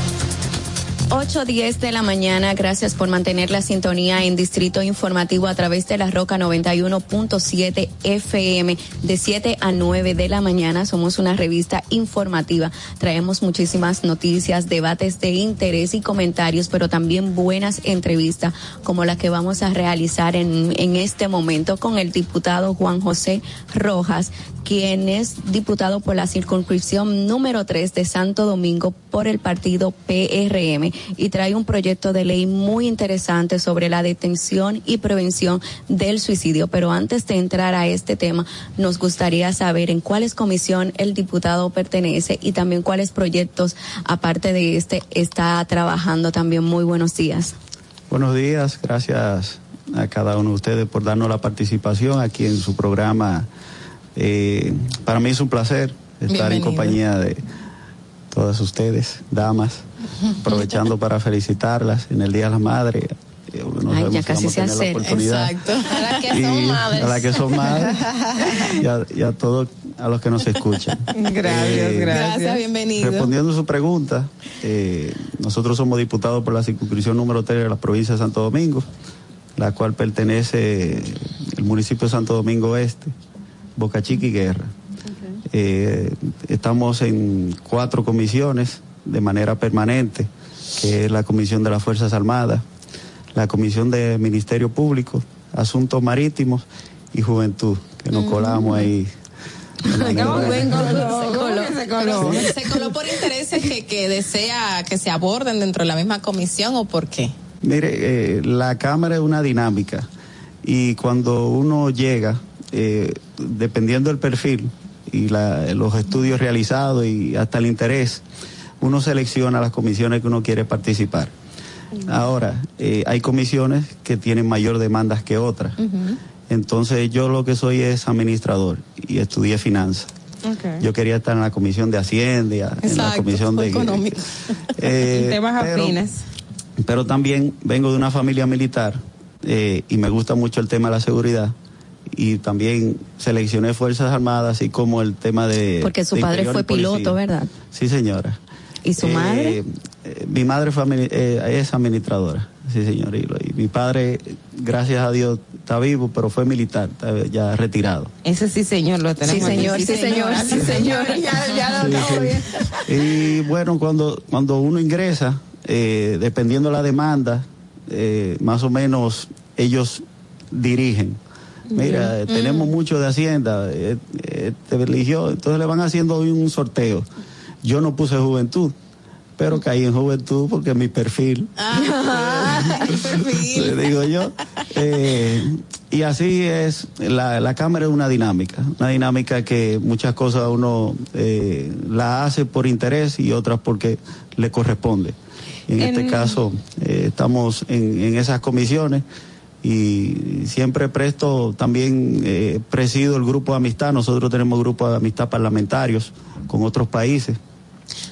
8.10 de la mañana, gracias por mantener la sintonía en Distrito Informativo a través de la Roca 91.7 FM de 7 a 9 de la mañana. Somos una revista informativa. Traemos muchísimas noticias, debates de interés y comentarios, pero también buenas entrevistas como la que vamos a realizar en, en este momento con el diputado Juan José Rojas, quien es diputado por la circunscripción número 3 de Santo Domingo por el partido PRM y trae un proyecto de ley muy interesante sobre la detención y prevención del suicidio. Pero antes de entrar a este tema, nos gustaría saber en cuáles comisión el diputado pertenece y también cuáles proyectos, aparte de este, está trabajando también. Muy buenos días. Buenos días, gracias a cada uno de ustedes por darnos la participación aquí en su programa. Eh, para mí es un placer estar en compañía de todas ustedes, damas, aprovechando para felicitarlas en el Día de la Madre. Eh, no Ay, ya si casi vamos se oportunidad. Exacto. A las que son madres. a las que son madres y a, y a todos a los que nos escuchan. Gracias, Gracias, bienvenido. Respondiendo a su pregunta, eh, nosotros somos diputados por la circunscripción número 3 de la provincia de Santo Domingo, la cual pertenece el municipio de Santo Domingo Este, Boca Chica y Guerra. Eh, estamos en cuatro comisiones de manera permanente, que es la Comisión de las Fuerzas Armadas, la Comisión de Ministerio Público, Asuntos Marítimos y Juventud, que nos colamos ahí. ¿Se coló por intereses que, que desea que se aborden dentro de la misma comisión o por qué? Mire, eh, la Cámara es una dinámica y cuando uno llega, eh, dependiendo del perfil y la- los estudios realizados y hasta el interés, uno selecciona las comisiones que uno quiere participar. Ahora, eh, hay comisiones que tienen mayor demandas que otras. Entonces yo lo que soy es administrador y estudié finanzas. Yo quería estar en la comisión de Hacienda, en la comisión de... económico. Eh, Temas pero- afines. pero también vengo de una familia militar eh, y me gusta mucho el tema de la seguridad y también seleccioné Fuerzas Armadas así como el tema de... Porque su de padre fue piloto, ¿verdad? Sí, señora. ¿Y su Eh, madre? eh, mi madre fue admini- eh, es administradora, sí, señor. Y, mi padre, gracias a Dios, está vivo, pero fue militar, está ya retirado. Ese sí, señor, lo tenemos. Sí, señor, sí, señor, sí, señor. Ya, ya lo sí. bien. Y bueno, cuando, cuando uno ingresa, eh, dependiendo de la demanda, eh, más o menos ellos dirigen. Mira, eh, tenemos mucho de Hacienda, eh, eh, te eligió, entonces le van haciendo hoy un sorteo. Yo no puse juventud, pero caí en juventud porque mi perfil. Ah, perfil. digo yo. eh, Y así es, la, la Cámara es una dinámica, una dinámica que muchas cosas uno eh, la hace por interés y otras porque le corresponde. En, este caso, eh, estamos en, en esas comisiones y siempre presto también eh, presido el grupo de amistad. Nosotros tenemos grupo de amistad parlamentarios con otros países,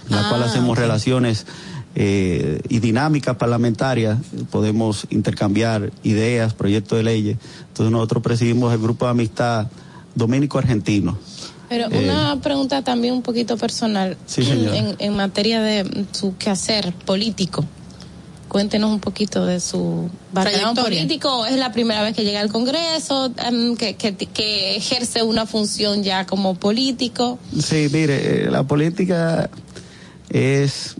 en la cual hacemos relaciones eh, y dinámicas parlamentarias. Podemos intercambiar ideas, proyectos de leyes. Entonces nosotros presidimos el grupo de amistad dominico-argentino. Pero Eh, una pregunta también un poquito personal. Sí. En, en materia de su quehacer político. Cuéntenos un poquito de su background Trayectoria. político. ¿Es la primera vez que llega al Congreso? em, que, que, que ejerce una función ya como político? Sí, mire, eh, la política es,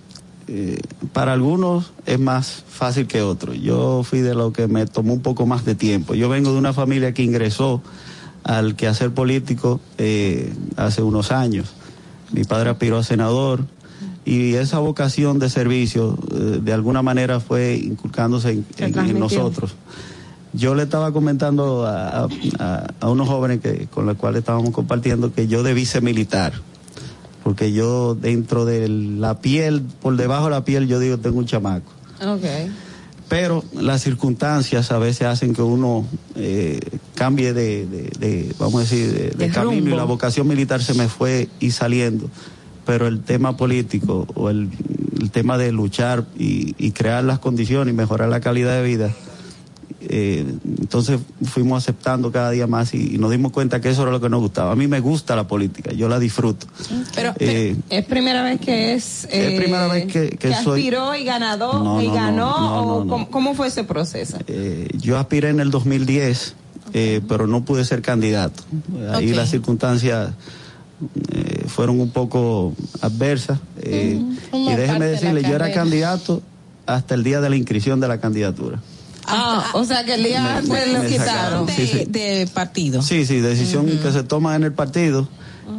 eh, para algunos es más fácil que otros. Yo fui de lo que me tomó un poco más de tiempo. Yo vengo de una familia que ingresó al quehacer político eh, hace unos años. Mi padre aspiró a senador y esa vocación de servicio eh, de alguna manera fue inculcándose en- nosotros. Yo le estaba comentando a, a- a unos jóvenes que, con los cuales estábamos compartiendo que yo debí ser militar, porque yo dentro de la piel, por debajo de la piel, yo digo tengo un chamaco. Ok. Pero las circunstancias a veces hacen que uno eh, cambie de, de- de, vamos a decir, de, camino y la vocación militar se me fue y saliendo. Pero el tema político o el, el tema de luchar y, y crear las condiciones y mejorar la calidad de vida, eh, entonces fuimos aceptando cada día más y, y nos dimos cuenta que eso era lo que nos gustaba. A mí me gusta la política, yo la disfruto. Pero Eh, es primera vez que es. Es primera vez que- que soy- aspiró y ganador No, y no, ganó no, o. ¿cómo, cómo fue ese proceso? Eh, yo aspiré en el 2010, eh, pero no pude ser candidato. Ahí las circunstancias eh, fueron un poco adversas. eh, y déjeme decirle, yo era candidato hasta el día de la inscripción de la candidatura. Ah, o sea que el día Me- antes me- lo me quitaron. sacaron, sí, sí. De partido. Sí, sí, decisión que se toma en el partido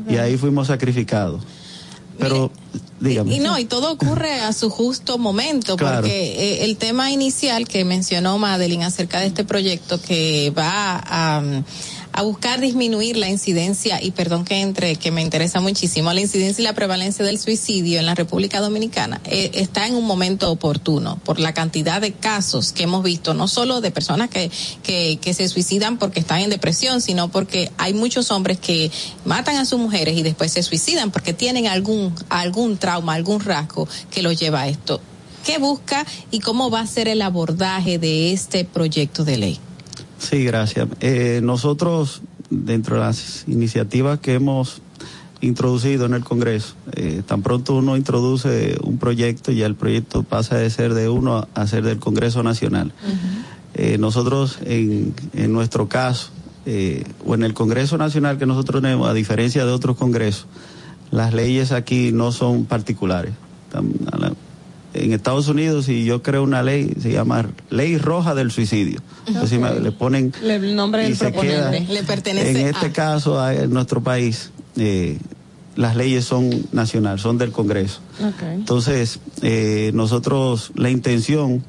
y ahí fuimos sacrificados. Pero, dígame. Y no, y todo ocurre a su justo momento, Claro. porque eh, el tema inicial que mencionó Madeline acerca de este proyecto que va a, a buscar disminuir la incidencia, y perdón que entre, que me interesa muchísimo, la incidencia y la prevalencia del suicidio en la República Dominicana, eh, está en un momento oportuno por la cantidad de casos que hemos visto, no solo de personas que, que, que se suicidan porque están en depresión, sino porque hay muchos hombres que matan a sus mujeres y después se suicidan porque tienen algún, algún trauma, algún rasgo que los lleva a esto. ¿Qué busca y cómo va a ser el abordaje de este proyecto de ley? Sí, gracias. Eh, nosotros, dentro de las iniciativas que hemos introducido en el Congreso, eh, tan pronto uno introduce un proyecto, ya el proyecto pasa de ser de uno a ser del Congreso Nacional. Eh, nosotros, en, en nuestro caso, eh, o en el Congreso Nacional que nosotros tenemos, a diferencia de otros congresos, las leyes aquí no son particulares. En Estados Unidos, si yo creo una ley, se llama Ley Roja del Suicidio. Entonces, me- le ponen Le- el nombre y del proponente. queda. Le pertenece En este a- caso, a- en nuestro país, eh, las leyes son nacionales, son del Congreso. Entonces, eh, nosotros, la intención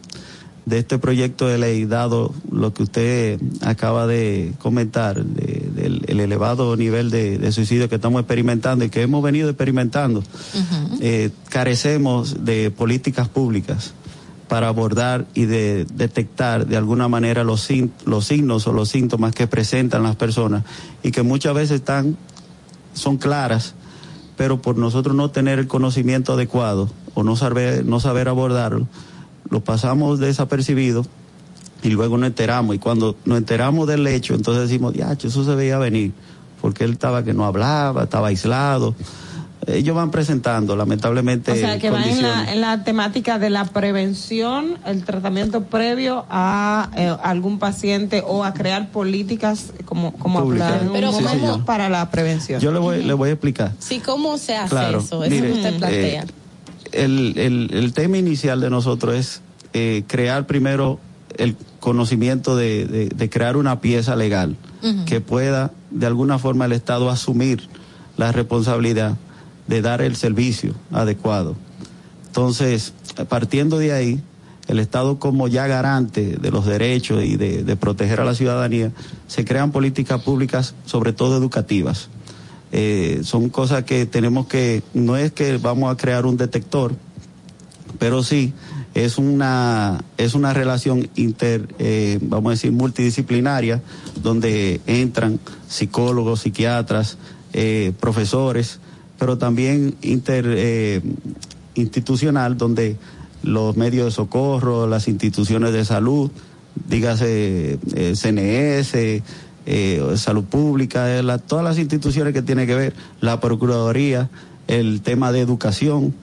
de este proyecto de ley, dado lo que usted acaba de comentar, de- del el elevado nivel de, de suicidio que estamos experimentando y que hemos venido experimentando, eh, carecemos de políticas públicas para abordar y de detectar de alguna manera los, los signos o los síntomas que presentan las personas y que muchas veces están, son claras, pero por nosotros no tener el conocimiento adecuado o no saber, no saber abordarlo, lo pasamos desapercibido y luego nos enteramos. Y cuando nos enteramos del hecho, entonces decimos, ya, eso se veía venir, porque él estaba que no hablaba, estaba aislado. Ellos van presentando, lamentablemente. O sea, que va en la, en la temática de la prevención, el tratamiento previo a eh, algún paciente o a crear políticas como, como hablar en un Pero momento ¿cómo? para la prevención. Yo le voy, le voy a explicar. Sí, ¿cómo se hace Claro, eso? Eso mire, que usted plantea. eh, el, el, el tema inicial de nosotros es eh, crear primero el conocimiento de, de- de crear una pieza legal que pueda de alguna forma el Estado asumir la responsabilidad de dar el servicio adecuado. Entonces, partiendo de ahí, el Estado como ya garante de los derechos y de, de proteger a la ciudadanía, se crean políticas públicas, sobre todo educativas. Eh, son cosas que tenemos que, no es que vamos a crear un detector, pero sí es una, es una relación inter, eh, vamos a decir, multidisciplinaria, donde entran psicólogos, psiquiatras, eh, profesores, pero también inter, institucional, donde los medios de socorro, las instituciones de salud, dígase CNS, eh, salud pública, eh, la- todas las instituciones que tienen que ver, la Procuraduría, el tema de educación,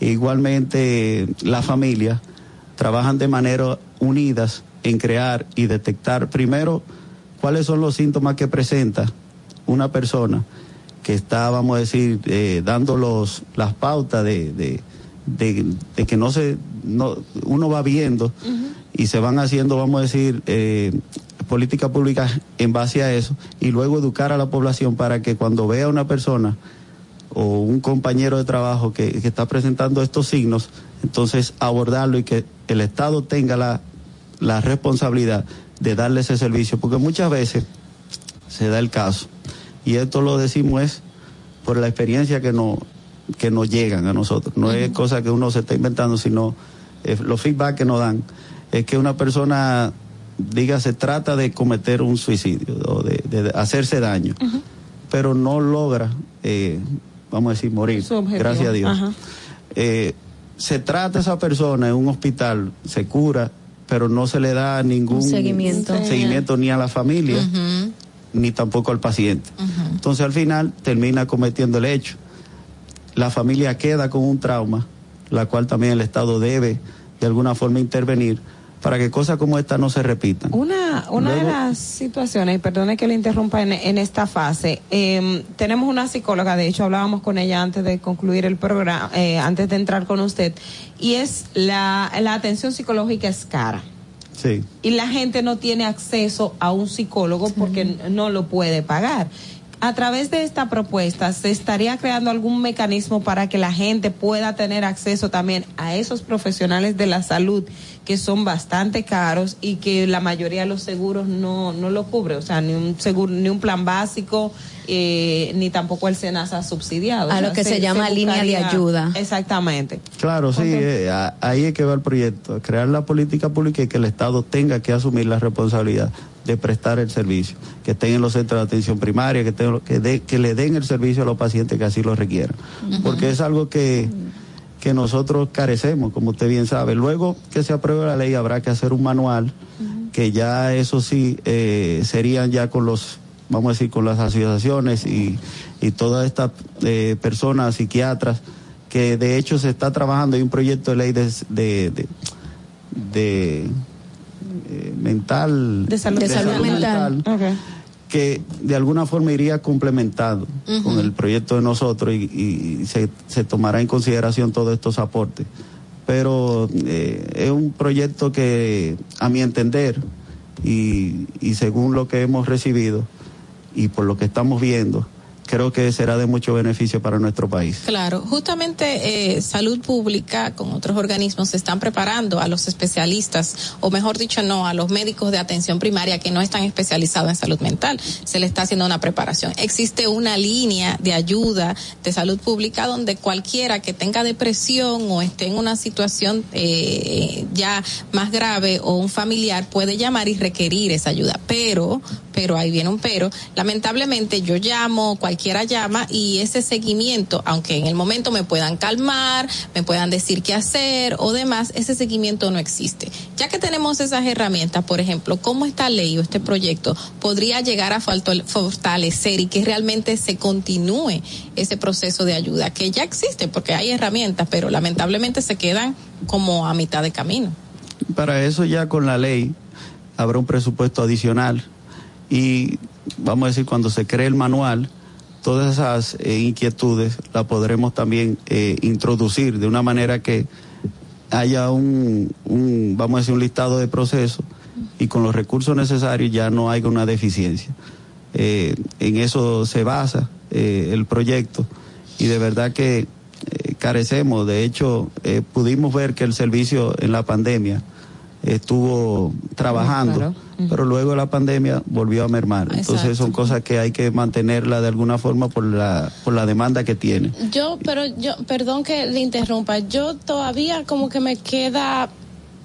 igualmente la familia, trabajan de manera unidas en crear y detectar primero cuáles son los síntomas que presenta una persona que está, vamos a decir, eh, dando los, las pautas de, de, de, de que no se, no, uno va viendo y se van haciendo, vamos a decir, eh, políticas públicas en base a eso y luego educar a la población para que cuando vea a una persona o un compañero de trabajo que, que está presentando estos signos, entonces abordarlo y que el Estado tenga la, la responsabilidad de darle ese servicio, porque muchas veces se da el caso, y esto lo decimos es por la experiencia que, no, que nos llegan a nosotros, no es cosa que uno se está inventando, sino eh, los feedback que nos dan, es que una persona, diga, se trata de cometer un suicidio o de, de hacerse daño, pero no logra, eh, vamos a decir, morir, gracias a Dios. Eh, se trata a esa persona en un hospital, se cura, pero no se le da ningún seguimiento. seguimiento ni a la familia, ni tampoco al paciente. Entonces al final termina cometiendo el hecho. La familia queda con un trauma, la cual también el Estado debe de alguna forma intervenir para que cosas como esta no se repitan. Una, una de las situaciones, y perdone que le interrumpa en, en esta fase, eh, tenemos una psicóloga, de hecho hablábamos con ella antes de concluir el programa, eh, antes de entrar con usted, y es la, la atención psicológica es cara. Sí. y la gente no tiene acceso a un psicólogo porque no lo puede pagar. A través de esta propuesta, ¿se estaría creando algún mecanismo para que la gente pueda tener acceso también a esos profesionales de la salud que son bastante caros y que la mayoría de los seguros no, no lo cubre? O sea, ni un seguro, ni un plan básico, eh, ni tampoco el SENASA subsidiado. A O lo sea, que se llama línea de ayuda. Exactamente. Claro, sí, eh, a- ahí es que va el proyecto, crear la política pública y que el Estado tenga que asumir la responsabilidad de prestar el servicio, que estén en los centros de atención primaria, que, que, de- que le den el servicio a los pacientes que así lo requieran, porque es algo que, que nosotros carecemos, como usted bien sabe. Luego que se apruebe la ley habrá que hacer un manual, que ya eso sí eh, serían ya con los, vamos a decir, con las asociaciones y, y todas estas eh, personas, psiquiatras, que de hecho se está trabajando, hay un proyecto de ley de, de, de, de, eh, mental. De salud, de salud mental. Que de alguna forma iría complementando Ujú. con el proyecto de nosotros y, y se, se tomará en consideración todos estos aportes. Pero eh, es un proyecto que, a mi entender, y, y según lo que hemos recibido y por lo que estamos viendo, creo que será de mucho beneficio para nuestro país. Claro, justamente eh, salud pública con otros organismos se están preparando a los especialistas, o mejor dicho, no, a los médicos de atención primaria que no están especializados en salud mental. Se le está haciendo una preparación. Existe una línea de ayuda de salud pública donde cualquiera que tenga depresión o esté en una situación eh, ya más grave o un familiar puede llamar y requerir esa ayuda. Pero, pero ahí viene un pero. Lamentablemente yo llamo, cualquiera llama y ese seguimiento, aunque en el momento me puedan calmar, me puedan decir qué hacer o demás, ese seguimiento no existe. Ya que tenemos esas herramientas, por ejemplo, cómo esta ley o este proyecto podría llegar a fortalecer y que realmente se continúe ese proceso de ayuda que ya existe porque hay herramientas, pero lamentablemente se quedan como a mitad de camino. Para eso ya con la ley habrá un presupuesto adicional y vamos a decir cuando se cree el manual todas esas eh, inquietudes las podremos también eh, introducir de una manera que haya un, vamos a decir un listado de procesos y con los recursos necesarios ya no haya una deficiencia Eh, en eso se basa el proyecto y de verdad que carecemos. De hecho, pudimos ver que el servicio en la pandemia estuvo trabajando, Claro. pero luego la pandemia volvió a mermar. Entonces son cosas que hay que mantenerla de alguna forma por la, por la demanda que tiene. Yo, pero yo, perdón que le interrumpa, yo todavía como que me queda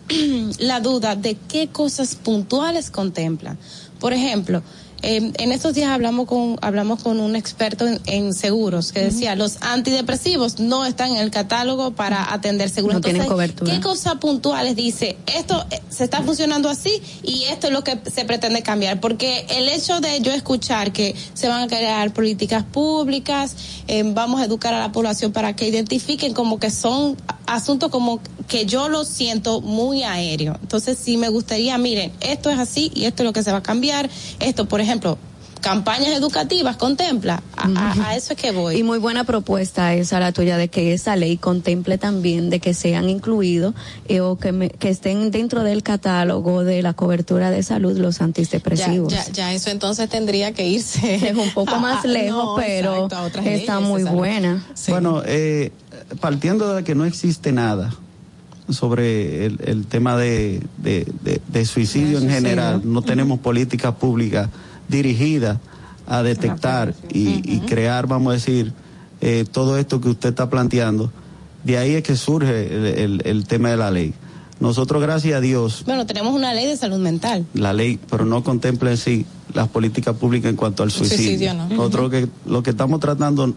la duda de qué cosas puntuales contemplan. Por ejemplo, eh, en estos días hablamos con hablamos con un experto en, en seguros que decía los antidepresivos no están en el catálogo para atender seguros. No tienen cobertura. ¿Qué cosas puntuales dice esto eh, se está funcionando así y esto es lo que se pretende cambiar? Porque el hecho de yo escuchar que se van a crear políticas públicas, eh, vamos a educar a la población para que identifiquen como que son asuntos como que yo lo siento muy aéreo. Entonces sí me gustaría, miren, esto es así y esto es lo que se va a cambiar. Esto, por ejemplo, campañas educativas contempla. A, a- a eso es que voy. Y muy buena propuesta esa la tuya de que esa ley contemple también de que sean incluidos eh, o que, me- que estén dentro del catálogo de la cobertura de salud los antidepresivos. ya, ya eso entonces tendría que irse. Es un poco más a- lejos, no, pero exacto, está leyes, muy buena. Bueno, eh, partiendo de que no existe nada sobre el, el tema de, de- de- de suicidio en suicidio. general, no tenemos políticas públicas dirigidas a detectar y, y crear, vamos a decir, eh, todo esto que usted está planteando. De ahí es que surge el, el- el tema de la ley. Nosotros, gracias a Dios, Bueno, tenemos una ley de salud mental. la ley, pero no contempla en sí las políticas públicas en cuanto al suicidio. Suicidio, ¿no? Nosotros que, lo que estamos tratando,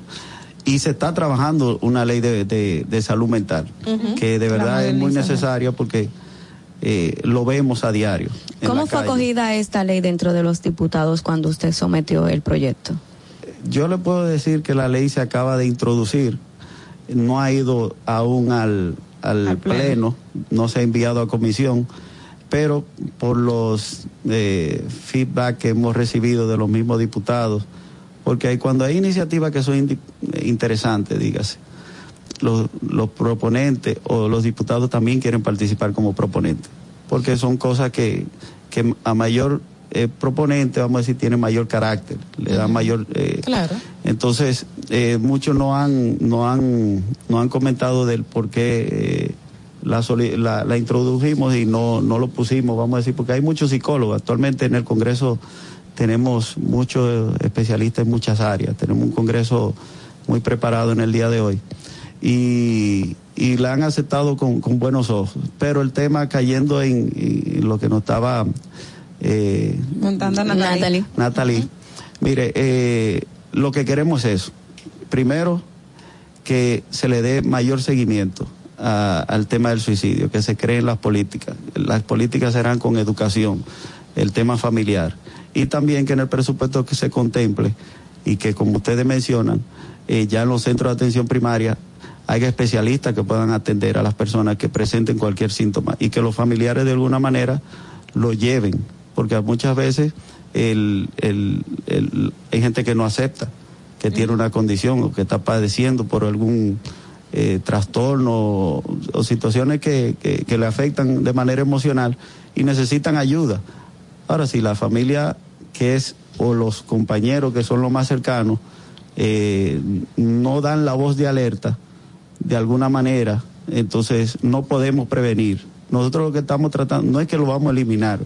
y se está trabajando una ley de, de- de salud mental, que de verdad es muy necesaria porque eh, lo vemos a diario. ¿Cómo fue calle. acogida esta ley dentro de los diputados cuando usted sometió el proyecto? Yo le puedo decir que la ley se acaba de introducir, no ha ido aún al, al, pleno. no se ha enviado a comisión, pero por los eh, feedback que hemos recibido de los mismos diputados, porque hay, cuando hay iniciativas que son indi- interesantes, dígase, los, los proponentes o los diputados también quieren participar como proponentes, porque son cosas que, que a mayor eh, proponente, vamos a decir, tiene mayor carácter, le da mayor... eh, Claro. entonces, eh, muchos no han, no han, no han comentado del por qué la, la, la introdujimos y no, no lo pusimos, vamos a decir, porque hay muchos psicólogos. Actualmente en el Congreso tenemos muchos especialistas en muchas áreas, tenemos un Congreso muy preparado en el día de hoy. Y, y la han aceptado con, con buenos ojos. Pero el tema cayendo en, en lo que nos estaba... Eh, Montando a Natalie. Natalie, mire, eh, lo que queremos es eso. Primero, que se le dé mayor seguimiento a- al tema del suicidio, que se creen las políticas. Las políticas serán con educación, el tema familiar. Y también que en el presupuesto que se contemple y que, como ustedes mencionan, eh, ya en los centros de atención primaria haya especialistas que puedan atender a las personas que presenten cualquier síntoma y que los familiares de alguna manera lo lleven, porque muchas veces el, el- el- hay gente que no acepta que tiene una condición o que está padeciendo por algún eh, trastorno o, o situaciones que, que- que le afectan de manera emocional y necesitan ayuda. Ahora, si la familia que es o los compañeros que son los más cercanos eh, no dan la voz de alerta de alguna manera, entonces no podemos prevenir. Nosotros lo que estamos tratando no es que lo vamos a eliminar,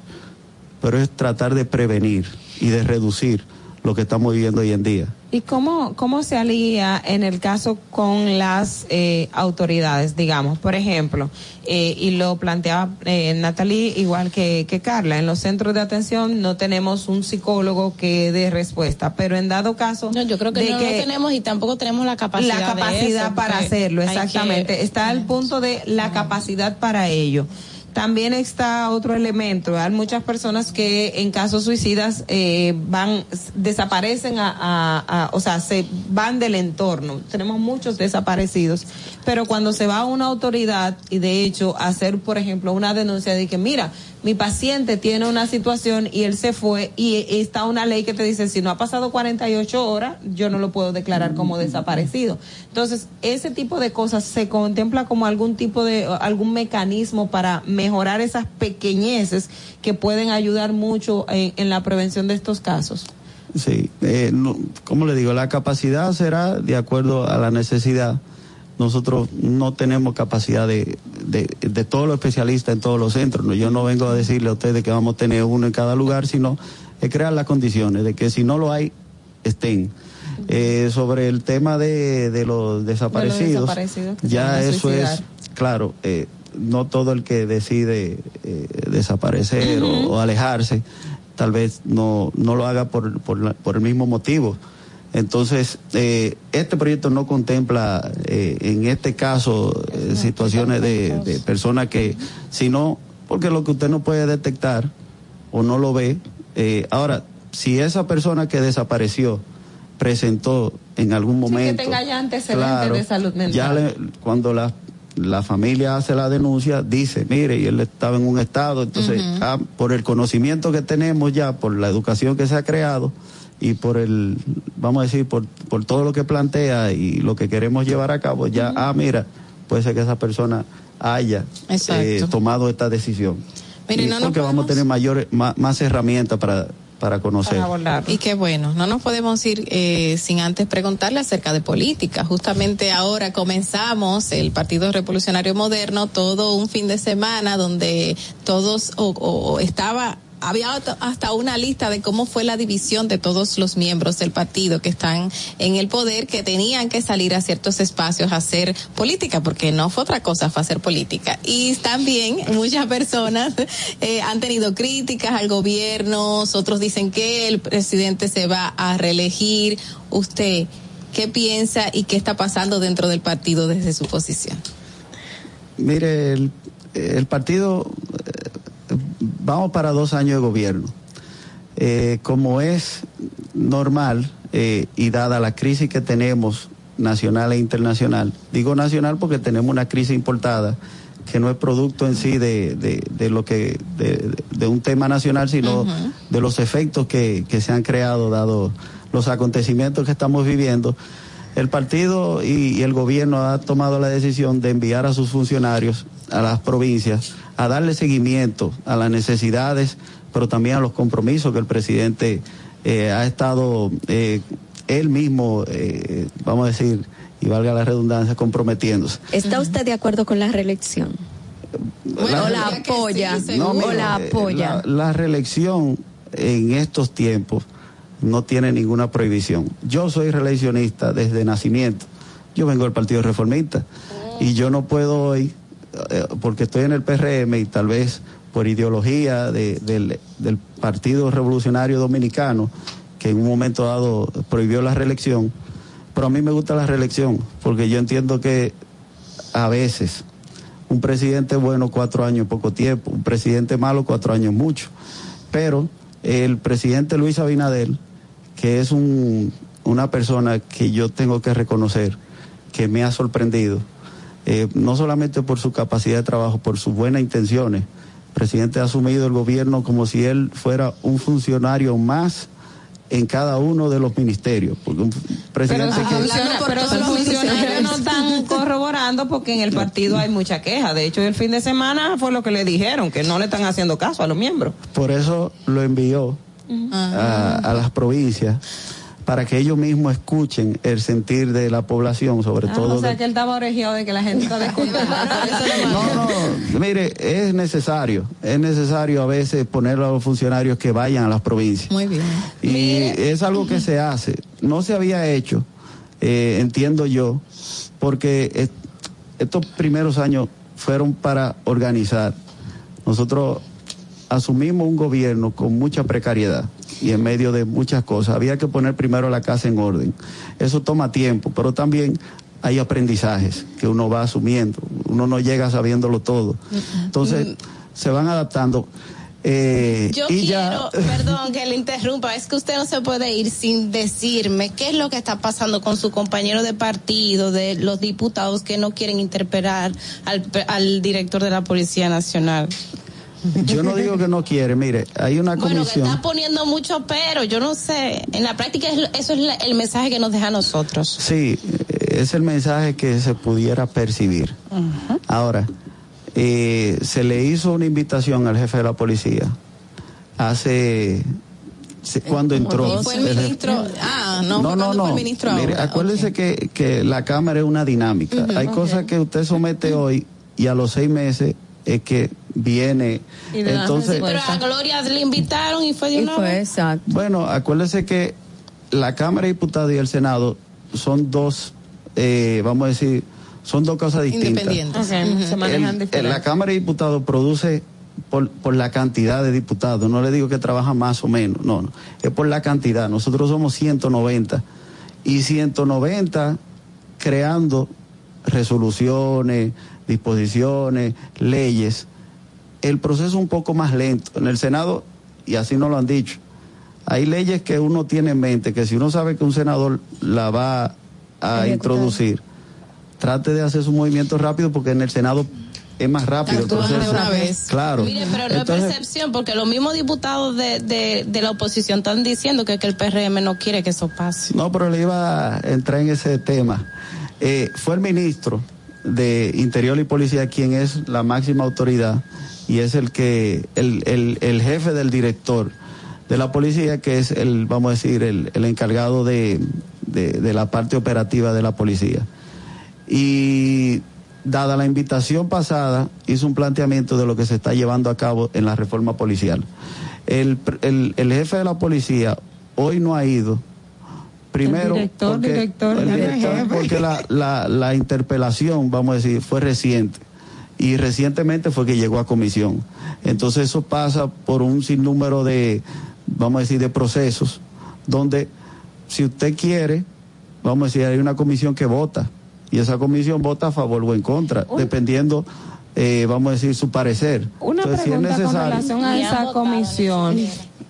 pero es tratar de prevenir y de reducir lo que estamos viviendo hoy en día. ¿Y cómo, cómo se alía en el caso con las eh, autoridades, digamos? Por ejemplo, eh, y lo planteaba eh, Natalie igual que, que Carla, en los centros de atención no tenemos un psicólogo que dé respuesta, pero en dado caso... No, yo creo que de no lo tenemos y tampoco tenemos la capacidad. la de capacidad eso, para hacerlo, que- exactamente. Está al punto de la capacidad para ello. También está otro elemento. Hay muchas personas que en casos suicidas eh, van, desaparecen a, a- a- o sea, se van del entorno. Tenemos muchos desaparecidos. Pero cuando se va a una autoridad y de hecho hacer, por ejemplo, una denuncia de que, mira, mi paciente tiene una situación y él se fue y está una ley que te dice si no ha pasado 48 horas yo no lo puedo declarar como desaparecido. Entonces, ese tipo de cosas se contempla como algún tipo de algún mecanismo para mejorar esas pequeñeces que pueden ayudar mucho en, en la prevención de estos casos. Sí, eh, no, como le digo, la capacidad será de acuerdo a la necesidad nosotros no tenemos capacidad de, de, de todos los especialistas en todos los centros. ¿no? Yo no vengo a decirle a ustedes que vamos a tener uno en cada lugar, sino es crear las condiciones de que si no lo hay, estén. Eh, sobre el tema de, de los desaparecidos, desaparecidos que se ya eso suicidar. es, claro, eh, no todo el que decide eh, desaparecer o- o, alejarse, tal vez no, no lo haga por, por, la- por el mismo motivo. Entonces, eh, este proyecto no contempla eh, en este caso eh, situaciones de, de personas que, sino porque lo que usted no puede detectar o no lo ve. eh, ahora, si esa persona que desapareció presentó en algún Sí, momento. que tenga ya antecedentes Claro, de salud mental. ya le- cuando la, la familia hace la denuncia, dice, mire, y él estaba en un estado, entonces, ah, por el conocimiento que tenemos ya, por la educación que se ha creado y por el, vamos a decir, por, por todo lo que plantea y lo que queremos llevar a cabo, ya, ah, mira, puede ser que esa persona haya eh, tomado esta decisión. Mire, Y no nos porque vamos a tener más herramientas para, para conocer. Y qué bueno, no nos podemos ir eh, sin antes preguntarle acerca de política. Justamente ahora comenzamos el Partido Revolucionario Moderno, todo un fin de semana donde todos o- o estaba había hasta- una lista de cómo fue la división de todos los miembros del partido que están en el poder, que tenían que salir a ciertos espacios a hacer política, porque no fue otra cosa, fue hacer política. Y también muchas personas eh, han tenido críticas al gobierno, otros dicen que el presidente se va a reelegir. ¿Usted qué piensa y qué está pasando dentro del partido desde su posición? Mire, el, partido, vamos para dos años de gobierno. Eh, como es normal eh, y dada la crisis que tenemos nacional e internacional, digo nacional porque tenemos una crisis importada que no es producto en sí de, de, de lo que de, de un tema nacional, sino de los efectos que, que se han creado dado los acontecimientos que estamos viviendo. El partido y, y el gobierno ha tomado la decisión de enviar a sus funcionarios a las provincias a darle seguimiento a las necesidades, pero también a los compromisos que el presidente eh, ha estado eh, él mismo, eh, vamos a decir, y valga la redundancia, comprometiéndose. ¿Está usted de acuerdo con la reelección? o la apoya, No, o la apoya. La, la reelección en estos tiempos no tiene ninguna prohibición. Yo soy reeleccionista desde nacimiento. Yo vengo del Partido Reformista y yo no puedo hoy, eh, porque estoy en el PRM y tal vez por ideología de- del, del Partido Revolucionario Dominicano, que en un momento dado prohibió la reelección, pero a mí me gusta la reelección, porque yo entiendo que a veces un presidente bueno cuatro años poco tiempo, un presidente malo cuatro años mucho. Pero el presidente Luis Abinader, que es un, una persona que yo tengo que reconocer, que me ha sorprendido, eh, no solamente por su capacidad de trabajo, por sus buenas intenciones. El presidente ha asumido el gobierno como si él fuera un funcionario más en cada uno de los ministerios. Porque un Pero, presidente sus que... funciona- pero sus funcionarios no están corroborando porque en el partido hay mucha queja. De hecho, el fin de semana fue lo que le dijeron, que no le están haciendo caso a los miembros. Por eso lo envió a, a las provincias para que ellos mismos escuchen el sentir de la población, sobre Ah, todo. o sea de- que él estaba oregiado de que la gente está. No, no, mire, es necesario, es necesario a veces poner a los funcionarios que vayan a las provincias. Muy bien. Y es algo que se hace. No se había hecho, eh, entiendo yo, porque es- estos primeros años fueron para organizar. Nosotros asumimos un gobierno con mucha precariedad y en medio de muchas cosas. Había que poner primero la casa en orden. Eso toma tiempo, pero también hay aprendizajes que uno va asumiendo. Uno no llega sabiéndolo todo. Entonces, se van adaptando. Eh, Yo y quiero, ya, perdón que le interrumpa, es que usted no se puede ir sin decirme qué es lo que está pasando con su compañero de partido, de los diputados que no quieren interpelar al, al director de la Policía Nacional. Yo no digo que no quiere. Mire, hay una Bueno, que comisión. está poniendo mucho pero, yo no sé. En la práctica es- eso es la- el mensaje que nos deja a nosotros. Sí, eh, es el mensaje que se pudiera percibir. Ahora, eh, se le hizo una invitación al jefe de la policía hace se- cuando entró. Y fue el ministro. Ah, no, fue cuando fue el ministro Mire, ahora. acuérdese que, que la Cámara es una dinámica. Hay cosas que usted somete hoy y a los seis meses es que viene. Y Entonces, Sí, pero a Gloria le invitaron y fue de una vez. exacto. bueno, acuérdese que la Cámara de Diputados y el Senado son dos, eh, vamos a decir, son dos cosas distintas. Independientes. Se manejan el- diferente. la Cámara de Diputados produce por, por la cantidad de diputados, no le digo que trabaja más o menos, no, no, es por la cantidad. Nosotros somos 190 y 190 creando resoluciones, disposiciones, leyes. El proceso es un poco más lento. En el Senado, y así nos lo han dicho, hay leyes que uno tiene en mente que si uno sabe que un senador la va a Ejecutar. introducir, trate de hacer su movimiento rápido porque en el Senado es más rápido el Actúan de proceso. una vez. Claro. Mire, pero no Entonces, es percepción, porque los mismos diputados de, de, de la oposición están diciendo que, que el PRM no quiere que eso pase. No, pero le iba a entrar en ese tema. Eh, fue el ministro de Interior y Policía quien es la máxima autoridad y es el que, el, el, el jefe del director de la policía, que es el, vamos a decir, el, el encargado de, de, de la parte operativa de la policía. Y dada la invitación pasada, hizo un planteamiento de lo que se está llevando a cabo en la reforma policial. El, el, el jefe de la policía hoy no ha ido. Primero, El director, porque, director, el porque la, la, la interpelación, vamos a decir, fue reciente. Y recientemente fue que llegó a comisión. Entonces eso pasa por un sinnúmero de, vamos a decir, de procesos, donde si usted quiere, vamos a decir, hay una comisión que vota. Y esa comisión vota a favor o en contra, dependiendo, eh, vamos a decir, su parecer. Una Entonces, si es pregunta con relación a esa comisión.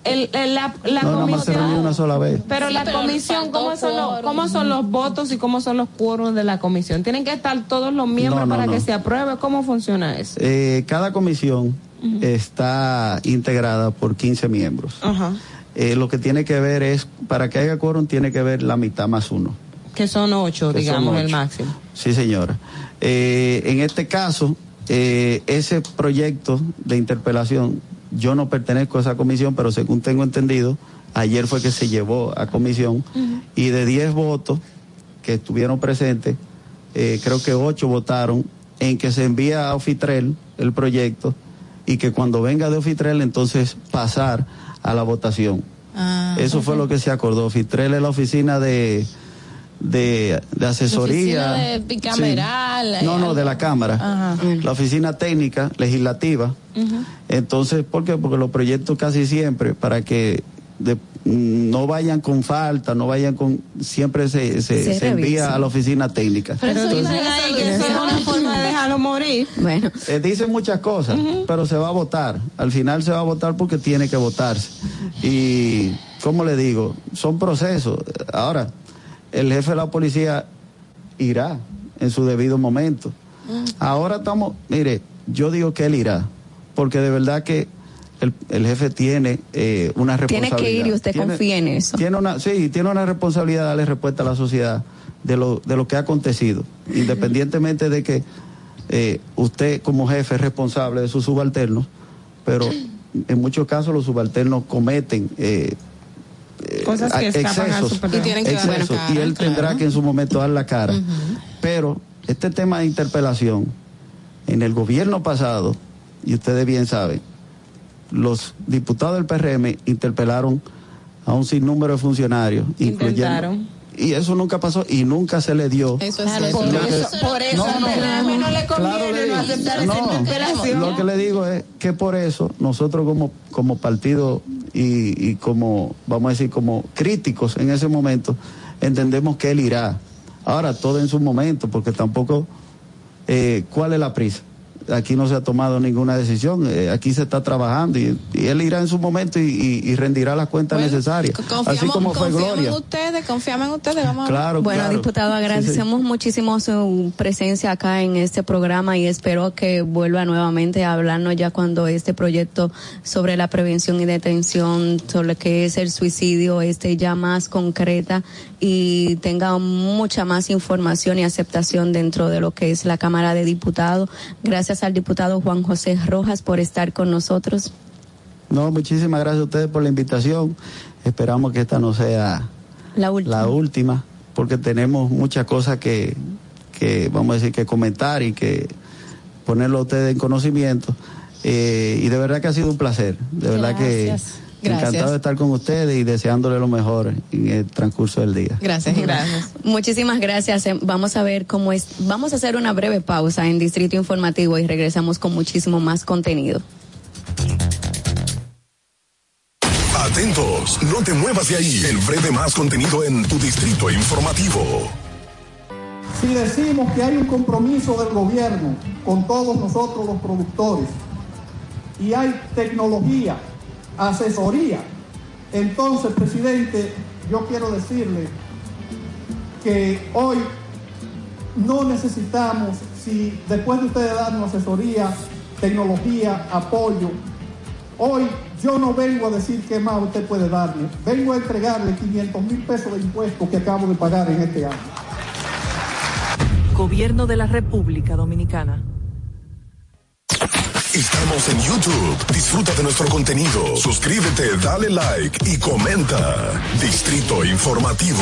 El, el- la, la no, nada más se reunió comisión. una sola vez. Pero la comisión, ¿cómo son, los, ¿cómo son los votos y cómo son los quórums de la comisión? ¿Tienen que estar todos los miembros No, no, para no. que se apruebe? ¿Cómo funciona eso? Eh, cada comisión está integrada por 15 miembros. Ajá. Eh, lo que tiene que ver es, para que haya quórum, tiene que ver la mitad más uno. Que son ocho, Que son digamos, el máximo. Sí, señora. Eh, en este caso, eh, ese proyecto de interpelación, yo no pertenezco a esa comisión, pero según tengo entendido, ayer fue que se llevó a comisión y de 10 votos que estuvieron presentes, eh, creo que 8 votaron en que se envía a Ofitrel el proyecto y que cuando venga de Ofitrel entonces pasar a la votación. Ah, Eso fue lo que se acordó. Ofitrel es la oficina de, de, de asesoría. Oficina de bicameral. Sí. No, no, de la Cámara. Ajá. La oficina técnica, legislativa. Entonces, ¿por qué? Porque los proyectos casi siempre, para que de- no vayan con falta, no vayan con. Siempre se, se, Se se envía a la oficina técnica. Pero eso Entonces, dicen ahí que eso es una forma de dejarlo morir. Bueno. eh, dicen muchas cosas, pero se va a votar. Al final se va a votar porque tiene que votarse. Y, ¿cómo le digo? Son procesos. Ahora, el jefe de la policía irá en su debido momento. Ahora estamos, mire, yo digo que él irá, porque de verdad que el, el jefe tiene eh, una Tiene responsabilidad. que ir y usted Tiene- confía en eso. Tiene una, sí, tiene una responsabilidad de darle respuesta a la sociedad de lo, de lo que ha acontecido, independientemente de que eh, usted como jefe es responsable de sus subalternos, pero en muchos casos los subalternos cometen eh, Cosas que escapan a excesos, su Y tienen que dar la excesos, cara, y él tendrá que en su momento dar la cara. Pero este tema de interpelación, en el gobierno pasado, y ustedes bien saben, los diputados del PRM interpelaron a un sinnúmero de funcionarios, incluyendo. Y eso nunca pasó y nunca se le dio. Eso es Por Lo que- eso, por eso No, no, al PRM no le Claro, conviene le no digo. aceptar esa. Lo que le digo es que por eso nosotros como, como partido y, y como, vamos a decir, como críticos en ese momento, entendemos que él irá. Ahora, todo en su momento, porque tampoco, eh, ¿cuál es la prisa? Aquí no se ha tomado ninguna decisión, eh, aquí se está trabajando y, y él irá en su momento y, y- y rendirá las cuentas necesarias. Confiamos, Así como fue confiamos Gloria. en ustedes, confiamos en ustedes. Vamos a Claro, Bueno, claro. diputado, agradecemos muchísimo su presencia acá en este programa y espero que vuelva nuevamente a hablarnos ya cuando este proyecto sobre la prevención y detención, sobre lo que es el suicidio, esté ya más concreta y tenga mucha más información y aceptación dentro de lo que es la Cámara de Diputados. Gracias al diputado Juan José Rojas por estar con nosotros. No, muchísimas gracias a ustedes por la invitación. Esperamos que esta no sea la última, la última porque tenemos muchas cosas que, que, vamos a decir, que comentar y que ponerlo a ustedes en conocimiento. Eh, y de verdad que ha sido un placer. De verdad que Gracias. encantado de estar con ustedes y deseándole lo mejor en el transcurso del día. Gracias, gracias. Muchísimas gracias. Eh, Vamos a ver cómo es. Vamos a hacer una breve pausa en Distrito Informativo y regresamos con muchísimo más contenido. Atentos, no te muevas de ahí. El breve más contenido en tu distrito informativo. Si decimos que hay un compromiso del gobierno con todos nosotros los productores y hay tecnología, asesoría, entonces, presidente, yo quiero decirle que hoy no necesitamos, si después de ustedes darnos asesoría, tecnología, apoyo, hoy yo no vengo a decir qué más usted puede darle, vengo a entregarle 500 mil pesos de impuestos que acabo de pagar en este año. Gobierno de la República Dominicana. Estamos en YouTube. Disfruta de nuestro contenido. Suscríbete, dale like y comenta. Distrito Informativo.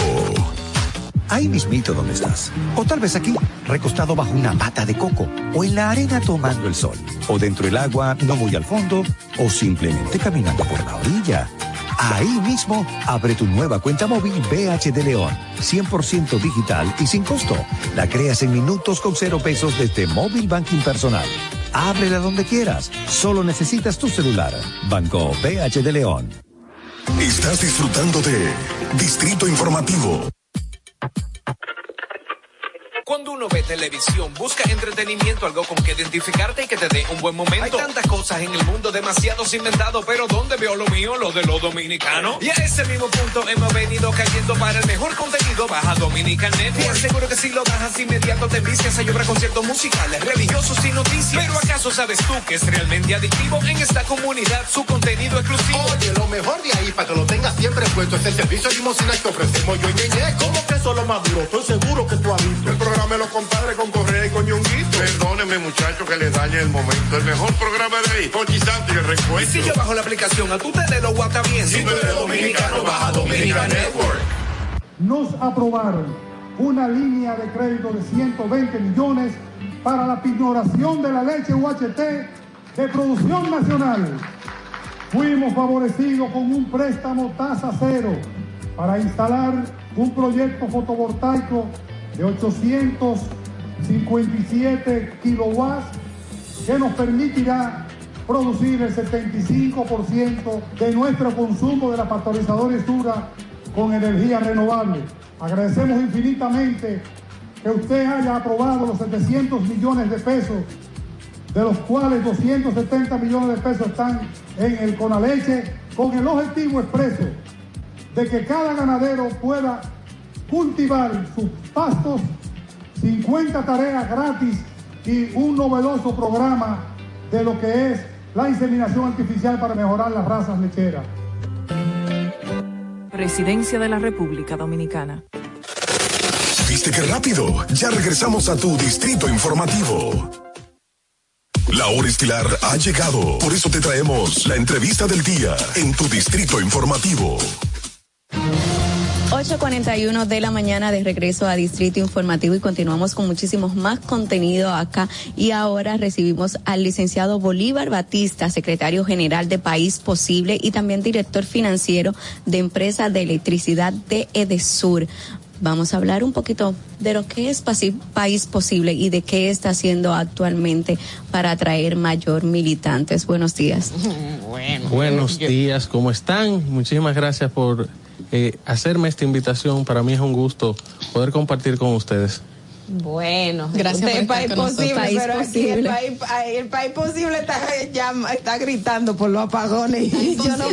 Ahí mismito donde estás. O tal vez aquí, recostado bajo una mata de coco. O en la arena tomando el sol. O dentro del agua, no muy al fondo. O simplemente caminando por la orilla. Ahí mismo, abre tu nueva cuenta móvil BH de León. 100% digital y sin costo. La creas en minutos con cero pesos desde Móvil Banking Personal. Ábrela donde quieras. Solo necesitas tu celular. Banco BH de León. Estás disfrutando de Distrito Informativo. Cuando uno ve televisión, busca entretenimiento, algo con que identificarte y que te dé un buen momento. Hay tantas cosas en el mundo, demasiados inventados, pero ¿dónde veo lo mío? Lo de los dominicanos. Y a ese mismo punto hemos venido cayendo para el mejor contenido. Baja Dominican Network. Y seguro que si lo bajas inmediato te envicias a llorar conciertos musicales, religiosos y noticias. Pero ¿acaso sabes tú que es realmente adictivo en esta comunidad su contenido exclusivo? Oye, lo mejor de ahí, para que lo tengas siempre puesto, es el servicio limosina que ofrecemos yo y Ñeñe. ¿Cómo lo más duro? Estoy seguro que tú has visto. El programa de los compadres con Correa y con Ñonguito. Perdóneme, muchacho, que le dañe el momento. El mejor programa de ahí, Santo y el Y si yo bajo la aplicación, a tu tele lo guata bien. Si tú eres dominicano, baja Dominican Network. nos aprobaron una línea de crédito de 120 millones para la pignoración de la leche UHT de producción nacional. Fuimos favorecidos con un préstamo tasa cero para instalar un proyecto fotovoltaico de 857 kilowatts que nos permitirá producir el 75% de nuestro consumo de la pasteurizadora Sura con energía renovable. Agradecemos infinitamente que usted haya aprobado los 700 millones de pesos, de los cuales 270 millones de pesos están en el Conaleche, con el objetivo expreso de que cada ganadero pueda cultivar sus pastos, 50 tareas gratis y un novedoso programa de lo que es la inseminación artificial para mejorar las razas lecheras. Presidencia de la República Dominicana. ¿Viste qué rápido? Ya regresamos a tu Distrito Informativo. La hora estilar ha llegado. Por eso te traemos la entrevista del día en tu Distrito Informativo. 8.41 de la mañana de regreso a Distrito Informativo y continuamos con muchísimos más contenido acá y ahora recibimos al licenciado Bolívar Batista, secretario general de País Posible y también director financiero de Empresa de Electricidad de Edesur. Vamos a hablar un poquito de lo que es País Posible y de qué está haciendo actualmente para atraer mayor militantes. Buenos días. Buenos días, ¿cómo están? Muchísimas gracias por eh, hacerme esta invitación. Para mí es un gusto poder compartir con ustedes. Bueno, Gracias estar país posible, País pero aquí el país, el país posible está, ya, está gritando por los apagones. Y yo, no.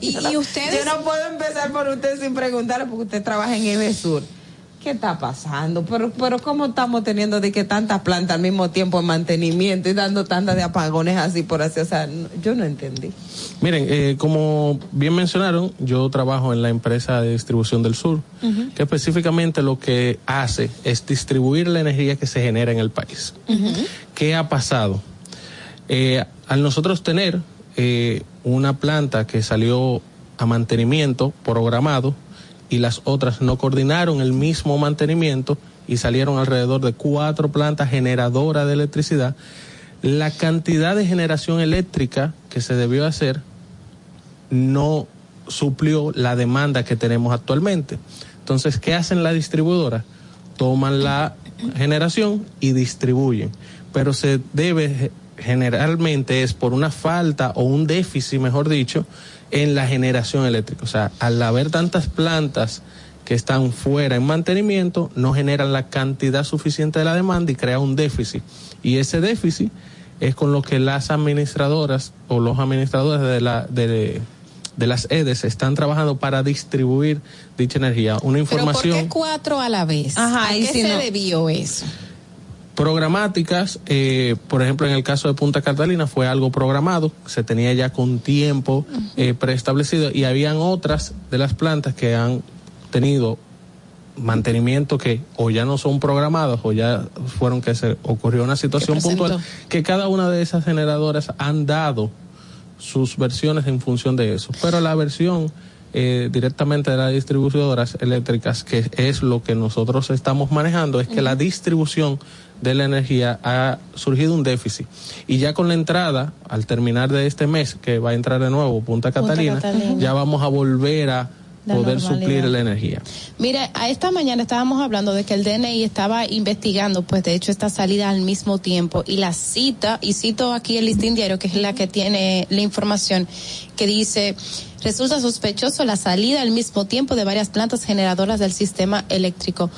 Y- yo no- y ustedes- yo no puedo empezar por usted sin preguntarle porque usted trabaja en Edesur. ¿Qué está pasando? Pero, pero ¿cómo estamos teniendo de que tantas plantas al mismo tiempo en mantenimiento y dando tantas de apagones así por así? O sea, no- yo no entendí. Miren, eh, como bien mencionaron, yo trabajo en la empresa de distribución del sur, que específicamente lo que hace es distribuir la energía que se genera en el país. ¿Qué ha pasado? Eh, al nosotros tener eh, una planta que salió a mantenimiento programado y las otras no coordinaron el mismo mantenimiento y salieron alrededor de cuatro plantas generadoras de electricidad, la cantidad de generación eléctrica que se debió hacer no suplió la demanda que tenemos actualmente. Entonces, ¿qué hacen las distribuidoras? Toman la generación y distribuyen, pero se debe generalmente es por una falta o un déficit, mejor dicho, en la generación eléctrica. O sea, al haber tantas plantas que están fuera en mantenimiento, no generan la cantidad suficiente de la demanda y crea un déficit. Y ese déficit es con lo que las administradoras o los administradores de, la, de, de las EDES están trabajando para distribuir dicha energía. Una información. ¿Pero por qué cuatro a la vez? Ajá, ¿A qué si se no- debió eso? Programáticas, eh, por ejemplo, en el caso de Punta Catalina fue algo programado, se tenía ya con tiempo eh, preestablecido y habían otras de las plantas que han tenido mantenimiento que o ya no son programados o ya fueron que se ocurrió una situación puntual que cada una de esas generadoras han dado sus versiones en función de eso. Pero la versión eh, directamente de las distribuidoras eléctricas que es lo que nosotros estamos manejando es que la distribución de la energía ha surgido un déficit y ya con la entrada al terminar de este mes que va a entrar de nuevo Punta Catalina, Catalina. ya vamos a volver a La poder normalidad. suplir la energía Mire, a esta mañana estábamos hablando de que el DNI estaba investigando, pues de hecho esta salida al mismo tiempo y la cita, y cito aquí el listín diario, que es la que tiene la información, que dice, resulta sospechoso la salida al mismo tiempo de varias plantas generadoras del sistema eléctrico.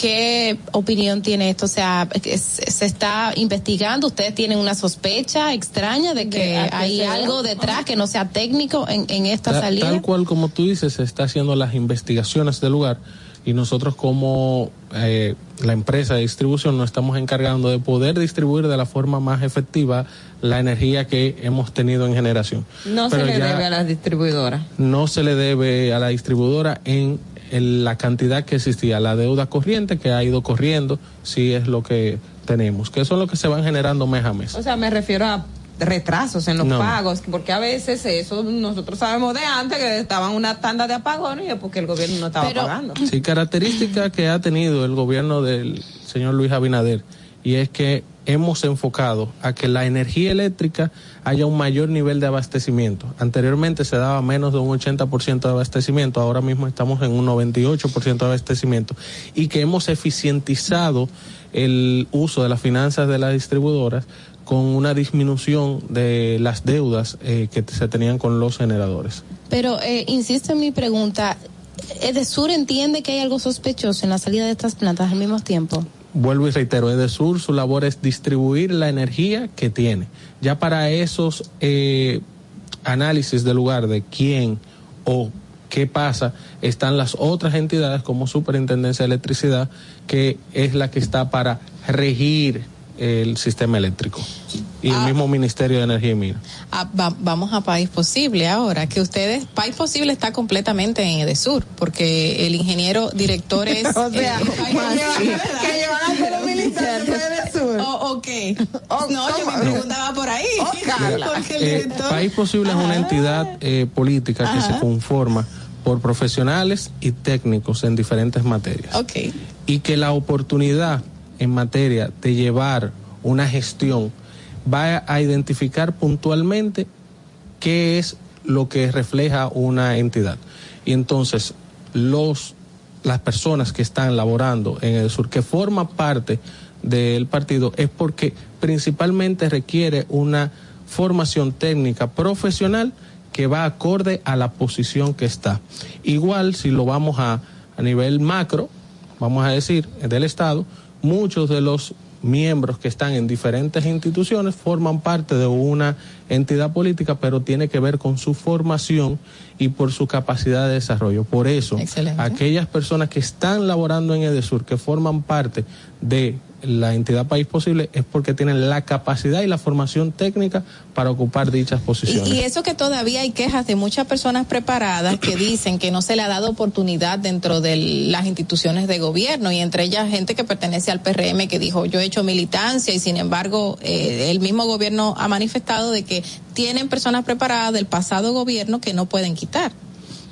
¿Qué opinión tiene esto? O sea, es- se está investigando, ustedes tienen una sospecha extraña de que hay algo detrás que no sea técnico en, en esta Ta- salida. Tal cual como tú dices, se está haciendo las investigaciones del lugar y nosotros como eh, la empresa de distribución nos estamos encargando de poder distribuir de la forma más efectiva la energía que hemos tenido en generación. No Pero se le debe a las distribuidoras. No se le debe a la distribuidora en el- la cantidad que existía, la deuda corriente que ha ido corriendo, sí es lo que tenemos, que eso es lo que se van generando mes a mes. O sea, me refiero a retrasos en los No. pagos, porque a veces eso nosotros sabemos de antes que estaban una tanda de apagones y es porque el gobierno no estaba pagando. Sí, característica que ha tenido el gobierno del señor Luis Abinader y es que hemos enfocado a que la energía eléctrica haya un mayor nivel de abastecimiento. Anteriormente se daba menos de un 80% de abastecimiento, ahora mismo estamos en un 98% de abastecimiento y que hemos eficientizado el uso de las finanzas de las distribuidoras con una disminución de las deudas eh, que se tenían con los generadores. Pero eh, insisto en mi pregunta, ¿Edesur entiende que hay algo sospechoso en la salida de estas plantas al mismo tiempo? Vuelvo y reitero, Edesur su labor es distribuir la energía que tiene. Ya para esos eh, análisis del lugar de quién o qué pasa, están las otras entidades como Superintendencia de Electricidad, que es la que está para regir el sistema eléctrico. Y el mismo Ministerio de Energía y Minas. Ah, va- vamos a País Posible ahora, que ustedes, País Posible está completamente en Edesur, porque el ingeniero director es... O sea, eh, País Posible, que llevan a los militares del sur. ¿O, o qué? no, yo me preguntaba por ahí. Porque el Eh, director... País Posible es una entidad eh, política que se conforma por profesionales y técnicos en diferentes materias. Ok. y que la oportunidad en materia de llevar una gestión va a identificar puntualmente qué es lo que refleja una entidad. Y entonces los las personas que están laborando en el sur, que forman parte del partido, es porque principalmente requiere una formación técnica profesional que va acorde a la posición que está. Igual si lo vamos a, a nivel macro, vamos a decir, del Estado, muchos de los miembros que están en diferentes instituciones forman parte de una entidad política, pero tiene que ver con su formación y por su capacidad de desarrollo. Por eso, Excelente. aquellas personas que están laborando en Edesur, que forman parte de la entidad País Posible es porque tienen la capacidad y la formación técnica para ocupar dichas posiciones. Y, y, eso que todavía hay quejas de muchas personas preparadas que dicen que no se le ha dado oportunidad dentro de las instituciones de gobierno y entre ellas gente que pertenece al PRM que dijo yo he hecho militancia y sin embargo eh, el mismo gobierno ha manifestado de que tienen personas preparadas del pasado gobierno que no pueden quitar.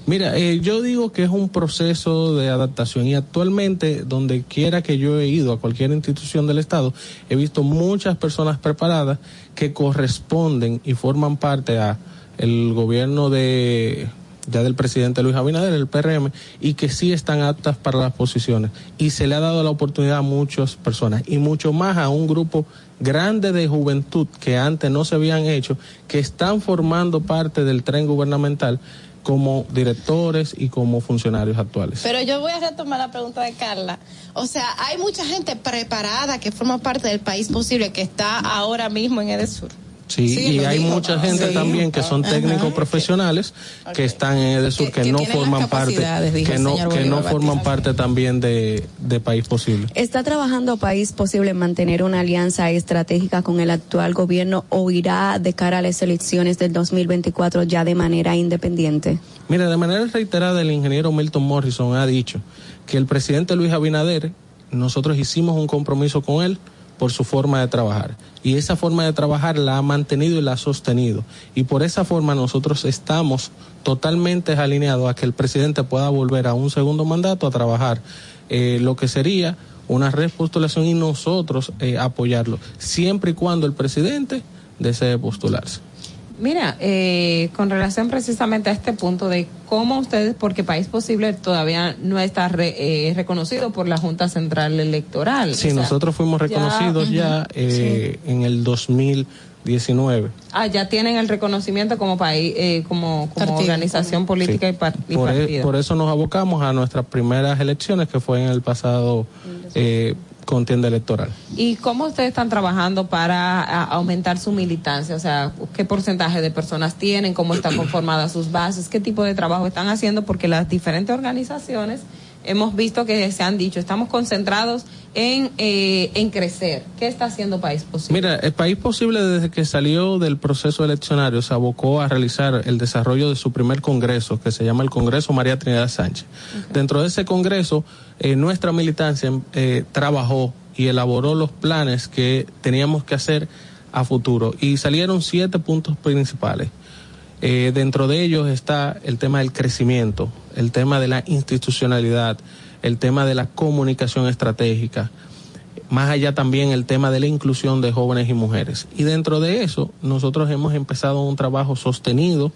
Mira, eh, yo digo que es un proceso de adaptación y actualmente donde quiera que yo he ido a cualquier institución del Estado, he visto muchas personas preparadas que corresponden y forman parte a el gobierno de ya del presidente Luis Abinader, el PRM, y que sí están aptas para las posiciones. Y se le ha dado la oportunidad a muchas personas, y mucho más a un grupo grande de juventud que antes no se habían hecho, que están formando parte del tren gubernamental como directores y como funcionarios actuales. Pero yo voy a retomar la pregunta de Carla. O sea, hay mucha gente preparada que forma parte del país posible que está ahora mismo en Edesur. Sí, sí, y hay mucha gente sí. también que son técnicos Ajá. profesionales okay. que están en que, que, que no forman parte que no que no forman parte también de, de País Posible. ¿Está trabajando País Posible en mantener una alianza estratégica con el actual gobierno o irá de cara a las elecciones del 2024 ya de manera independiente? Mira, de manera reiterada el ingeniero Milton Morrison ha dicho que el presidente Luis Abinader nosotros hicimos un compromiso con él por su forma de trabajar. Y esa forma de trabajar la ha mantenido y la ha sostenido. Y por esa forma nosotros estamos totalmente alineados a que el presidente pueda volver a un segundo mandato a trabajar eh, lo que sería una repostulación y nosotros eh, apoyarlo, siempre y cuando el presidente desee postularse. Mira, eh, con relación precisamente a este punto de cómo ustedes, porque País Posible todavía no está re, eh, reconocido por la Junta Central Electoral. Sí, o sea, nosotros fuimos reconocidos ya, ya eh, sí. en el 2019. Ah, ya tienen el reconocimiento como país, eh, como, como organización política sí. y, par y por, partido. E, por, eso nos abocamos a nuestras primeras elecciones que fue en el pasado eh, contienda electoral. ¿Y cómo ustedes están trabajando para aumentar su militancia? O sea, ¿qué porcentaje de personas tienen? ¿Cómo están conformadas sus bases? ¿Qué tipo de trabajo están haciendo? Porque las diferentes organizaciones hemos visto que se han dicho, estamos concentrados en, eh, en crecer. ¿Qué está haciendo País Posible? Mira, el País Posible desde que salió del proceso eleccionario se abocó a realizar el desarrollo de su primer congreso, que se llama el Congreso María Trinidad Sánchez. Okay. Dentro de ese congreso, eh, nuestra militancia eh, trabajó y elaboró los planes que teníamos que hacer a futuro y salieron siete puntos principales. Eh, dentro de ellos está el tema del crecimiento, el tema de la institucionalidad, el tema de la comunicación estratégica, más allá también el tema de la inclusión de jóvenes y mujeres. Y dentro de eso, nosotros hemos empezado un trabajo sostenido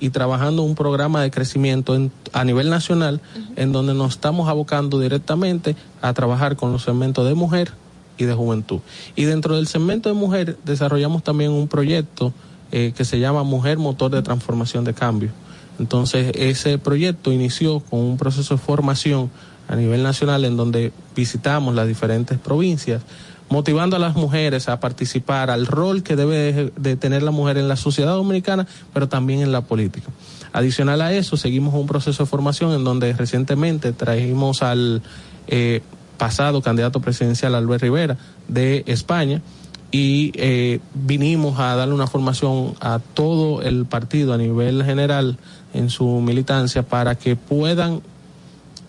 y trabajando un programa de crecimiento en, a nivel nacional, uh -huh. en donde nos estamos abocando directamente a trabajar con los segmentos de mujer y de juventud. Y dentro del segmento de mujer desarrollamos también un proyecto eh, que se llama Mujer Motor de Transformación de Cambio. Entonces, ese proyecto inició con un proceso de formación a nivel nacional en donde visitamos las diferentes provincias, motivando a las mujeres a participar al rol que debe de, tener la mujer en la sociedad dominicana, pero también en la política. Adicional a eso, seguimos un proceso de formación en donde recientemente trajimos al eh, pasado candidato presidencial Albert Rivera de España, y eh, vinimos a darle una formación a todo el partido a nivel general en su militancia para que puedan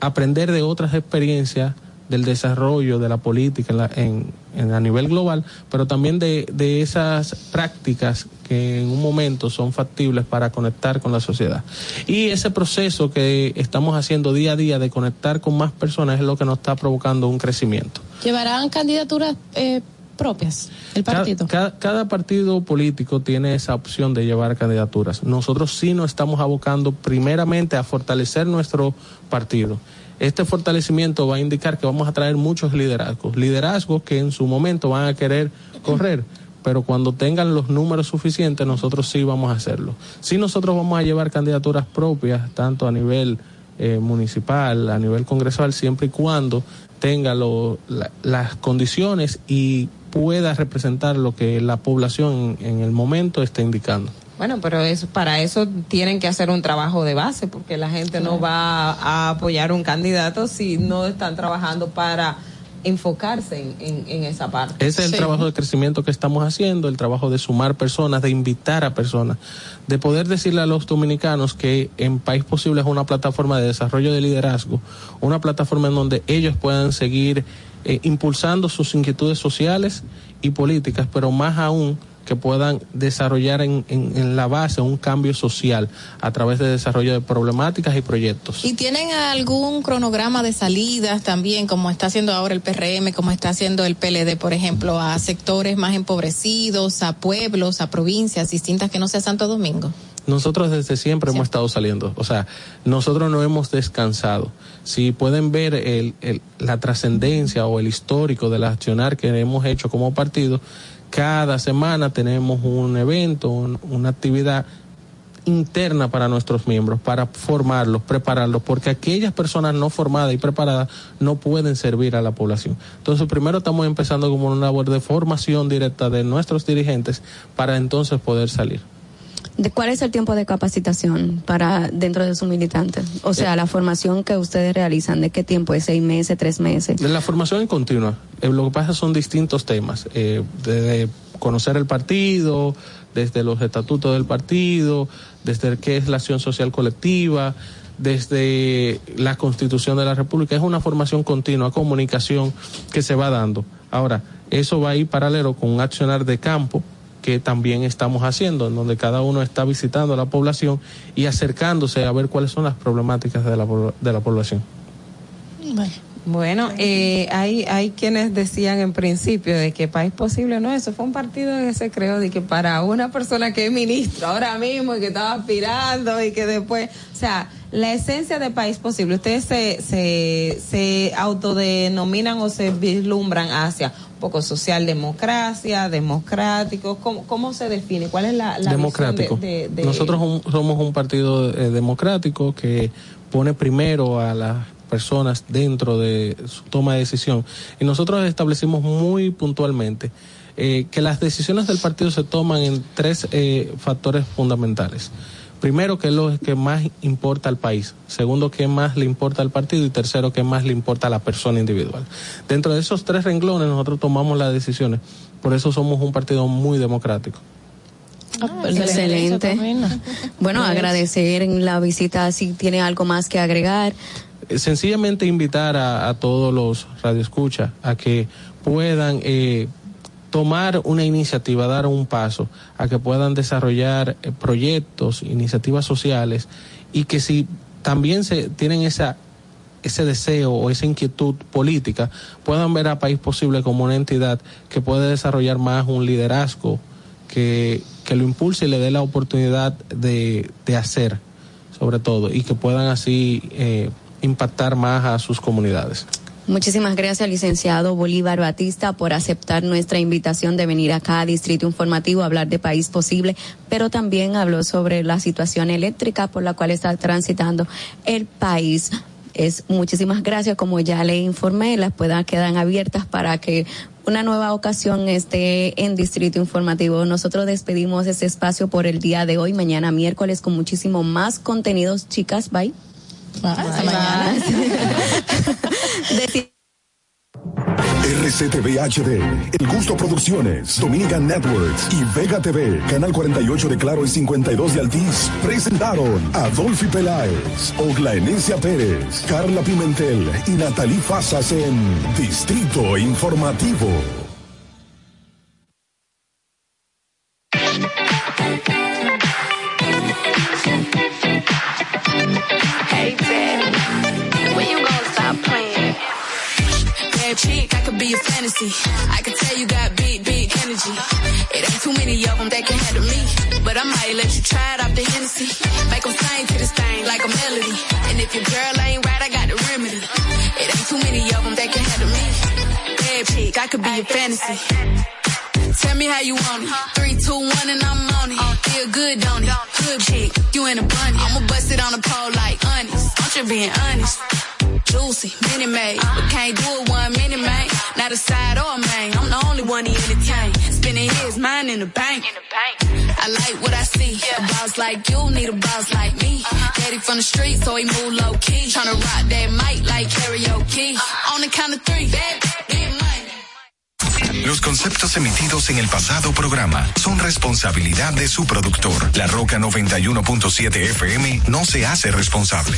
aprender de otras experiencias del desarrollo de la política en la, en, en a nivel global, pero también de, de, esas prácticas que en un momento son factibles para conectar con la sociedad. Y ese proceso que estamos haciendo día a día de conectar con más personas es lo que nos está provocando un crecimiento. ¿Llevarán candidaturas eh, propias el partido? Cada, cada, cada, partido político tiene esa opción de llevar candidaturas. Nosotros sí nos estamos abocando primeramente a fortalecer nuestro partido. Este fortalecimiento va a indicar que vamos a traer muchos liderazgos, liderazgos que en su momento van a querer correr, pero cuando tengan los números suficientes nosotros sí vamos a hacerlo. Sí nosotros vamos a llevar candidaturas propias, tanto a nivel eh, municipal, a nivel congresal, siempre y cuando tenga lo, la, las condiciones y pueda representar lo que la población en el momento está indicando. Bueno, pero eso, para eso tienen que hacer un trabajo de base, porque la gente no va a apoyar un candidato si no están trabajando para enfocarse en, en, en esa parte. Ese es el Sí. trabajo de crecimiento que estamos haciendo, el trabajo de sumar personas, de invitar a personas, de poder decirle a los dominicanos que en País Posible es una plataforma de desarrollo de liderazgo, una plataforma en donde ellos puedan seguir eh, impulsando sus inquietudes sociales y políticas, pero más aún que puedan desarrollar en, en- en la base un cambio social a través de desarrollo de problemáticas y proyectos. ¿Y tienen algún cronograma de salidas también, como está haciendo ahora el PRM, como está haciendo el PLD, por ejemplo, a sectores más empobrecidos, a pueblos, a provincias distintas que no sea Santo Domingo? Nosotros desde siempre hemos estado saliendo, o sea, nosotros no hemos descansado. Si pueden ver el, el- la trascendencia o el histórico del accionar que hemos hecho como partido, cada semana tenemos un evento, un- una actividad interna para nuestros miembros, para formarlos, prepararlos, porque aquellas personas no formadas y preparadas no pueden servir a la población. Entonces, primero estamos empezando como una labor de formación directa de nuestros dirigentes para entonces poder salir. ¿De cuál es el tiempo de capacitación para dentro de sus militantes? O sea, la formación que ustedes realizan, ¿de qué tiempo es? ¿Seis meses, tres meses? La formación en continua. Eh, lo que pasa son distintos temas. Eh, desde conocer el partido, desde los estatutos del partido, desde qué es la acción social colectiva, desde la constitución de la República. Es una formación continua, comunicación que se va dando. Ahora, eso va a ir paralelo con un accionar de campo que también estamos haciendo, en donde cada uno está visitando a la población y acercándose a ver cuáles son las problemáticas de la, de la población. Bueno, eh, hay, hay quienes decían en principio de que País Posible, no, eso fue un partido que se creó de que para una persona que es ministro ahora mismo y que estaba aspirando y que después, o sea, la esencia de País Posible, ustedes se, se, se autodenominan o se vislumbran hacia poco socialdemocracia, democrático, ¿cómo, cómo se define? ¿Cuál es la, la democrático. visión de, de- de- Nosotros un- somos un partido eh, democrático que pone primero a las personas dentro de su toma de decisión. Y nosotros establecimos muy puntualmente eh, que las decisiones del partido se toman en tres eh, factores fundamentales. Primero, que es lo que más importa al país. Segundo, que más le importa al partido. Y tercero, que más le importa a la persona individual. Dentro de esos tres renglones nosotros tomamos las decisiones. Por eso somos un partido muy democrático. Excelente. Bueno, Pues- agradecer en la visita si tiene algo más que agregar. Eh, sencillamente invitar a, a todos los radioescuchas a que puedan eh, tomar una iniciativa, dar un paso, a que puedan desarrollar eh, proyectos, iniciativas sociales y que si también se tienen esa ese deseo o esa inquietud política puedan ver a País Posible como una entidad que puede desarrollar más un liderazgo que, que lo impulse y le dé la oportunidad de, de hacer sobre todo y que puedan así eh, impactar más a sus comunidades. Muchísimas gracias, licenciado Bolívar Batista, por aceptar nuestra invitación de venir acá a Distrito Informativo a hablar de País Posible, pero también habló sobre la situación eléctrica por la cual está transitando el país. Es muchísimas gracias, como ya le informé, las puedan quedan abiertas para que una nueva ocasión esté en Distrito Informativo. Nosotros despedimos este espacio por el día de hoy, mañana miércoles con muchísimo más contenidos, chicas. Bye. Hasta mañana. RCTV HD, El Gusto Producciones, Dominican Networks y Vega TV, Canal 48 de Claro y 52 de Altiz, presentaron a Dolphy Peláez, Oglaenecia Pérez, Carla Pimentel y Natalie Fasas en Distrito Informativo. Chick, I could be a fantasy. I could tell you got big, big energy. It ain't too many of them that can handle me. But I might let you try it off the Hennessy. Make 'em sing to this thing like a melody. And if your girl ain't right, I got the remedy. It ain't too many of them that can handle me. Bad chick, I could be a fantasy. Tell me how you want it. Three, two, one, and I'm on it. Feel good, don't it? Hood chick, you in a bunny. I'ma bust it on the pole like honest. I'm just being honest. Juicy, mini made, but can't do it one minute, man. Not a side or a main. I'm the only one he entertain. Spending his mind in the bank. I like what I see. A boss like you need a boss like me. Daddy from the street, so he move low key. Tryna rock that mic like karaoke. On on the count of three. Bad, money. Los conceptos emitidos en el pasado programa son responsabilidad de su productor. La Roca 91.7 FM no se hace responsable.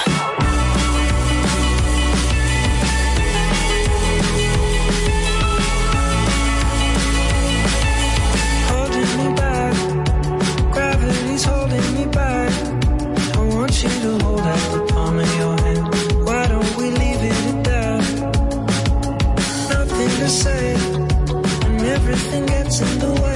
In the way.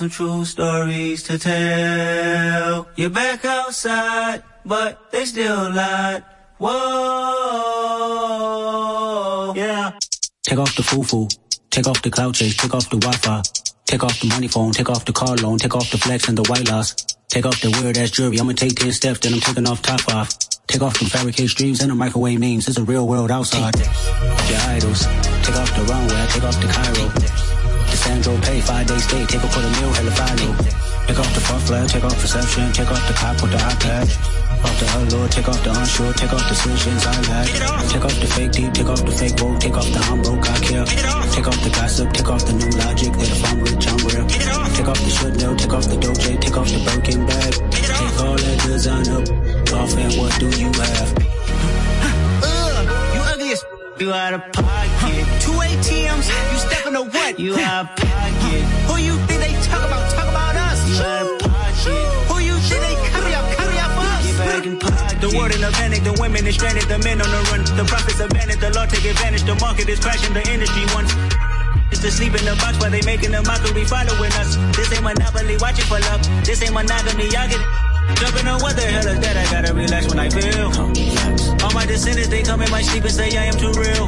Some true stories to tell. You're back outside, but they still lied. Whoa, yeah. Take off the foo-foo. Take off the cloud chase. Take off the Wi-Fi. Take off the money phone. Take off the car loan. Take off the flex and the white loss. Take off the weird ass jewelry. I'ma take 10 steps, then I'm taking off top off. Take off the fabricated streams and the microwave memes. It's a real world outside. Your idols. Take off the runway. Take off the Cairo. The Sandro pay. Five days stay. Take a quarter meal. Hella follow. Take off the fuck flag. Take off perception. Take off the cop with the iPad. Off the allure, take off the unsure, take off the decisions I had. Take off the fake deep, take off the fake woke, take off the I'm broke, I care. Take off the gossip, take off the new logic that if I'm rich, I'm real. Take off the Chanel, take off the Doja, take off the Birkin bag. Take all that design up off and what do you have? You out of pocket. Two ATMs, you stepping to what? You out of pocket. Who you think they talk about? Talk about us. You out of pocket. Who you think they carry up? Carry up us. Get back in pocket. The world in a panic, the women is stranded, the men on the run. The profits abandoned, the law take advantage, the market is crashing, the industry wants. It's to sleep in the box while they making a mockery following us. This ain't monopoly, watch it for love. This ain't monogamy, y'all get jumping on what the hell is that? I gotta relax when I feel. All my descendants, they come in my sleep and say I am too real.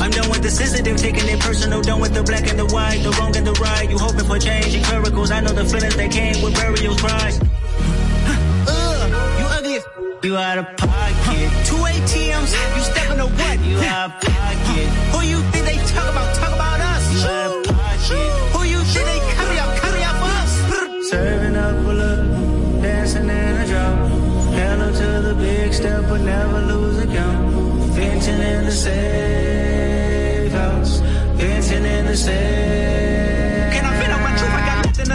I'm done with the sensitive, taking it personal, done with the black and the white, the wrong and the right. You hoping for change and miracles. I know the feelings that came with burial cries. Uh, you ugly as you out of pocket. Two ATMs, you stepping to what? You out of pocket. Who you think they talk about? Talk about us. You out of pocket. Hello to the big step, but never lose a count. Venting in the safe house. Venting in the safe.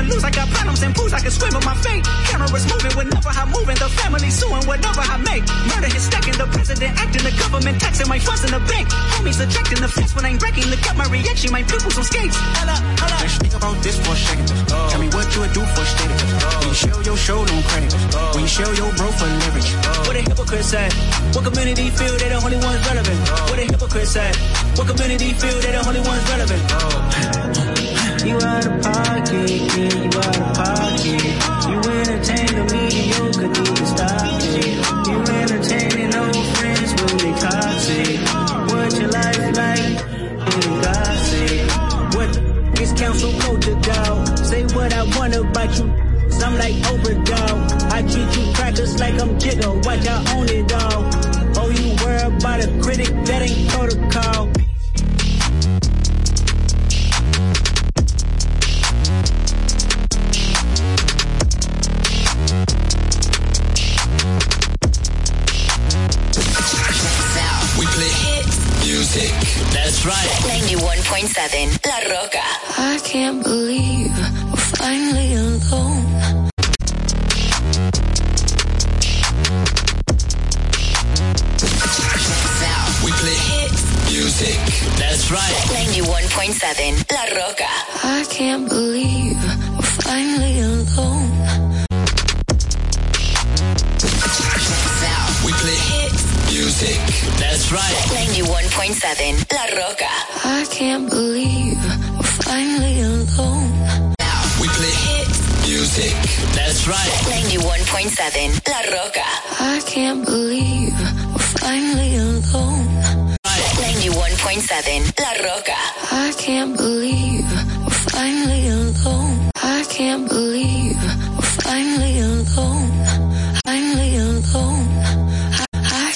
Lose. I got problems and booze. I can swim with my fate. Cameras moving whenever I'm moving. The family suing whatever I make. Murder is stacking. The president acting. The government taxing my funds in the bank. Homies ejecting the fence when I'm wrecking. Look at my reaction. My pupils on skates. Hold up. Let's think about this for a second. Oh. Tell me what you would do for a steady. Oh. When you show your show, no credit. Oh. When you show your bro for leverage. What a hypocrite said. What community feel they the only ones relevant? What a hypocrite said. What community feel they the only ones relevant? You out of pocket, yeah, you out of pocket. You entertain the mediocre, need to stop it. You entertaining old friends when they toxic. What your life like? Really gossip. What the is council culture, dog? Say what I want about you. I'm like overdog. I treat you crackers like I'm jigger. Watch I own it all. Oh, you worry about a critic that ain't protocol. We play hit music. That's right. 91.7 La Roca. I can't believe we're finally alone. We play hit music. That's right. 91.7 La Roca. I can't believe we're finally alone. That's right. 91.7 La Roca. I can't believe we're finally alone. Now we play hit music. That's right. 91.7 La Roca. I can't believe we're finally alone. 91.7 La Roca. I can't believe we're finally alone. I can't believe we're finally alone. Finally alone.